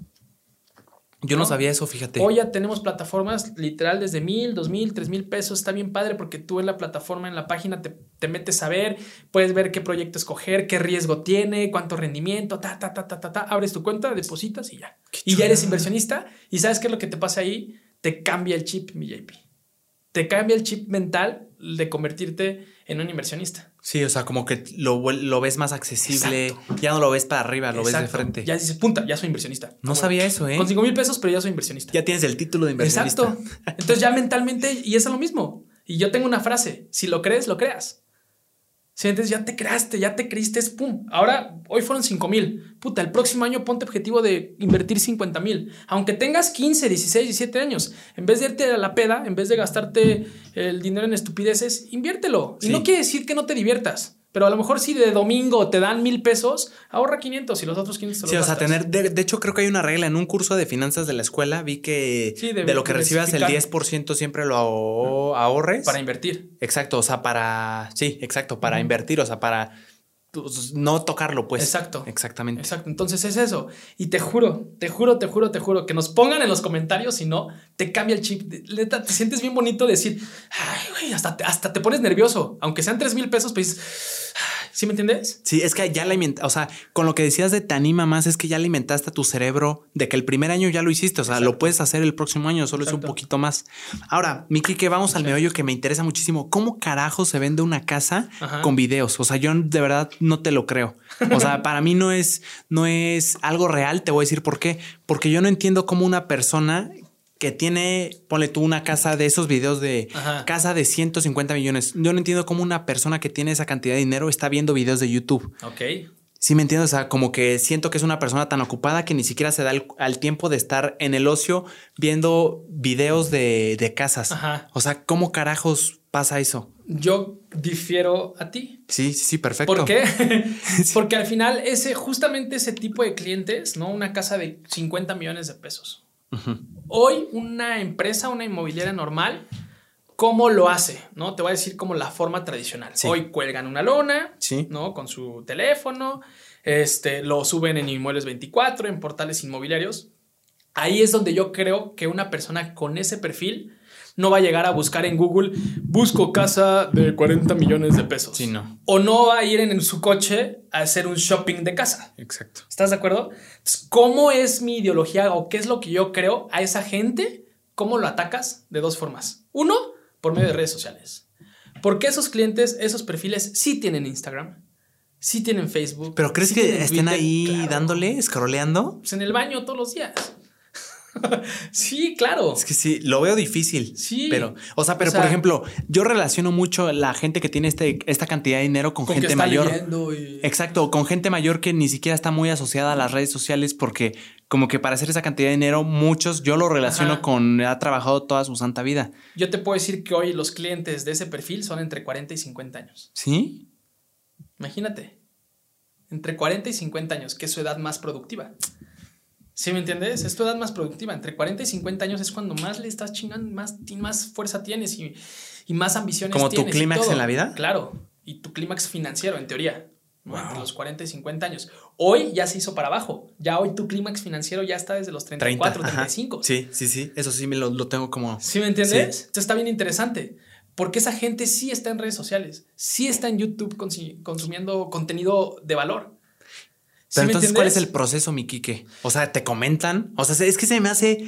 A: Yo no, sabía eso, fíjate.
B: Hoy ya tenemos plataformas literal desde mil, dos mil, tres mil pesos. Está bien padre porque tú en la plataforma, en la página, te, te, metes a ver, puedes ver qué proyecto escoger, qué riesgo tiene, cuánto rendimiento, ta, ta, ta, ta, ta, ta. Abres tu cuenta, depositas y ya. y ya eres inversionista. Y sabes qué es lo que te pasa ahí? Te cambia el chip, mi JP. Te cambia el chip mental de convertirte en un inversionista.
A: Sí, o sea, como que lo, lo ves más accesible, ya no lo ves para arriba, lo ves de frente.
B: Ya dices, punta, ya soy inversionista.
A: No sabía eso, ¿eh?
B: Con 5 mil pesos, pero ya soy inversionista.
A: Ya tienes el título de inversionista.
B: Exacto. Entonces ya mentalmente, y es lo mismo. Y yo tengo una frase, si lo crees, lo creas. Si entonces ya te creaste, ya te creíste, es pum. Ahora, hoy fueron 5 mil. Puta, el próximo año ponte objetivo de invertir 50 mil. Aunque tengas 15, 16, 17 años, en vez de irte a la peda, en vez de gastarte el dinero en estupideces, inviértelo. Y no quiere decir que no te diviertas. Pero a lo mejor si de domingo te dan mil pesos, ahorra 500 y los otros 500 te
A: Sí, o sea, tener. De, hecho, creo que hay una regla en un curso de finanzas de la escuela. Vi que de, lo que recibas el 10% siempre lo ahorres.
B: Para invertir.
A: Exacto. O sea, para. Sí, exacto. Para invertir. O sea, para no tocarlo, pues.
B: Exacto.
A: Exactamente.
B: Exacto. Entonces es eso. Y te juro, te juro, te juro, te juro que nos pongan en los comentarios, si no, te cambia el chip. te sientes bien bonito decir, ay, güey, hasta, hasta te pones nervioso. Aunque sean tres mil pesos, pues ¿Sí me entiendes?
A: Sí, es que ya la o sea, con lo que decías de te anima más, es que ya alimentaste a tu cerebro de que el primer año ya lo hiciste, o sea, lo puedes hacer el próximo año, solo es un poquito más. Ahora, Miki, que vamos al meollo que me interesa muchísimo. ¿Cómo carajo se vende una casa con videos? O sea, yo de verdad no te lo creo. O sea, para mí no es, no es algo real, te voy a decir por qué. Porque yo no entiendo cómo una persona que tiene, ponle tú una casa de esos videos de casa de 150 millones. Yo no entiendo cómo una persona que tiene esa cantidad de dinero está viendo videos de YouTube.
B: Ok.
A: Sí, me entiendo. O sea, como que siento que es una persona tan ocupada que ni siquiera se da al tiempo de estar en el ocio viendo videos de, casas. O sea, ¿cómo carajos pasa eso?
B: Yo difiero a ti.
A: Sí, sí, sí, perfecto.
B: ¿Por qué? Porque al final, ese, justamente ese tipo de clientes, ¿no? Una casa de 50 millones de pesos Hoy una empresa, una inmobiliaria normal, ¿cómo lo hace? ¿No? Te voy a decir como la forma tradicional. Hoy cuelgan una lona, ¿no? Con su teléfono, este, lo suben en Inmuebles 24, en portales inmobiliarios. Ahí es donde yo creo que una persona con ese perfil no va a llegar a buscar en Google, busco casa de 40 millones de pesos.
A: Sí, no.
B: O no va a ir en, su coche a hacer un shopping de casa.
A: Exacto.
B: ¿Estás de acuerdo? ¿Cómo es mi ideología o qué es lo que yo creo a esa gente? ¿Cómo lo atacas? De dos formas. Uno, por medio de redes sociales. Porque esos clientes, esos perfiles sí tienen Instagram, sí tienen Facebook.
A: ¿Pero crees que estén ahí dándole, scrolleando?
B: Pues en el baño todos los días. sí, claro.
A: Es que sí, lo veo difícil. Sí. Pero, o sea, pero por ejemplo, yo relaciono mucho la gente que tiene este, esta cantidad de dinero con, gente mayor. Exacto, con gente mayor que ni siquiera está muy asociada a las redes sociales porque como que para hacer esa cantidad de dinero, muchos yo lo relaciono con ha trabajado toda su santa vida.
B: Yo te puedo decir que hoy los clientes de ese perfil son entre 40 y 50 años.
A: ¿Sí?
B: Imagínate. Entre 40 y 50 años, que es su edad más productiva. ¿Sí me entiendes? Es tu edad más productiva. Entre 40 y 50 años es cuando más le estás chingando, más, más fuerza tienes y, más ambiciones
A: ¿Como tu clímax en la vida?
B: Claro. Y tu clímax financiero, en teoría. Entre los 40 y 50 años. Hoy ya se hizo para abajo. Ya hoy tu clímax financiero ya está desde los 34, 35.
A: Sí, sí, sí. Eso sí me lo, tengo como.
B: ¿Sí me entiendes? Esto está bien interesante. Porque esa gente sí está en redes sociales, sí está en YouTube consumiendo contenido de valor.
A: Pero entonces, ¿cuál es el proceso, mi Quique? O sea, te comentan. O sea, es que se me hace.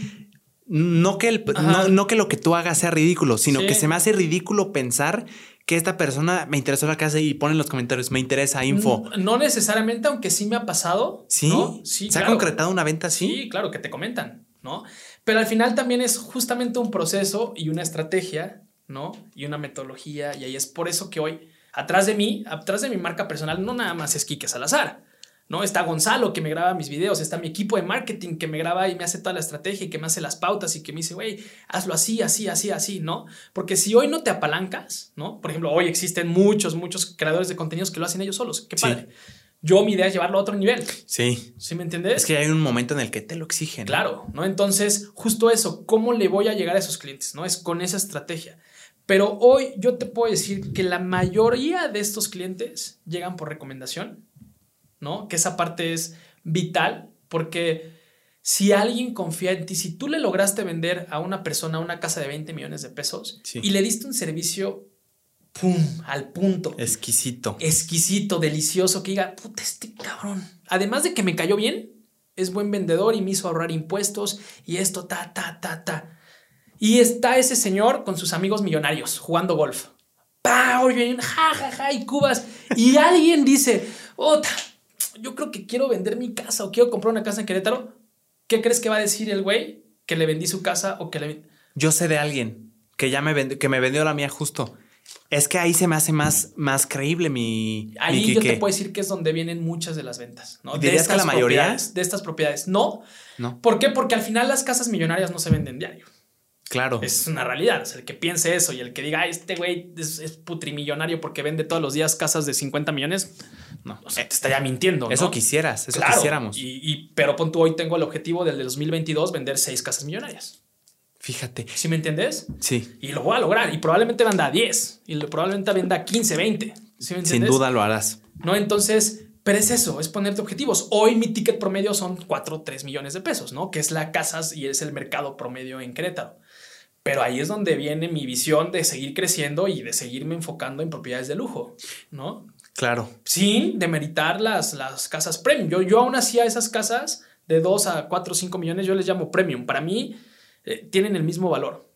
A: No que, el, no, que lo que tú hagas sea ridículo, sino que se me hace ridículo pensar que esta persona me interesó la casa y ponen los comentarios, me interesa info.
B: No, necesariamente, aunque sí me ha pasado.
A: Sí,
B: sí.
A: ¿Se ha concretado una venta así?
B: Sí, claro, que te comentan, ¿no? Pero al final también es justamente un proceso y una estrategia, ¿no? Y una metodología. Y ahí es por eso que hoy, atrás de mí, atrás de mi marca personal, no nada más es Quique Salazar. ¿No? Está Gonzalo que me graba mis videos, está mi equipo de marketing que me graba y me hace toda la estrategia y que me hace las pautas y que me dice, güey, hazlo así, así, así, así, ¿no? Porque si hoy no te apalancas, ¿no? Por ejemplo, hoy existen muchos, muchos creadores de contenidos que lo hacen ellos solos, qué padre. Yo mi idea es llevarlo a otro nivel.
A: Sí.
B: ¿Sí me entiendes?
A: Es que hay un momento en el que te lo exigen.
B: Claro, ¿no? Entonces, justo eso, ¿cómo le voy a llegar a esos clientes? ¿No? Es con esa estrategia. Pero hoy yo te puedo decir que la mayoría de estos clientes llegan por recomendación ¿no? Que esa parte es vital porque si alguien confía en ti, si tú le lograste vender a una persona una casa de 20 millones de pesos y le diste un servicio, ¡pum!, al punto.
A: Exquisito.
B: Exquisito, delicioso, que diga, puta, este cabrón. Además de que me cayó bien, es buen vendedor y me hizo ahorrar impuestos y esto, ta, ta, ta, ta. Y está ese señor con sus amigos millonarios jugando golf. ¡Pah! Ja, ja, ja, y cubas. Y alguien dice, ¡Ota! Yo creo que quiero vender mi casa o quiero comprar una casa en Querétaro, ¿qué crees que va a decir el güey que le vendí su casa o que le...
A: Yo sé de alguien que ya me, vendió, que me vendió la mía justo. Es que ahí se me hace más, más creíble mi.
B: Ahí yo te puedo decir que es donde vienen muchas de las ventas. ¿no?
A: ¿Dirías que la mayoría?
B: De estas propiedades. No. No. ¿Por qué? Porque al final las casas millonarias no se venden diario.
A: Claro.
B: Es una realidad. el que piense eso y el que diga, este güey es, es, putrimillonario porque vende todos los días casas de 50 millones, no, o sea, te estaría mintiendo.
A: Eso quisieras, eso quisiéramos.
B: Y, pero pon tú, hoy tengo el objetivo del 2022 vender seis casas millonarias.
A: Fíjate.
B: ¿Sí me entiendes?
A: Sí.
B: Y lo voy a lograr. Y probablemente venda 10. Y probablemente venda 15, 20. ¿Sí me
A: Sin duda lo harás.
B: No, entonces, pero es eso, es ponerte objetivos. Hoy mi ticket promedio son 4, 3 millones de pesos, ¿no? Que es la casas y es el mercado promedio en Querétaro. Pero ahí es donde viene mi visión de seguir creciendo y de seguirme enfocando en propiedades de lujo, ¿no?
A: Claro.
B: Sin demeritar las, las casas premium. Yo, yo aún hacía esas casas de 2 a 4 o 5 millones, yo les llamo premium. Para mí eh, tienen el mismo valor.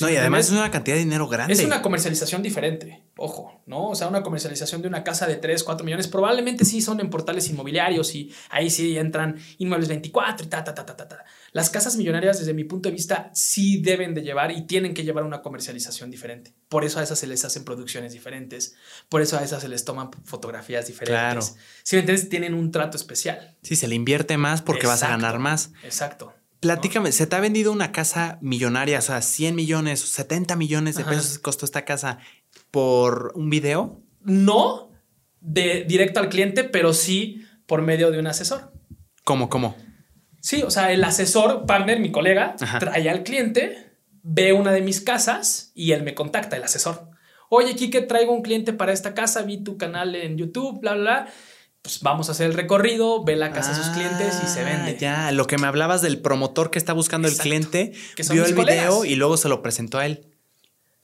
A: No, y además es una cantidad de dinero grande.
B: Es una comercialización diferente, ojo, ¿no? O sea, una comercialización de una casa de 3, 4 millones, probablemente sí son en portales inmobiliarios y ahí sí entran inmuebles 24 y ta, ta, ta, ta, ta, ta. Las casas millonarias, desde mi punto de vista, sí deben de llevar y tienen que llevar una comercialización diferente. Por eso a esas se les hacen producciones diferentes, por eso a esas se les toman fotografías diferentes. Claro. Si me entiendes, tienen un trato especial.
A: Sí, se le invierte más porque vas a ganar más.
B: Exacto.
A: Platícame, ¿se te ha vendido una casa millonaria, o sea, 100 millones, 70 millones de pesos costó esta casa por un video?
B: No de directo al cliente, pero sí por medio de un asesor.
A: ¿Cómo, cómo?
B: Sí, o sea, el asesor, partner, mi colega, trae al cliente, ve una de mis casas y él me contacta, el asesor. Oye, Kike, traigo un cliente para esta casa, vi tu canal en YouTube, bla, bla, bla pues vamos a hacer el recorrido, ve la casa de sus clientes y se ah, vende.
A: Ya, lo que me hablabas del promotor que está buscando el cliente, vio el video y luego se lo presentó a él.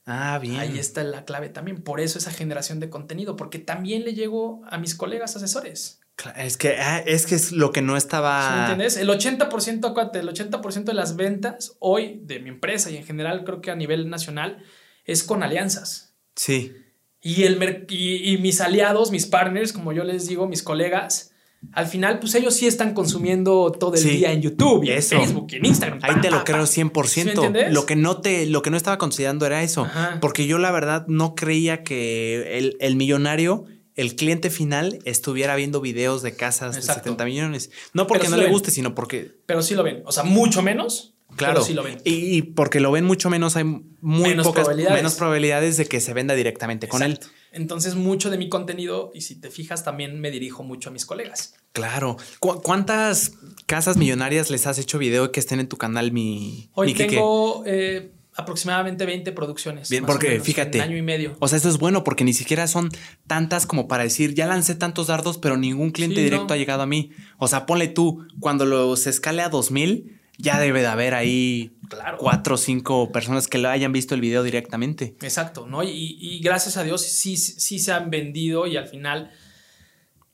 A: Ah, bien.
B: Ahí está la clave también. Por eso esa generación de contenido, porque también le llegó a mis colegas asesores.
A: Es que, ah, es que es lo que no estaba.
B: ¿Me entiendes? El 80%, acuérdate, el 80% de las ventas hoy de mi empresa y en general creo que a nivel nacional es con alianzas.
A: Sí.
B: Y, el, y, mis aliados, mis partners, como yo les digo, mis colegas, al final, pues ellos sí están consumiendo todo el día en YouTube, y en Facebook, y en Instagram.
A: Ahí te lo creo 100%. lo que no te, lo que no estaba considerando era eso. Porque yo la verdad no creía que el, el, millonario, el cliente final, estuviera viendo videos de casas de 70 millones. No porque no le guste, sino porque.
B: Pero sí lo ven. O sea, mucho menos.
A: Claro. lo ven. Y, porque lo ven mucho menos, hay muy menos pocas probabilidades. menos probabilidades de que se venda directamente con él.
B: Entonces, mucho de mi contenido, y si te fijas, también me dirijo mucho a mis colegas.
A: Claro. ¿Cuántas casas millonarias les has hecho video que estén en tu canal, mi
B: Hoy tengo eh, aproximadamente 20 producciones.
A: Bien, porque fíjate.
B: Un año y medio.
A: O sea, eso es bueno porque ni siquiera son tantas como para decir, ya lancé tantos dardos, pero ningún cliente directo ha llegado a mí. O sea, ponle tú, cuando los escale a 2000 ya debe de haber ahí cuatro o cinco personas que lo hayan visto el video directamente.
B: Exacto, ¿no? Y, gracias a Dios sí, sí se han vendido y al final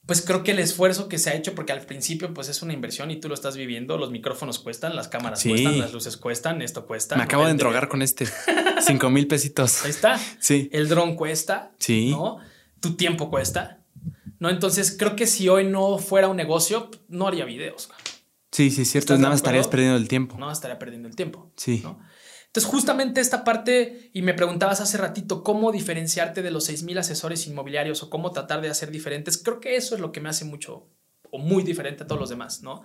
B: pues creo que el esfuerzo que se ha hecho, porque al principio pues es una inversión y tú lo estás viviendo, los micrófonos cuestan, las cámaras cuestan, las luces cuestan, esto cuesta.
A: Me acabo de drogar con este. Cinco mil pesitos.
B: Ahí está.
A: Sí.
B: El dron cuesta.
A: Sí.
B: ¿No? Tu tiempo cuesta. ¿No? Entonces creo que si hoy no fuera un negocio, no haría videos.
A: Sí, sí, es cierto. Nada más estarías perdiendo el tiempo.
B: No, estaría perdiendo el tiempo.
A: Sí.
B: ¿no? Entonces, justamente esta parte, y me preguntabas hace ratito, cómo diferenciarte de los 6.000 asesores inmobiliarios o cómo tratar de hacer diferentes, creo que eso es lo que me hace mucho o muy diferente a todos los demás, ¿no?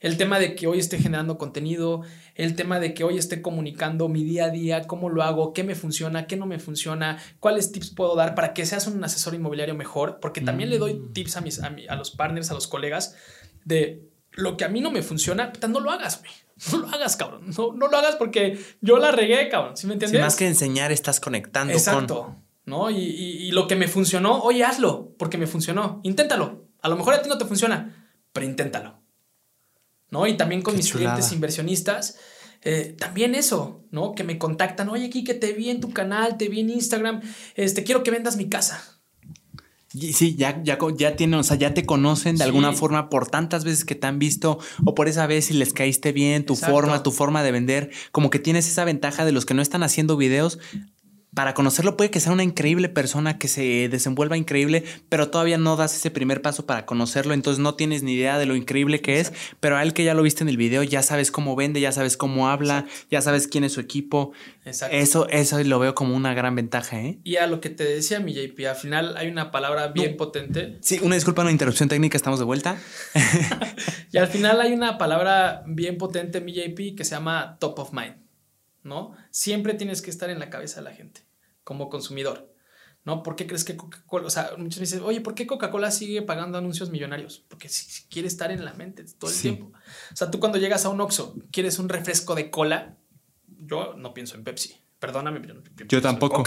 B: El tema de que hoy esté generando contenido, el tema de que hoy esté comunicando mi día a día, cómo lo hago, qué me funciona, qué no me funciona, cuáles tips puedo dar para que seas un asesor inmobiliario mejor, porque también le doy mm. tips a, mis, a, los partners, a los colegas, de lo que a mí no me funciona, no lo hagas, güey. No lo hagas, cabrón. No, no lo hagas porque yo la regué, cabrón. ¿Sí me entiendes?
A: más que enseñar, estás conectando
B: Exacto. ¿No? Y, y, lo que me funcionó, oye, hazlo, porque me funcionó. Inténtalo. A lo mejor a ti no te funciona, pero inténtalo. ¿No? Y también con mis clientes inversionistas, eh, también eso, ¿no? Que me contactan, oye, aquí que te vi en tu canal, te vi en Instagram, este, quiero que vendas mi casa.
A: Sí, ya, ya, ya tienen, o sea, ya te conocen de alguna forma por tantas veces que te han visto o por esa vez si les caíste bien, tu forma, tu forma de vender, como que tienes esa ventaja de los que no están haciendo videos para conocerlo puede que sea una increíble persona que se desenvuelva increíble, pero todavía no das ese primer paso para conocerlo, entonces no tienes ni idea de lo increíble que es, pero a él que ya lo viste en el video, ya sabes cómo vende, ya sabes cómo habla, ya sabes quién es su equipo. Exacto. Eso, eso lo veo como una gran ventaja, ¿eh?
B: Y a lo que te decía mi JP, al final hay una palabra bien potente.
A: Sí, una disculpa, una interrupción técnica, estamos de vuelta.
B: y al final hay una palabra bien potente, mi JP, que se llama top of mind. ¿No? Siempre tienes que estar en la cabeza de la gente como consumidor. ¿No? ¿Por qué crees que Coca-Cola? O sea, muchas veces, oye, ¿por qué Coca-Cola sigue pagando anuncios millonarios? Porque si, quiere estar en la mente todo el tiempo. O sea, tú cuando llegas a un Oxxo, quieres un refresco de cola, yo no pienso en Pepsi. Perdóname, pero
A: yo, tampoco.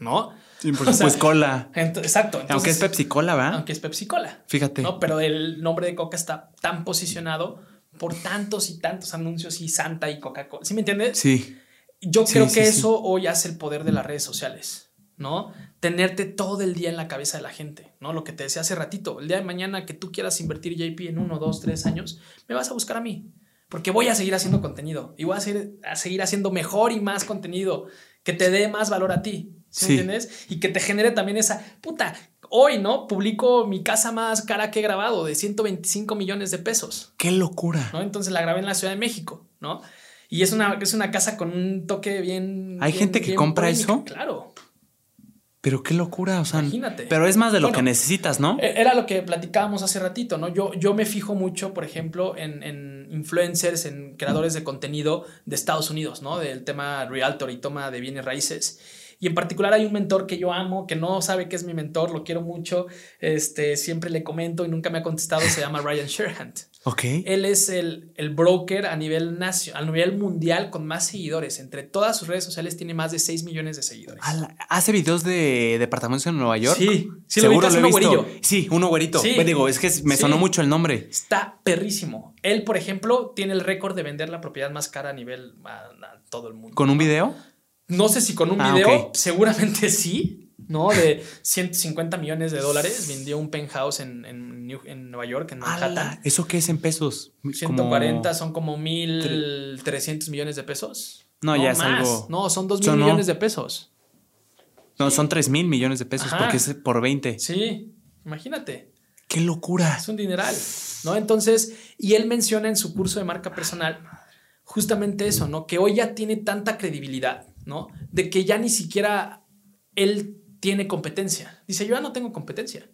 B: ¿No?
A: Sí, pues cola.
B: exacto.
A: aunque es Pepsi Cola, ¿va?
B: Aunque es Pepsi Cola.
A: Fíjate.
B: ¿no? Pero el nombre de Coca está tan posicionado por tantos y tantos anuncios y Santa y Coca-Cola. ¿Sí me entiendes?
A: Sí.
B: Yo creo que eso hoy hace el poder de las redes sociales, ¿no? Tenerte todo el día en la cabeza de la gente, ¿no? Lo que te decía hace ratito, el día de mañana que tú quieras invertir JP en uno, dos, tres años, me vas a buscar a mí, porque voy a seguir haciendo contenido y voy a seguir, a seguir haciendo mejor y más contenido que te dé más valor a ti, ¿sí, entiendes? Y que te genere también esa, puta, hoy, ¿no? Publico mi casa más cara que he grabado de 125 millones de pesos.
A: ¡Qué locura!
B: ¿no? Entonces la grabé en la Ciudad de México, ¿no? Y es una, es una casa con un toque bien.
A: ¿Hay gente que compra eso?
B: Claro.
A: Pero qué locura, o sea. Imagínate. Pero es más de lo que necesitas, ¿no?
B: E, era lo que platicábamos hace ratito, ¿no? Yo, yo me fijo mucho, por ejemplo, en, en, influencers, en creadores de contenido de Estados Unidos, ¿no? Del tema realtor y toma de bienes raíces. Y en particular hay un mentor que yo amo, que no sabe que es mi mentor, lo quiero mucho, este, siempre le comento y nunca me ha contestado, se llama Ryan Sherhand.
A: Ok.
B: Él es el, el broker a nivel, nacional, a nivel mundial con más seguidores. Entre todas sus redes sociales tiene más de 6 millones de seguidores.
A: ¿Hace videos de departamentos en Nueva York?
B: Sí, sí, Seguro lo, he visto.
A: Sí, uno güerito. Sí. Pues digo, es que me sonó mucho el nombre.
B: Está perrísimo. Él, por ejemplo, tiene el récord de vender la propiedad más cara a nivel a, todo el mundo.
A: ¿Con un video?
B: No sé si con un ah, video, seguramente sí, ¿no? De 150 millones de dólares vendió un penthouse en, en, Nueva York, en Manhattan.
A: ¿Eso qué es en pesos?
B: 140 son como 1.300 millones de pesos.
A: No, ya es algo.
B: No, son 2 mil millones de pesos.
A: No, son 3 mil millones de pesos porque es por 20.
B: Sí, imagínate.
A: ¡Qué locura!
B: Es un dineral, ¿no? Entonces, y él menciona en su curso de marca personal justamente eso, ¿no? Que hoy ya tiene tanta credibilidad ¿no? De que ya ni siquiera él tiene competencia. Dice, yo ya no tengo competencia.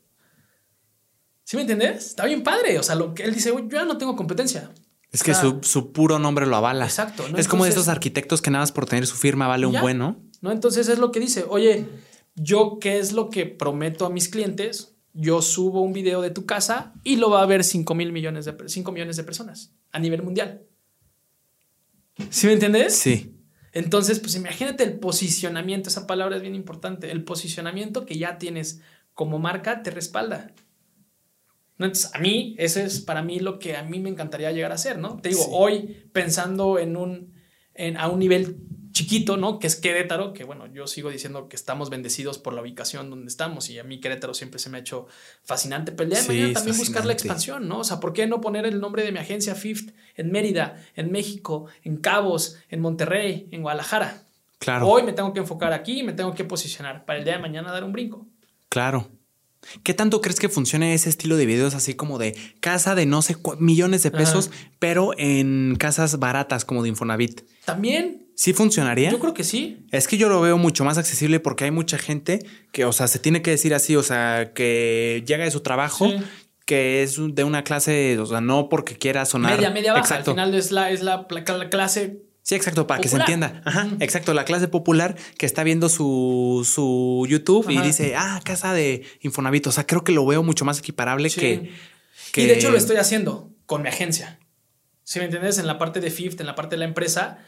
B: ¿Sí me entiendes? Está bien padre. O sea, lo que él dice, yo ya no tengo competencia.
A: Es que su, puro nombre lo avala.
B: Exacto.
A: Es como de estos arquitectos que nada más por tener su firma vale un bueno.
B: ¿no? Entonces es lo que dice, oye, yo qué es lo que prometo a mis clientes, yo subo un video de tu casa y lo va a ver 5 mil millones de 5 millones de personas a nivel mundial. ¿Sí me entiendes?
A: Sí.
B: Entonces, pues imagínate el posicionamiento, esa palabra es bien importante, el posicionamiento que ya tienes como marca te respalda. Entonces, a mí, eso es para mí lo que a mí me encantaría llegar a hacer, ¿no? Te digo, hoy pensando en un, en, a un nivel chiquito, ¿no? Que es Querétaro, que bueno, yo sigo diciendo que estamos bendecidos por la ubicación donde estamos y a mí Querétaro siempre se me ha hecho fascinante, pero el día de mañana también buscar la expansión, ¿no? O sea, ¿por qué no poner el nombre de mi agencia Fifth en Mérida, en México, en Cabos, en Monterrey, en Guadalajara? Claro. Hoy me tengo que enfocar aquí y me tengo que posicionar para el día de mañana dar un brinco.
A: Claro. ¿Qué tanto crees que funcione ese estilo de videos así como de casa de no sé millones de pesos, pero en casas baratas como de Infonavit?
B: También.
A: ¿Sí funcionaría?
B: Yo creo que sí.
A: Es que yo lo veo mucho más accesible porque hay mucha gente que, o sea, se tiene que decir así, o sea, que llega de su trabajo, que es de una clase, o sea, no porque quiera sonar.
B: Media, media baja. Al final es la, es la clase
A: Sí, exacto, para que se entienda. Ajá, exacto. La clase popular que está viendo su, su YouTube y dice, ah, casa de Infonavit. O sea, creo que lo veo mucho más equiparable que,
B: Y de hecho lo estoy haciendo con mi agencia. Si me entiendes, en la parte de Fifth, en la parte de la empresa,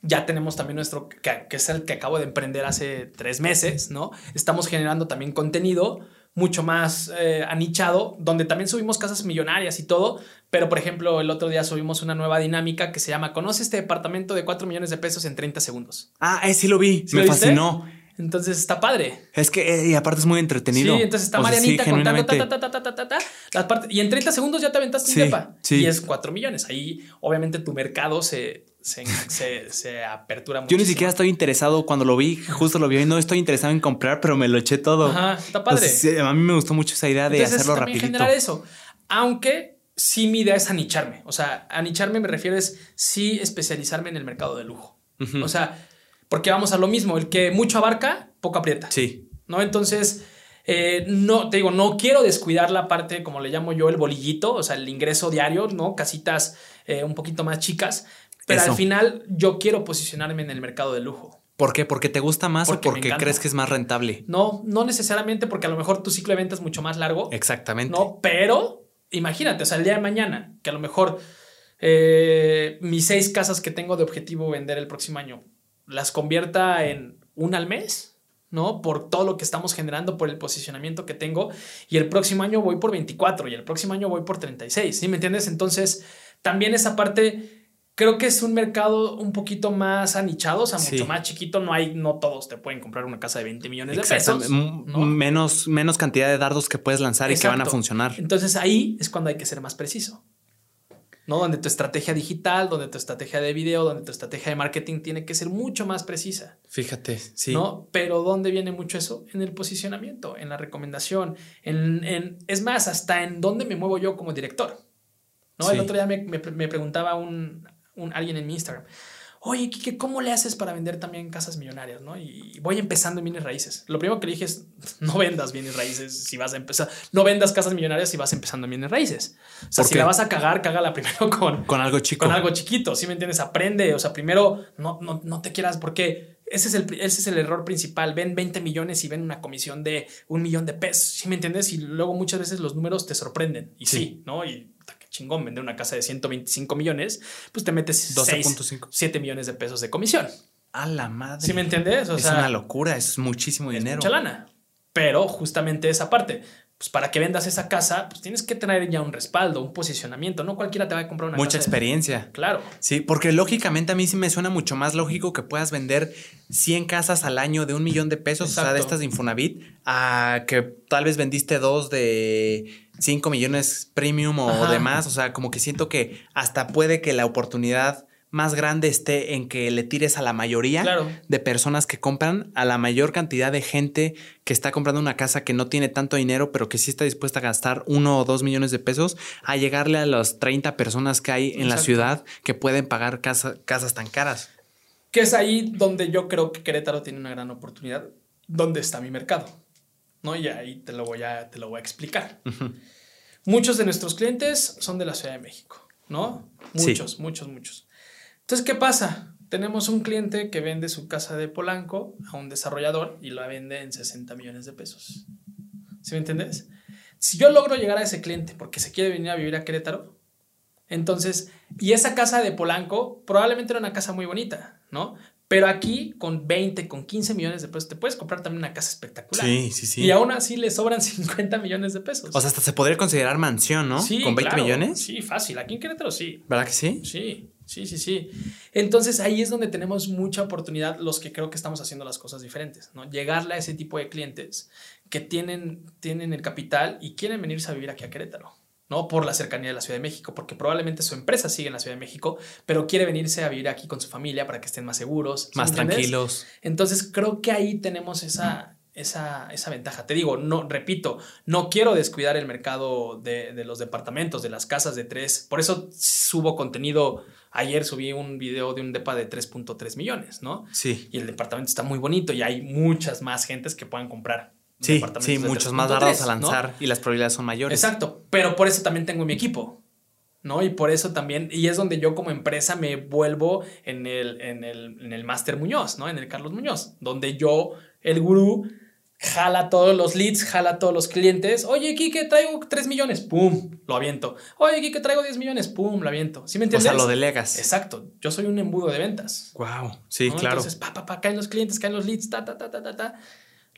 B: ya tenemos también nuestro, que, que es el que acabo de emprender hace tres meses, ¿no? Estamos generando también contenido mucho más eh, anichado, donde también subimos casas millonarias y todo, pero por ejemplo el otro día subimos una nueva dinámica que se llama Conoce este departamento de 4 millones de pesos en 30 segundos.
A: Ah, eh, sí lo vi, me fascinó.
B: Entonces está padre.
A: Es que, eh, y aparte es muy entretenido.
B: Sí, entonces está Marianita contando ta, ta, ta, ta, ta, ta, las partes, y en 30 segundos ya te aventaste un depa. Sí. Y es 4 millones. Ahí, obviamente, tu mercado se, se, se, apertura mucho.
A: Yo ni siquiera estoy interesado cuando lo vi, justo lo vi y no estoy interesado en comprar, pero me lo eché todo.
B: Ajá, está padre.
A: a mí me gustó mucho esa idea de hacerlo rapidito. generar
B: eso. Aunque sí mi idea es anicharme. O sea, anicharme me refiero es sí especializarme en el mercado de lujo. O sea, porque vamos a lo mismo, el que mucho abarca, poco aprieta.
A: Sí.
B: ¿No? Entonces, eh, no, te digo, no quiero descuidar la parte, como le llamo yo, el bolillito, o sea, el ingreso diario, ¿no? Casitas eh, un poquito más chicas, pero al final yo quiero posicionarme en el mercado de lujo.
A: ¿Por qué? ¿Porque te gusta más o porque crees que es más rentable?
B: No, no necesariamente porque a lo mejor tu ciclo de venta es mucho más largo.
A: Exactamente.
B: No, pero imagínate, o sea, el día de mañana, que a lo mejor eh, mis seis casas que tengo de objetivo vender el próximo año las convierta en una al mes, ¿no? Por todo lo que estamos generando, por el posicionamiento que tengo. Y el próximo año voy por 24 y el próximo año voy por 36, ¿sí me entiendes? Entonces, también esa parte Creo que es un mercado un poquito más anichado, o sea, mucho más chiquito. No hay, no todos te pueden comprar una casa de 20 millones de pesos.
A: Menos, menos cantidad de dardos que puedes lanzar y que van a funcionar.
B: Entonces ahí es cuando hay que ser más preciso. ¿No? Donde tu estrategia digital, donde tu estrategia de video, donde tu estrategia de marketing tiene que ser mucho más precisa.
A: Fíjate, sí.
B: ¿No? Pero ¿dónde viene mucho eso? En el posicionamiento, en la recomendación, en, es más, hasta en dónde me muevo yo como director. ¿no? El otro día me, me preguntaba un, un, alguien en mi Instagram. Oye, Kike, ¿cómo le haces para vender también casas millonarias? ¿no? Y voy empezando en bienes raíces. Lo primero que le dije es, no vendas bienes raíces si vas a empezar. No vendas casas millonarias si vas empezando en bienes raíces. O sea, si la vas a cagar, cágala primero con...
A: Con algo chico.
B: Con algo chiquito, ¿sí me entiendes? Aprende. O sea, primero no, no, no te quieras, porque ese es, el, ese es el error principal. Ven 20 millones y ven una comisión de un millón de pesos, ¿sí me entiendes? Y luego muchas veces los números te sorprenden. Y sí ¿no? Y chingón vender una casa de 125 millones, pues te metes 12.5 7 millones de pesos de comisión.
A: A la madre.
B: ¿Sí me entiendes?
A: es una locura, es muchísimo dinero.
B: Mucha lana. Pero justamente esa parte, pues para que vendas esa casa, pues tienes que tener ya un respaldo, un posicionamiento. No cualquiera te va a comprar una
A: Mucha experiencia.
B: Claro.
A: Sí, porque lógicamente a mí sí me suena mucho más lógico que puedas vender 100 casas al año de un millón de pesos, o sea, de estas de Infonavit, a que tal vez vendiste dos de 5 millones premium o demás. O sea, como que siento que hasta puede que la oportunidad más grande esté en que le tires a la mayoría de personas que compran, a la mayor cantidad de gente que está comprando una casa que no tiene tanto dinero, pero que sí está dispuesta a gastar uno o dos millones de pesos, a llegarle a las 30 personas que hay en la ciudad que pueden pagar casas tan caras.
B: Que es ahí donde yo creo que Querétaro tiene una gran oportunidad. ¿Dónde está mi mercado? ¿No? Y ahí te lo voy a, te lo voy a explicar. Muchos de nuestros clientes son de la Ciudad de México, ¿no? Muchos, muchos, muchos. Entonces, ¿qué pasa? Tenemos un cliente que vende su casa de Polanco a un desarrollador y la vende en 60 millones de pesos. ¿Sí me entiendes? Si yo logro llegar a ese cliente porque se quiere venir a vivir a Querétaro, entonces, y esa casa de Polanco probablemente era una casa muy bonita, ¿no? Pero aquí, con 20, con 15 millones de pesos, te puedes comprar también una casa espectacular.
A: Sí, sí, sí.
B: Y aún así le sobran 50 millones de pesos.
A: O sea, hasta se podría considerar mansión, ¿no?
B: Sí.
A: Con 20 millones.
B: Sí, fácil. Aquí en Querétaro sí.
A: ¿Verdad que sí?
B: Sí. Sí, sí, sí. Entonces ahí es donde tenemos mucha oportunidad los que creo que estamos haciendo las cosas diferentes, ¿no? Llegarle a ese tipo de clientes que tienen, tienen el capital y quieren venirse a vivir aquí a Querétaro. ¿No? Por la cercanía de la Ciudad de México, porque probablemente su empresa sigue en la Ciudad de México, pero quiere venirse a vivir aquí con su familia para que estén más seguros.
A: Más tranquilos.
B: Entonces creo que ahí tenemos esa, esa, esa, ventaja. Te digo, no, repito, no quiero descuidar el mercado de, de, los departamentos, de las casas de tres. Por eso subo contenido. Ayer subí un video de un depa de 3.3 millones, ¿no?
A: Sí.
B: Y el departamento está muy bonito y hay muchas más gentes que puedan comprar
A: Sí, sí, muchos más baratos a lanzar y las probabilidades son mayores.
B: Exacto, pero por eso también tengo mi equipo, ¿no? Y por eso también, y es donde yo como empresa me vuelvo en el, en el, en el Master Muñoz, ¿no? En el Carlos Muñoz, donde yo, el gurú, jala todos los leads, jala todos los clientes. Oye, Kike, traigo 3 millones, pum, lo aviento. Oye, Kike, traigo 10 millones, pum, lo aviento. ¿Sí me entiendes?
A: O sea, lo delegas.
B: Exacto. Yo soy un embudo de ventas.
A: Wow. Sí, claro.
B: Entonces, pa, pa, pa, caen los clientes, caen los leads, ta, ta, ta, ta, ta, ta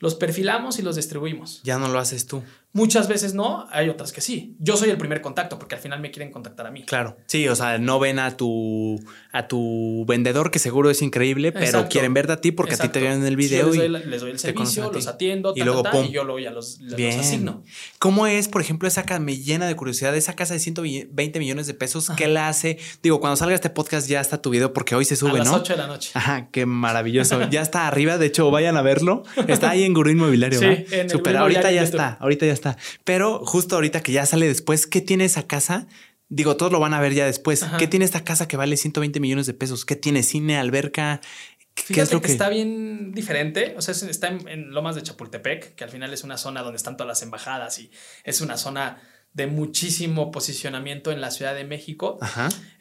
B: los perfilamos y los distribuimos.
A: Ya no lo haces tú.
B: Muchas veces no, hay otras que sí. Yo soy el primer contacto porque al final me quieren contactar a mí.
A: Claro. Sí, o sea, no ven a tu a tu vendedor que seguro es increíble, pero quieren verte a ti porque a ti te vieron en el video
B: les, doy, y les doy el servicio, los atiendo, y luego y yo luego ya los, asigno.
A: ¿Cómo es, por ejemplo, esa casa me llena de curiosidad, esa casa de 120 millones de pesos, qué la hace? Digo, cuando salga este podcast ya está tu video porque hoy se sube, ¿no? A
B: las 8 de la noche.
A: Ajá, qué maravilloso. ya está arriba, de hecho, vayan a verlo. Está ahí en Gurú Inmobiliario, sí, Super, ahorita ya está, ahorita ya está. Pero justo ahorita que ya sale después, ¿qué tiene esa casa? Digo, todos lo van a ver ya después. ¿Qué tiene esta casa que vale 120 millones de pesos? ¿Qué tiene? ¿Cine, alberca?
B: ¿Qué es lo que, está bien diferente. O sea, está en, Lomas de Chapultepec, que al final es una zona donde están todas las embajadas y es una zona de muchísimo posicionamiento en la Ciudad de México.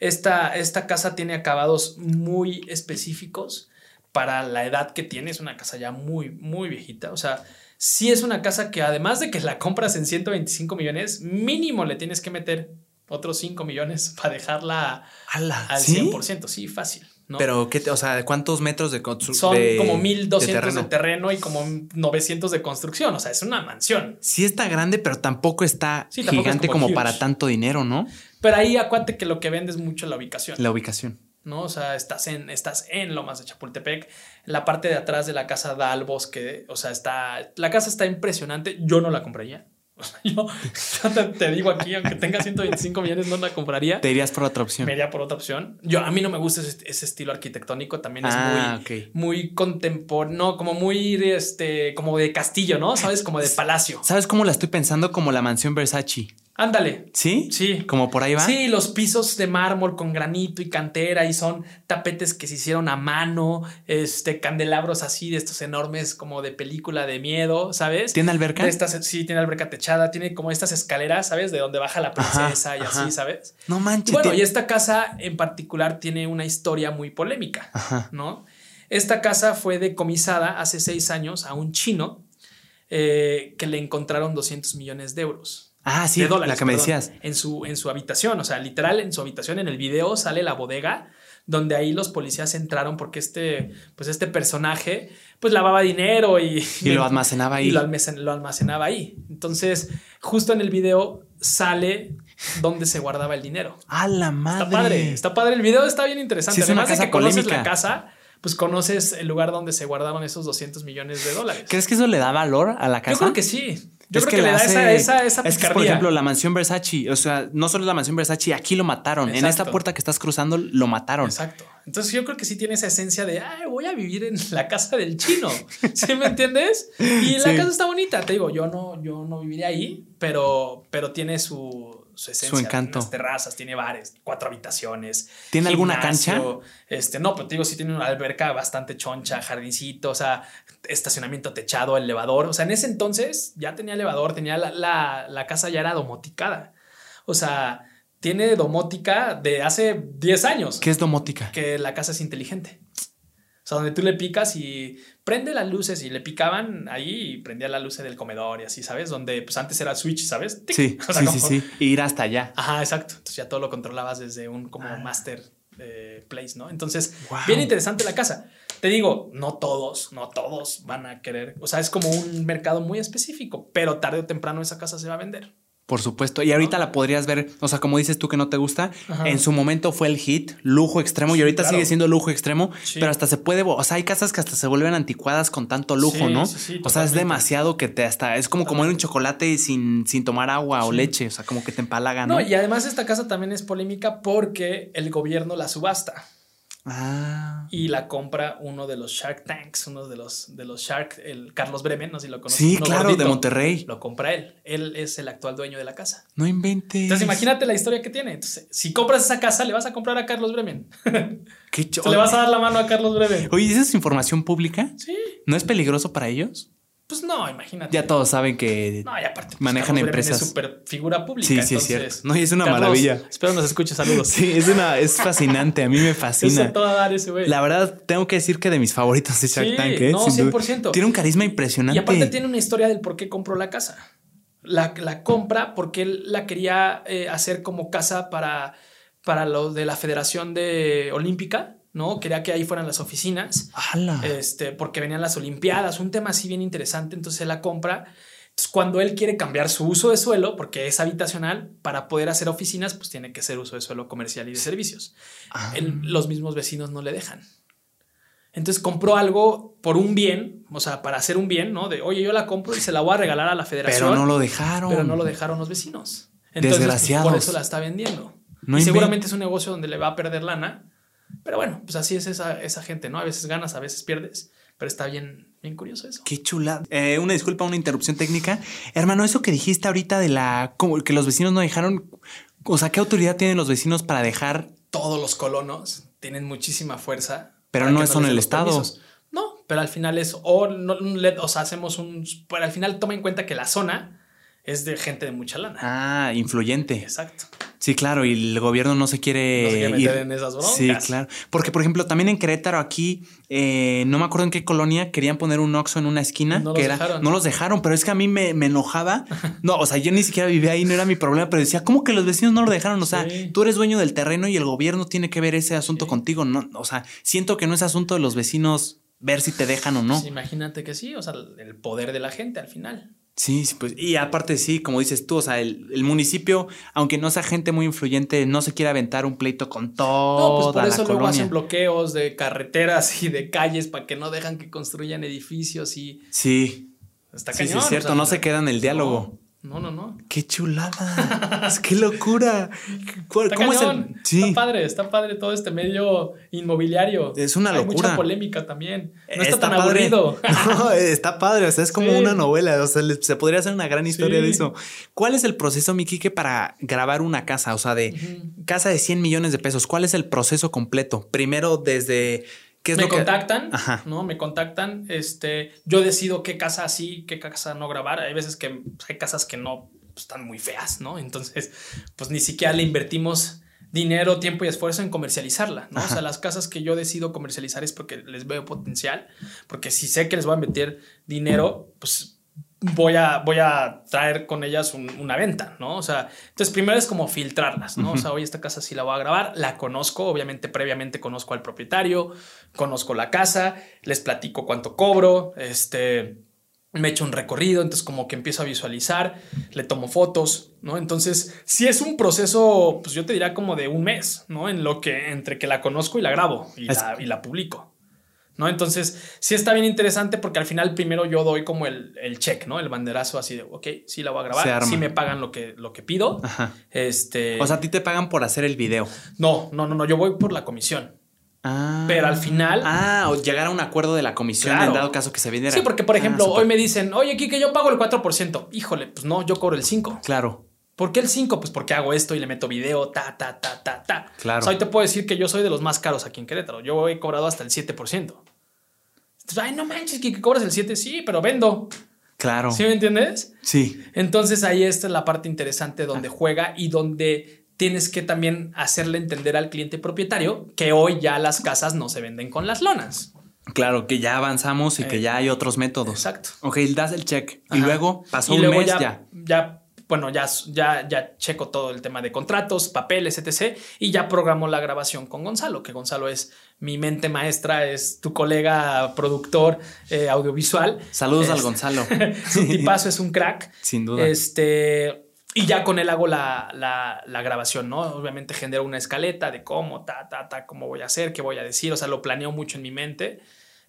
B: Esta, esta casa tiene acabados muy específicos para la edad que tiene. Es una casa ya muy, muy viejita. O sea, si es una casa que además de que la compras en 125 millones, mínimo le tienes que meter otros 5 millones para dejarla al 100%. Sí, fácil.
A: Pero, ¿qué o sea, ¿cuántos metros de construcción?
B: Son como 1200 de terreno. y como 900 de construcción. O sea, es una mansión.
A: Sí está grande, pero tampoco está gigante como, para tanto dinero, ¿no?
B: Pero ahí acuate que lo que vende es mucho la ubicación.
A: La ubicación.
B: ¿No? O sea, estás en, estás en Lomas de Chapultepec. La parte de atrás de la casa da al bosque. O sea, está. La casa está impresionante. Yo no la compraría. Yo, te, digo aquí, aunque tenga 125 millones, no la compraría.
A: Te irías por otra opción.
B: Me iría por otra opción. Yo, a mí no me gusta ese, estilo arquitectónico. También es ah, muy, muy contemporáneo, no, como muy, este, como de castillo, ¿no? ¿Sabes? Como de palacio.
A: ¿Sabes cómo la estoy pensando? Como la mansión Versace.
B: Ándale.
A: ¿Sí?
B: Sí.
A: ¿Como por ahí va?
B: Sí, los pisos de mármol con granito y cantera y son tapetes que se hicieron a mano, este, candelabros así de estos enormes como de película de miedo, ¿sabes?
A: ¿Tiene alberca?
B: estas, sí, tiene alberca techada, tiene como estas escaleras, ¿sabes? De donde baja la princesa y así, ¿sabes?
A: No manches.
B: bueno, y esta casa en particular tiene una historia muy polémica, ¿no? Esta casa fue decomisada hace seis años a un chino eh, que le encontraron 200 millones de euros.
A: Ah, sí, la que me decías.
B: En su, en su habitación, o sea, literal en su habitación, en el video sale la bodega donde ahí los policías entraron porque este, pues este personaje, pues lavaba dinero y...
A: Y lo almacenaba ahí.
B: Y lo, almacenaba ahí. Entonces, justo en el video sale donde se guardaba el dinero.
A: ¡A la madre!
B: Está padre, está padre. El video está bien interesante. Además de que conoces la casa, pues conoces el lugar donde se guardaban esos 200 millones de dólares.
A: ¿Crees que eso le da valor a la casa?
B: Yo creo que sí. Yo creo que, le da esa, esa, esa
A: es que, por ejemplo, la mansión Versace, o sea, no solo la mansión Versace, aquí lo mataron. En esta puerta que estás cruzando lo mataron.
B: Exacto. Entonces yo creo que sí tiene esa esencia de, ay, voy a vivir en la casa del chino. ¿Sí me entiendes? Y la casa está bonita. Te digo, yo no, yo no viviría ahí, pero, pero tiene su, su esencia.
A: Su encanto.
B: Tiene terrazas, tiene bares, cuatro habitaciones.
A: ¿Tiene alguna cancha?
B: Este, no, pero te digo, sí tiene una alberca bastante choncha, jardincito, o sea, estacionamiento techado, elevador. O sea, en ese entonces ya tenía elevador, tenía la, la, casa ya era domoticada. O sea, tiene domótica de hace 10 años.
A: ¿Qué es domótica?
B: Que la casa es inteligente. O sea, donde tú le picas y prende las luces y le picaban ahí y prendía la luz del comedor y así, ¿sabes? Donde pues antes era switch, ¿sabes?
A: Sí, sí, sí, sí. ir hasta allá.
B: Ajá, exacto. Entonces ya todo lo controlabas desde un como ah. master eh, place, ¿no? Entonces, bien interesante la casa. Te digo, no todos, no todos van a querer. O sea, es como un mercado muy específico, pero tarde o temprano esa casa se va a vender.
A: Por supuesto. Y ahorita la podrías ver, o sea, como dices tú que no te gusta, en su momento fue el hit, lujo extremo, y ahorita sigue siendo lujo extremo, pero hasta se puede, o sea, hay casas que hasta se vuelven anticuadas con tanto lujo, ¿no? o sea, es demasiado que te hasta, es como comer un chocolate sin, sin tomar agua o leche, o sea, como que te empalaga, ¿no?
B: No, y además esta casa también es polémica porque el gobierno la subasta.
A: Ah.
B: Y la compra uno de los Shark Tanks, uno de los, de los Shark, el Carlos Bremen, no sé si lo conoces.
A: Sí, claro, de Monterrey.
B: Lo compra él. Él es el actual dueño de la casa.
A: No inventes.
B: Entonces imagínate la historia que tiene. Entonces, si compras esa casa, le vas a comprar a Carlos Bremen.
A: Qué
B: Le vas a dar la mano a Carlos Bremen.
A: Oye, ¿esa es información pública?
B: Sí.
A: ¿No es peligroso para ellos?
B: Pues no, imagínate.
A: Ya todos saben que
B: no, y aparte, pues,
A: manejan empresas.
B: Es súper figura pública.
A: Sí, sí, es cierto. No, y es una maravilla.
B: Espero nos escuche. Saludos.
A: sí, es una, es fascinante. A mí me fascina.
B: Es toda dar ese güey.
A: La verdad, tengo que decir que de mis favoritos de Shark Tank. ¿eh?
B: No, 100%.
A: Tiene un carisma impresionante.
B: Y aparte tiene una historia del por qué compró la casa. La, la compra porque él la quería eh, hacer como casa para, para lo de la Federación de Olímpica ¿no? Quería que ahí fueran las oficinas. Este, porque venían las Olimpiadas, un tema así bien interesante. Entonces él la compra. Entonces, cuando él quiere cambiar su uso de suelo, porque es habitacional, para poder hacer oficinas, pues tiene que ser uso de suelo comercial y de servicios. Ah. los mismos vecinos no le dejan. Entonces compró algo por un bien, o sea, para hacer un bien, ¿no? De, oye, yo la compro y se la voy a regalar a la federación.
A: Pero no lo dejaron.
B: Pero no lo dejaron los vecinos. Entonces, pues, por eso la está vendiendo. y seguramente es un negocio donde le va a perder lana pero bueno, pues así es esa, esa gente, ¿no? A veces ganas, a veces pierdes, pero está bien, bien curioso eso.
A: Qué chula. Eh, una disculpa, una interrupción técnica. Hermano, eso que dijiste ahorita de la como que los vecinos no dejaron, o sea, ¿qué autoridad tienen los vecinos para dejar?
B: Todos los colonos tienen muchísima fuerza.
A: Pero no son el Estado.
B: No, pero al final es, o, no, o sea, hacemos un, pero al final toma en cuenta que la zona es de gente de mucha lana.
A: Ah, influyente.
B: Exacto.
A: Sí, claro, y el gobierno no se quiere,
B: meter en esas broncas.
A: Sí, claro. Porque, por ejemplo, también en Querétaro, aquí, eh, no me acuerdo en qué colonia, querían poner un Oxxo en una esquina. No que los dejaron. No los dejaron, pero es que a mí me, enojaba. No, o sea, yo ni siquiera vivía ahí, no era mi problema, pero decía, ¿cómo que los vecinos no lo dejaron? O sea, tú eres dueño del terreno y el gobierno tiene que ver ese asunto contigo. No, o sea, siento que no es asunto de los vecinos ver si te dejan o no.
B: imagínate que sí, o sea, el poder de la gente al final.
A: Sí, sí, pues, y aparte sí, como dices tú, o sea, el, municipio, aunque no sea gente muy influyente, no se quiere aventar un pleito con todo. No, pues
B: por eso luego hacen bloqueos de carreteras y de calles para que no dejan que construyan edificios y.
A: Sí. Está cañón. Sí, es cierto, no se queda en el diálogo.
B: No, no, no.
A: Qué chulada. qué locura.
B: ¿Cómo es el... Está padre, está padre todo este medio inmobiliario.
A: Es una locura. Hay
B: mucha polémica también. No está, tan aburrido.
A: No, está padre. O sea, es como una novela. O sea, se podría hacer una gran historia de eso. ¿Cuál es el proceso, Miquique, para grabar una casa? O sea, de casa de 100 millones de pesos. ¿Cuál es el proceso completo? Primero, desde
B: me contactan, ¿no? Me contactan, este, yo decido qué casa sí, qué casa no grabar. Hay veces que pues, hay casas que no pues, están muy feas, ¿no? Entonces, pues ni siquiera le invertimos dinero, tiempo y esfuerzo en comercializarla, ¿no? O sea, las casas que yo decido comercializar es porque les veo potencial, porque si sé que les voy a meter dinero, pues voy a, voy a traer con ellas una venta, ¿no? O sea, entonces primero es como filtrarlas, ¿no? O sea, hoy esta casa sí la voy a grabar, la conozco, obviamente previamente conozco al propietario, conozco la casa, les platico cuánto cobro, este, me echo un recorrido, entonces como que empiezo a visualizar, le tomo fotos, ¿no? Entonces, si es un proceso, pues yo te diría como de un mes, ¿no? En lo que, entre que la conozco y la grabo y, la, y la publico. ¿No? Entonces, sí está bien interesante porque al final primero yo doy como el, check, ¿no? El banderazo así de, ok, sí la voy a grabar, sí me pagan lo que, lo que pido. Este...
A: O sea, a ti te pagan por hacer el video.
B: No, no, no, no, yo voy por la comisión. Ah. Pero al final.
A: Ah, o llegar a un acuerdo de la comisión en dado caso que se vendiera.
B: Sí, porque por ah, ejemplo, hoy me dicen, oye, Kike, yo pago el 4%. Híjole, pues no, yo cobro el 5%.
A: Claro.
B: ¿Por qué el 5? Pues porque hago esto y le meto video, ta, ta, ta, ta, ta.
A: Claro.
B: O sea, hoy te puedo decir que yo soy de los más caros aquí en Querétaro. Yo he cobrado hasta el 7%. Ay, no manches, que cobras el 7, sí, pero vendo.
A: Claro.
B: ¿Sí me entiendes?
A: Sí.
B: Entonces ahí está la parte interesante donde juega y donde tienes que también hacerle entender al cliente propietario que hoy ya las casas no se venden con las lonas.
A: Claro, que ya avanzamos y que eh, ya hay otros métodos.
B: Exacto.
A: Ok, das el check y luego pasó un mes
B: ya. Ya, bueno, ya, ya, ya checo todo el tema de contratos, papeles, etc. Y ya programo la grabación con Gonzalo, que Gonzalo es mi mente maestra, es tu colega productor eh, audiovisual.
A: Saludos al Gonzalo.
B: su tipazo es un crack.
A: Sin duda.
B: Este, Y ya con él hago la, la, la, grabación, ¿no? Obviamente genero una escaleta de cómo, ta, ta, ta, cómo voy a hacer, qué voy a decir. O sea, lo planeo mucho en mi mente.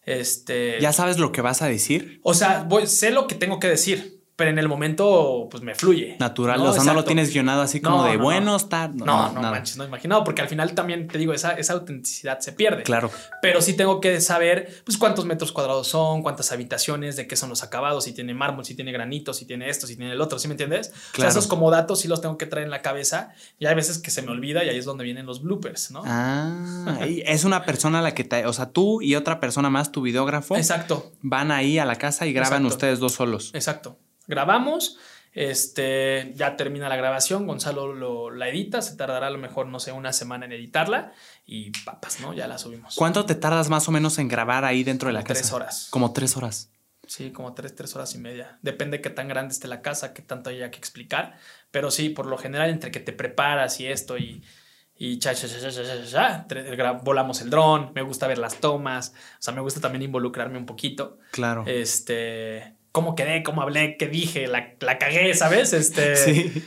B: Este.
A: ¿Ya sabes lo que vas a decir?
B: O sea, voy, sé lo que tengo que decir pero en el momento pues me fluye.
A: Natural, o sea, no lo tienes guionado así como de bueno, está.
B: No, no, manches, no imaginado, porque al final también te digo, esa, esa autenticidad se pierde.
A: Claro.
B: Pero sí tengo que saber pues cuántos metros cuadrados son, cuántas habitaciones, de qué son los acabados, si tiene mármol, si tiene granito, si tiene esto, si tiene el otro, ¿sí me entiendes? Claro. O sea, esos como datos sí los tengo que traer en la cabeza y hay veces que se me olvida y ahí es donde vienen los bloopers, ¿no?
A: Ah, es una persona a la que te, o sea, tú y otra persona más, tu videógrafo.
B: Exacto.
A: Van ahí a la casa y graban ustedes dos solos.
B: Exacto grabamos, este, ya termina la grabación, Gonzalo lo, la edita, se tardará a lo mejor, no sé, una semana en editarla y papas, ¿no? Ya la subimos.
A: ¿Cuánto te tardas más o menos en grabar ahí dentro de la casa?
B: Tres horas.
A: Como tres horas.
B: Sí, como tres, tres horas y media. Depende qué tan grande esté la casa, qué tanto haya que explicar. Pero sí, por lo general, entre que te preparas y esto y, y cha, cha, cha, cha, cha, cha, volamos el dron, me gusta ver las tomas, o sea, me gusta también involucrarme un poquito.
A: Claro.
B: Este, cómo quedé, cómo hablé, qué dije, la, la cagué, ¿sabes? Este,
A: sí.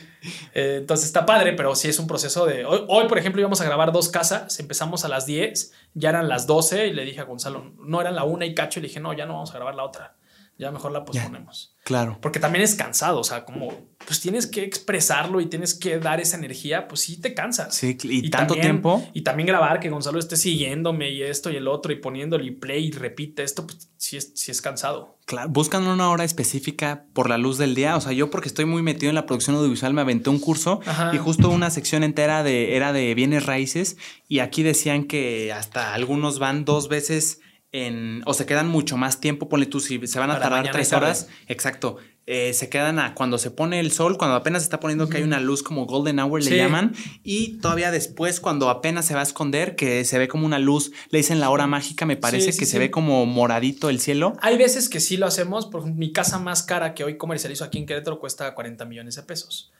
B: Eh, entonces está padre, pero sí es un proceso de... Hoy, hoy, por ejemplo, íbamos a grabar dos casas, empezamos a las 10, ya eran las 12 y le dije a Gonzalo, no eran la una y cacho, y le dije, no, ya no vamos a grabar la otra, ya mejor la posponemos.
A: Claro.
B: Porque también es cansado, o sea, como pues tienes que expresarlo y tienes que dar esa energía, pues sí te cansas.
A: Sí, y, tanto tiempo.
B: Y también grabar que Gonzalo esté siguiéndome y esto y el otro y poniéndole play y repite esto, pues sí es, sí es cansado.
A: Claro, buscan una hora específica por la luz del día. O sea, yo porque estoy muy metido en la producción audiovisual me aventé un curso y justo una sección entera de, era de bienes raíces y aquí decían que hasta algunos van dos veces en, o se quedan mucho más tiempo, ponle tú, si se van a tardar tres horas, exacto, eh, se quedan a cuando se pone el sol, cuando apenas se está poniendo que hay una luz como golden hour le llaman, y todavía después cuando apenas se va a esconder, que se ve como una luz, le dicen la hora mágica, me parece que se ve como moradito el cielo.
B: Hay veces que sí lo hacemos, por ejemplo, mi casa más cara que hoy comercializo aquí en Querétaro cuesta 40 millones de pesos.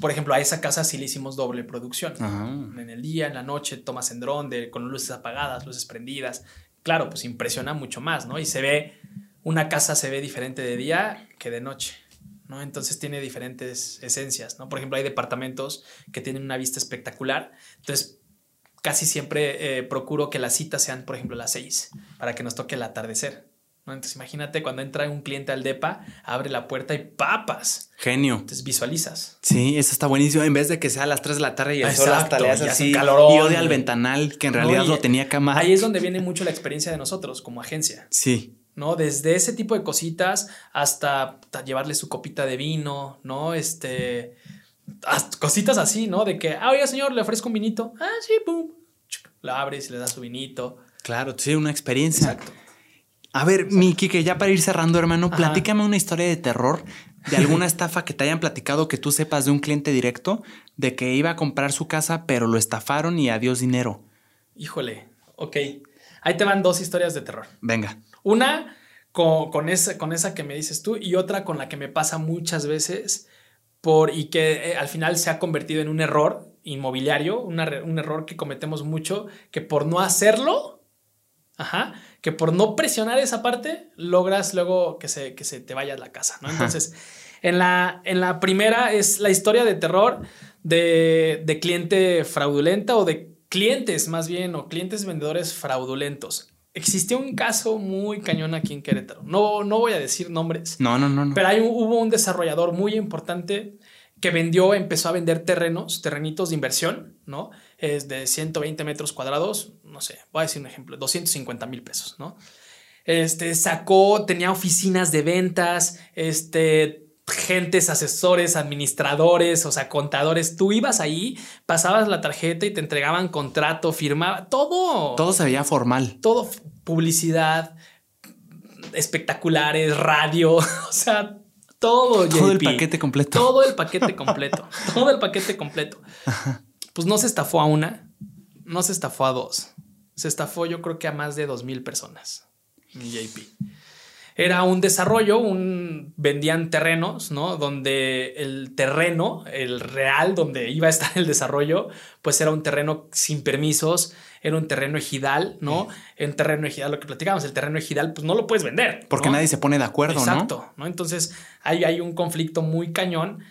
B: Por ejemplo, a esa casa sí le hicimos doble producción. En el día, en la noche, tomas en dron de, con luces apagadas, luces prendidas, claro, pues impresiona mucho más, ¿no? Y se ve, una casa se ve diferente de día que de noche, ¿no? Entonces tiene diferentes esencias, ¿no? Por ejemplo, hay departamentos que tienen una vista espectacular, entonces casi siempre eh, procuro que las citas sean, por ejemplo, las seis, para que nos toque el atardecer. ¿No? Entonces imagínate cuando entra un cliente al DEPA, abre la puerta y papas.
A: Genio.
B: Entonces visualizas.
A: Sí, eso está buenísimo. En vez de que sea a las 3 de la tarde y el
B: Exacto,
A: sol hasta le hace así.
B: calorón.
A: Y odia al ventanal, que en realidad
B: No,
A: lo tenía cama.
B: Ahí es donde viene mucho la experiencia de nosotros como agencia.
A: Sí.
B: ¿no? Desde ese tipo de cositas hasta llevarle su copita de vino, ¿no? Este, cositas así, ¿no? De que, ah, oiga, señor, le ofrezco un vinito. Ah, sí, pum. La abres y le das su vinito.
A: Claro, sí, una experiencia.
B: Exacto.
A: A ver, mi Kike, ya para ir cerrando, hermano,
B: Ajá.
A: platícame una historia de terror, de alguna estafa que te hayan platicado que tú sepas de un cliente directo, de que iba a comprar su casa, pero lo estafaron y adiós dinero.
B: Híjole, ok. Ahí te van dos historias de terror.
A: Venga.
B: Una con, con esa, con esa que me dices tú y otra con la que me pasa muchas veces por, y que eh, al final se ha convertido en un error inmobiliario, una un error que cometemos mucho, que por no hacerlo, ajá, que por no presionar esa parte, logras luego que se, que se te vaya la casa, ¿no? Entonces, en la, en la primera es la historia de terror de, de cliente fraudulenta o de clientes más bien, o clientes vendedores fraudulentos. Existió un caso muy cañón aquí en Querétaro. No, no voy a decir nombres,
A: No, no, no, no.
B: pero hay, un- hubo un desarrollador muy importante que vendió, empezó a vender terrenos, terrenitos de inversión, ¿no? Es de 120 metros cuadrados, no sé, voy a decir un ejemplo, 250 mil pesos, ¿no? Este sacó, tenía oficinas de ventas, este, gentes, asesores, administradores, o sea, contadores. Tú ibas ahí, pasabas la tarjeta y te entregaban contrato, firmaba, todo
A: Todo se veía formal.
B: todo publicidad, espectaculares, radio, o sea, todo.
A: Todo el paquete completo.
B: Todo el paquete completo. todo el paquete completo. Pues no se estafó a una, no se estafó a dos. Se estafó yo creo que a más de dos mil personas. mi JP. Era un desarrollo, un vendían terrenos, ¿no? Donde el terreno, el real, donde iba a estar el desarrollo, pues era un terreno sin permisos, era un terreno ejidal, ¿no? En terreno ejidal, lo que platicamos, el terreno ejidal, pues no lo puedes vender.
A: Porque
B: ¿no?
A: nadie se pone de acuerdo, ¿no?
B: Exacto, ¿no? Entonces ahí hay un conflicto muy cañón.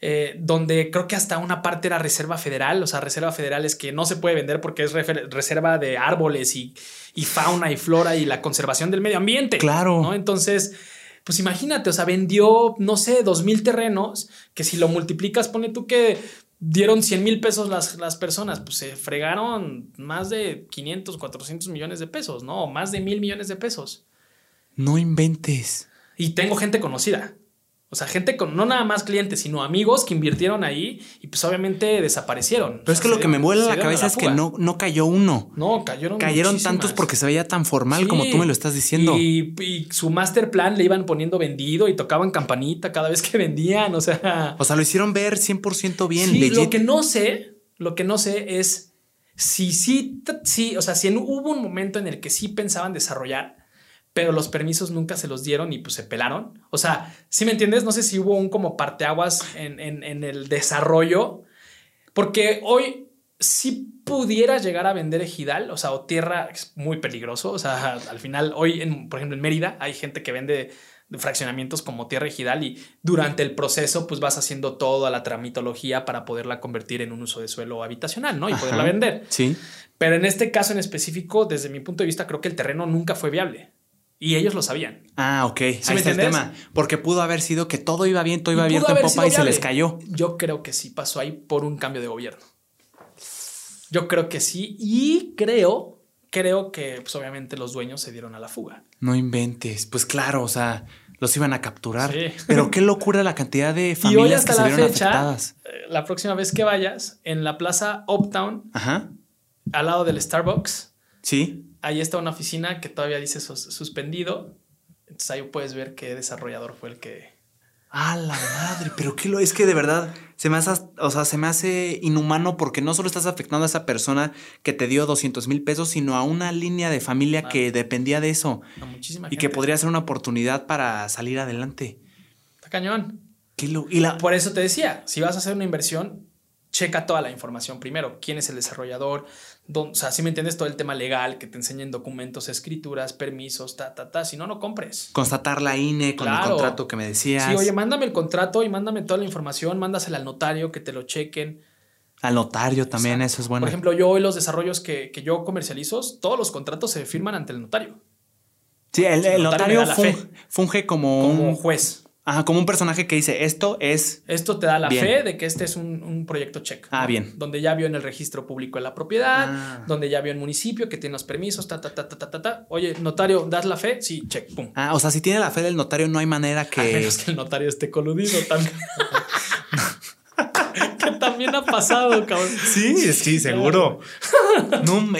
B: Eh, donde creo que hasta una parte era reserva federal, o sea, reserva federal es que no se puede vender porque es reserva de árboles y, y, fauna y flora y la conservación del medio ambiente.
A: Claro.
B: ¿no? Entonces, pues imagínate, o sea, vendió, no sé, dos mil terrenos, que si lo multiplicas, pone tú que dieron 100 mil pesos las, las, personas, pues se fregaron más de 500, 400 millones de pesos, ¿no? Más de mil millones de pesos.
A: No inventes.
B: Y tengo gente conocida. O sea, gente con no nada más clientes, sino amigos que invirtieron ahí y pues obviamente desaparecieron.
A: Pero es que lo que me vuela la cabeza es que no, no cayó uno.
B: No, cayeron.
A: Cayeron tantos porque se veía tan formal como tú me lo estás diciendo.
B: Y, su master plan le iban poniendo vendido y tocaban campanita cada vez que vendían. O sea.
A: O sea, lo hicieron ver 100% bien.
B: Sí, lo que no sé, lo que no sé es si sí, sí, o sea, si hubo un momento en el que sí pensaban desarrollar pero los permisos nunca se los dieron y pues se pelaron. O sea, si me entiendes, no sé si hubo un como parteaguas en, en, el desarrollo, porque hoy si pudiera llegar a vender ejidal, o sea, o tierra es muy peligroso. O sea, al final, hoy, en, por ejemplo, en Mérida hay gente que vende fraccionamientos como tierra ejidal y durante el proceso pues vas haciendo toda la tramitología para poderla convertir en un uso de suelo habitacional, ¿no? Y poderla vender.
A: Sí.
B: Pero en este caso en específico, desde mi punto de vista, creo que el terreno nunca fue viable. Y ellos lo sabían.
A: Ah, ok. Ahí está el tema. Porque pudo haber sido que todo iba bien, todo iba abierto en popa y se les cayó.
B: Yo creo que sí pasó ahí por un cambio de gobierno. Yo creo que sí. Y creo, creo que pues obviamente los dueños se dieron a la fuga.
A: No inventes. Pues claro, o sea, los iban a capturar. Pero qué locura la cantidad de familias que se vieron afectadas.
B: Eh, la próxima vez que vayas, en la plaza Uptown, al lado del Starbucks.
A: Sí
B: ahí está una oficina que todavía dice suspendido. Entonces ahí puedes ver qué desarrollador fue el que.
A: ¡Ah, la madre! Pero qué lo es que de verdad se me hace, o sea, se me hace inhumano porque no solo estás afectando a esa persona que te dio 200 mil pesos, sino a una línea de familia que dependía de eso. y que podría ser una oportunidad para salir adelante.
B: Está cañón.
A: Lo, y la...
B: Por eso te decía, si vas a hacer una inversión, checa toda la información primero. ¿Quién es el desarrollador? O sea, si me entiendes todo el tema legal, que te enseñen documentos, escrituras, permisos, ta, ta, ta. Si no, no compres.
A: Constatar la INE con el contrato que me decías.
B: Sí, oye, mándame el contrato y mándame toda la información, mándasela al notario, que te lo chequen.
A: Al notario también, eso es bueno.
B: Por ejemplo, yo hoy los desarrollos que, yo comercializo, todos los contratos se firman ante el notario.
A: Sí, el, notario, funge, como,
B: como un juez.
A: Ajá, como un personaje que dice esto es.
B: Esto te da la fe de que este es un, proyecto check.
A: Ah, bien.
B: Donde ya vio en el registro público de la propiedad, ah. donde ya vio el municipio que tiene los permisos, ta, ta, ta, ta, ta, ta, Oye, notario, ¿das la fe? Sí, check, pum.
A: Ah, o sea, si tiene la fe del notario, no hay manera que. A
B: menos que el notario esté coludido también. también ha pasado, cabrón.
A: Sí, sí, seguro.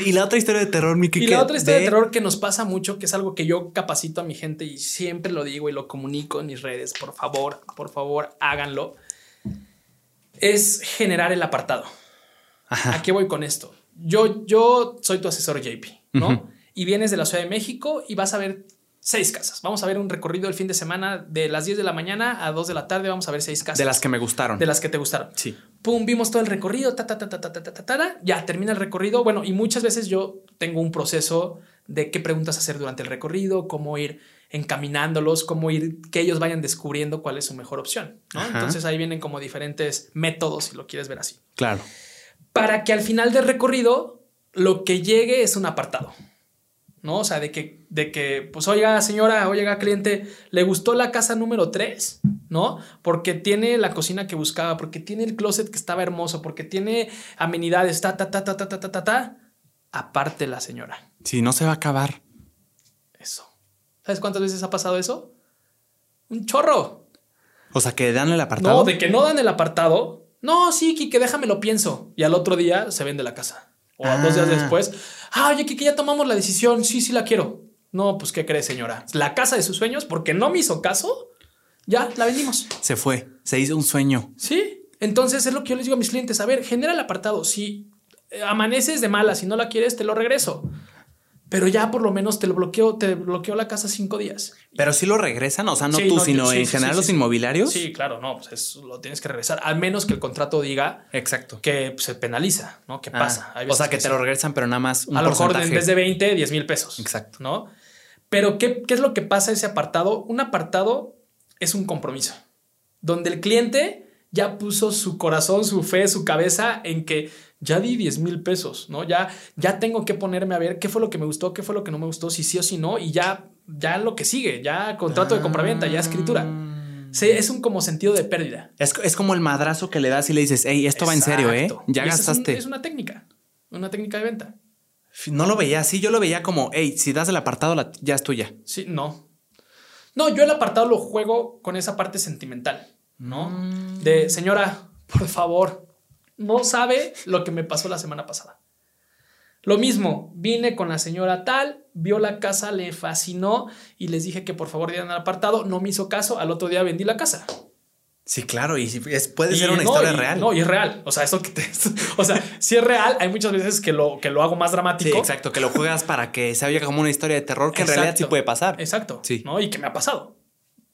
A: y la otra historia de terror, Miki.
B: Y la otra historia de... terror que nos pasa mucho, que es algo que yo capacito a mi gente y siempre lo digo y lo comunico en mis redes. Por favor, por favor, háganlo. Es generar el apartado. ¿A qué voy con esto? Yo, yo soy tu asesor JP, ¿no? Y vienes de la Ciudad de México y vas a ver seis casas. Vamos a ver un recorrido el fin de semana de las 10 de la mañana a 2 de la tarde. Vamos a ver seis casas.
A: De las que me gustaron.
B: De las que te gustaron.
A: Sí.
B: Pum, vimos todo el recorrido. Ta, ta, ta, ta, ta, ta, ta, ta, ya termina el recorrido. Bueno, y muchas veces yo tengo un proceso de qué preguntas hacer durante el recorrido, cómo ir encaminándolos, cómo ir, que ellos vayan descubriendo cuál es su mejor opción. Entonces ahí vienen como diferentes métodos, si lo quieres ver así.
A: Claro.
B: Para que al final del recorrido lo que llegue es un apartado. ¿No? O sea, de que, de que, pues, oiga, señora, oiga, cliente, ¿le gustó la casa número 3? ¿No? Porque tiene la cocina que buscaba, porque tiene el closet que estaba hermoso, porque tiene amenidades, ta, ta, ta, ta, ta, ta, ta, ta, ta. Aparte la señora.
A: Sí, no se va a acabar.
B: Eso. ¿Sabes cuántas veces ha pasado eso? Un chorro.
A: O sea, que dan el apartado.
B: No, de que no dan el apartado. No, sí, Kike, déjame lo pienso. Y al otro día se vende la casa. O dos días ah. después, ah, oye, que ya tomamos la decisión, sí, sí la quiero. No, pues, ¿qué cree, señora? La casa de sus sueños, porque no me hizo caso, ya la vendimos.
A: Se fue, se hizo un sueño.
B: Sí, entonces es lo que yo les digo a mis clientes, a ver, genera el apartado, si amaneces de mala, si no la quieres, te lo regreso pero ya por lo menos te lo bloqueó, te bloqueó la casa cinco días.
A: Pero si lo regresan, o sea, no tú, sino en general los inmobiliarios.
B: Sí, claro, no, pues lo tienes que regresar, al menos que el contrato diga
A: exacto
B: que se penaliza, ¿no? ¿Qué ah, pasa?
A: o sea, que, te lo regresan, pero nada más
B: un A lo mejor en vez de 20, 10 mil pesos.
A: Exacto.
B: ¿No? Pero ¿qué, ¿qué es lo que pasa ese apartado? Un apartado es un compromiso, donde el cliente ya puso su corazón, su fe, su cabeza en que ya di 10 mil pesos, ¿no? Ya, ya tengo que ponerme a ver qué fue lo que me gustó, qué fue lo que no me gustó, si sí o si no, y ya, ya lo que sigue, ya contrato de compraventa, ya escritura. Ah. Sí, es un como sentido de pérdida.
A: Es, como el madrazo que le das y le dices, hey, esto va en serio, ¿eh? Ya gastaste.
B: Es, una técnica, una técnica de venta.
A: No lo veía así, yo lo veía como, hey, si das el apartado, ya es tuya.
B: Sí, no. No, yo el apartado lo juego con esa parte sentimental, ¿no? Mm. De señora, por favor, no sabe lo que me pasó la semana pasada. Lo mismo, vine con la señora tal, vio la casa, le fascinó y les dije que por favor dieran el apartado, no me hizo caso, al otro día vendí la casa.
A: Sí, claro, y puede ser una historia real.
B: No, y es real. O sea, eso que te. O sea, si es real, hay muchas veces que lo, que lo hago más dramático.
A: Sí, exacto, que lo juegas para que se oiga como una historia de terror que en realidad sí puede pasar.
B: Exacto. Sí. ¿no? Y que me ha pasado.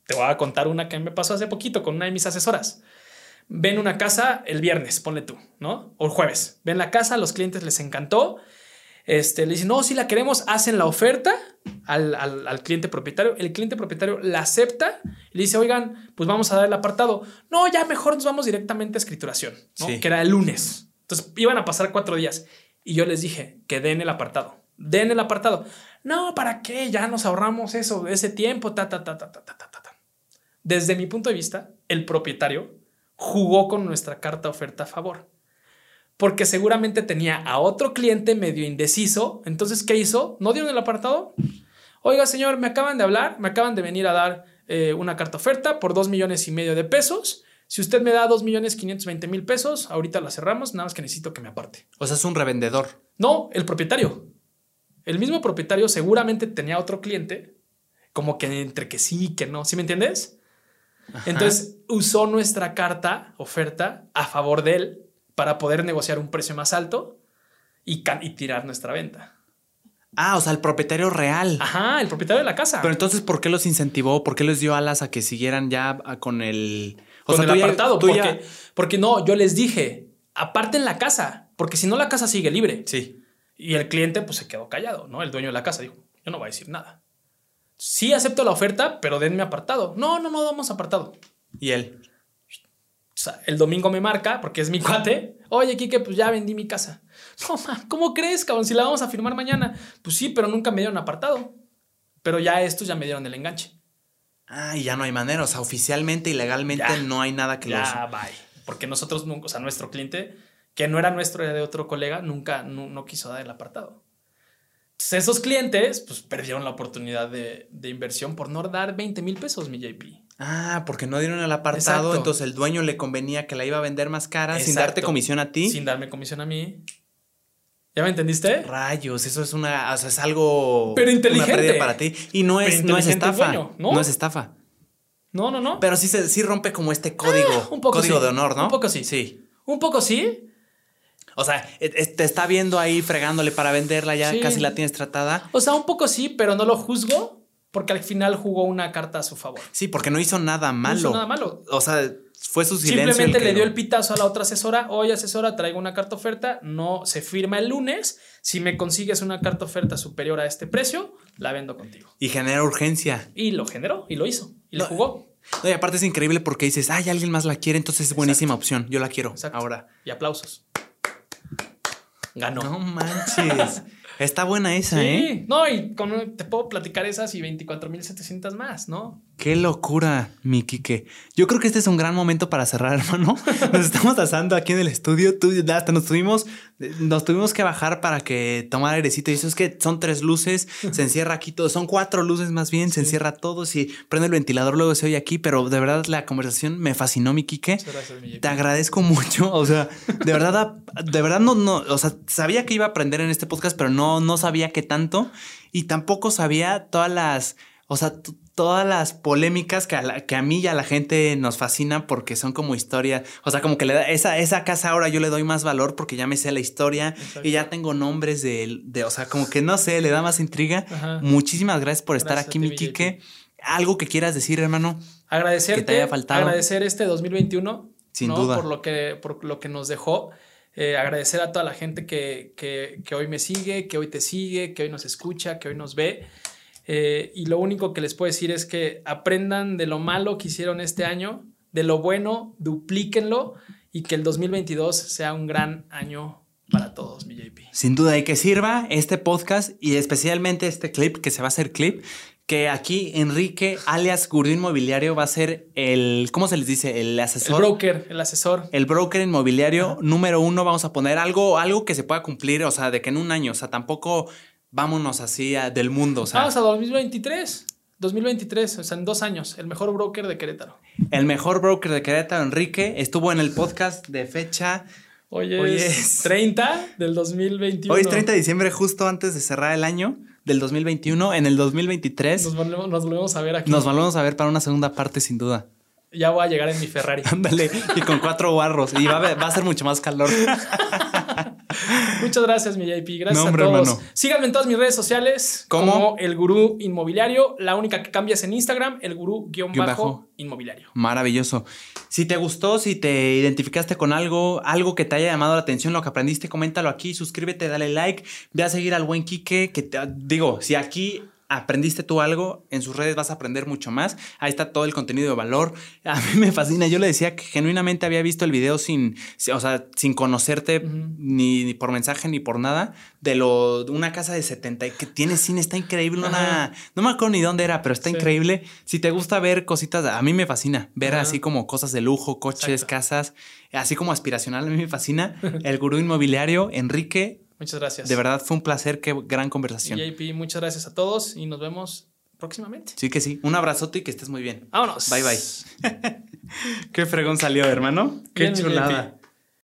B: Te voy a contar una que me pasó hace poquito con una de mis asesoras ven una casa el viernes, ponle tú, ¿no? O el jueves. Ven la casa, a los clientes les encantó. Este, le dicen, no, si la queremos, hacen la oferta al, cliente propietario. El cliente propietario la acepta y le dice, oigan, pues vamos a dar el apartado. No, ya mejor nos vamos directamente a escrituración, ¿no? que era el lunes. Entonces iban a pasar cuatro días. Y yo les dije que den el apartado. Den el apartado. No, ¿para qué? Ya nos ahorramos eso, ese tiempo, ta, ta, ta, ta, ta, ta, ta. Desde mi punto de vista, el propietario jugó con nuestra carta oferta a favor. Porque seguramente tenía a otro cliente medio indeciso. Entonces, ¿qué hizo? ¿No dio el apartado? Oiga, señor, me acaban de hablar, me acaban de venir a dar eh, una carta oferta por dos millones y medio de pesos. Si usted me da dos millones quinientos veinte mil pesos, ahorita la cerramos, nada más que necesito que me aparte.
A: O sea, es un revendedor.
B: No, el propietario. El mismo propietario seguramente tenía otro cliente, como que entre que sí, que no. ¿Sí me entiendes? Entonces usó nuestra carta oferta a favor de él para poder negociar un precio más alto y, tirar nuestra venta.
A: Ah, o sea, el propietario real.
B: Ajá, el propietario de la casa.
A: Pero entonces, ¿por qué los incentivó? ¿Por qué les dio alas a que siguieran ya con el...
B: O con el apartado. porque, porque no, yo les dije, aparte en la casa, porque si no la casa sigue libre.
A: Sí.
B: Y el cliente pues se quedó callado, ¿no? El dueño de la casa dijo, yo no voy a decir nada sí acepto la oferta, pero denme apartado. No, no, no damos apartado.
A: Y él.
B: O sea, el domingo me marca, porque es mi cuate. Oye, Kike, pues ya vendí mi casa. No, ¿cómo crees, cabrón? Si la vamos a firmar mañana. Pues sí, pero nunca me dieron apartado. Pero ya estos ya me dieron el enganche.
A: Ah, y ya no hay manera. O sea, oficialmente y legalmente no hay nada que
B: ya, bye. Porque nosotros nunca, o sea, nuestro cliente, que no era nuestro, era de otro colega, nunca no quiso dar el apartado esos clientes pues perdieron la oportunidad de, inversión por no dar 20 mil pesos, mi JP.
A: Ah, porque no dieron el apartado, entonces el dueño le convenía que la iba a vender más cara sin darte comisión a ti.
B: Sin darme comisión a mí. ¿Ya me entendiste?
A: Rayos, eso es una, o sea, es algo
B: pero inteligente
A: para ti y no es, no es estafa, ¿no? es estafa.
B: No, no, no.
A: Pero sí se sí rompe como este código, ah, un poco código de honor, ¿no?
B: Un poco sí. Sí. Un poco sí,
A: o sea, e, e, te está viendo ahí fregándole para venderla, ya casi la tienes tratada.
B: O sea, un poco sí, pero no lo juzgo porque al final jugó una carta a su favor.
A: Sí, porque no hizo nada malo. No hizo
B: nada malo.
A: O sea, fue su silencio.
B: Simplemente le dio el pitazo a la otra asesora. Oye, asesora, traigo una carta oferta. No se firma el lunes. Si me consigues una carta oferta superior a este precio, la vendo contigo.
A: Y genera urgencia.
B: Y lo generó y lo hizo. Y lo jugó.
A: No, y aparte es increíble porque dices, ay, alguien más la quiere, entonces es buenísima opción. Yo la quiero ahora.
B: Y aplausos ganó.
A: No manches. Está buena esa, sí. ¿eh?
B: No, y te puedo platicar esas y 24.700 más, ¿no?
A: Qué locura, mi Kike. Yo creo que este es un gran momento para cerrar, hermano. Nos estamos asando aquí en el estudio. Tú, hasta nos tuvimos, nos tuvimos que bajar para que tomara airecito. Y eso es que son tres luces, se encierra aquí todo. Son cuatro luces más bien, se encierra todo. Si prende el ventilador, luego se oye aquí. Pero de verdad, la conversación me fascinó, mi Kike. Te agradezco mucho. O sea, de verdad, de verdad, no, no, o sea, sabía que iba a aprender en este podcast, pero no, no sabía qué tanto. Y tampoco sabía todas las, o sea, todas las polémicas que a, que a mí y a la gente nos fascinan porque son como historia. O sea, como que le da esa, esa casa ahora yo le doy más valor porque ya me sé la historia y ya tengo nombres de, de, o sea, como que no sé, le da más intriga. Muchísimas gracias por estar aquí, mi Quique. Algo que quieras decir, hermano.
B: Agradecerte. Que te haya faltado. Agradecer este 2021. Sin duda. Por lo que, por lo que nos dejó. Eh, agradecer a toda la gente que, que, que hoy me sigue, que hoy te sigue, que hoy nos escucha, que hoy nos ve. Eh, y lo único que les puedo decir es que aprendan de lo malo que hicieron este año, de lo bueno, duplíquenlo y que el 2022 sea un gran año para todos, mi JP.
A: Sin duda, y que sirva este podcast y especialmente este clip, que se va a hacer clip, que aquí Enrique, alias Gurú Inmobiliario, va a ser el, ¿cómo se les dice? El asesor.
B: El broker, el asesor.
A: El broker inmobiliario número uno. Vamos a poner algo, algo que se pueda cumplir, o sea, de que en un año, o sea, tampoco vámonos así del mundo. O sea,
B: Vamos a 2023. 2023, o sea, en dos años, el mejor broker de Querétaro.
A: El mejor broker de Querétaro, Enrique, estuvo en el podcast de fecha.
B: Hoy es, 30 del 2021.
A: Hoy es 30 de diciembre, justo antes de cerrar el año del 2021. En el 2023.
B: Nos volvemos, nos volvemos a ver aquí.
A: Nos volvemos a ver para una segunda parte, sin duda.
B: Ya voy a llegar en mi Ferrari.
A: Ándale, y con cuatro barros. Y va a, va a ser mucho más calor.
B: Muchas gracias, mi JP. Gracias a todos. Síganme en todas mis redes sociales como el gurú inmobiliario. La única que cambia es en Instagram, el gurú-inmobiliario.
A: Maravilloso. Si te gustó, si te identificaste con algo, algo que te haya llamado la atención, lo que aprendiste, coméntalo aquí, suscríbete, dale like, ve a seguir al buen Quique, que te digo, si aquí aprendiste tú algo, en sus redes vas a aprender mucho más. Ahí está todo el contenido de valor. A mí me fascina. Yo le decía que genuinamente había visto el video sin, o sea, sin conocerte ni, por mensaje ni por nada. De lo de una casa de 70 que tiene cine, está increíble. Una, no me acuerdo ni dónde era, pero está increíble. Si te gusta ver cositas, a mí me fascina ver así como cosas de lujo, coches, casas, así como aspiracional. A mí me fascina. El gurú inmobiliario, Enrique,
B: Muchas gracias.
A: De verdad fue un placer, qué gran conversación.
B: JP, muchas gracias a todos y nos vemos próximamente.
A: Sí que sí. Un abrazote y que estés muy bien.
B: Vámonos.
A: Bye bye. qué fregón salió, hermano. Qué chulada.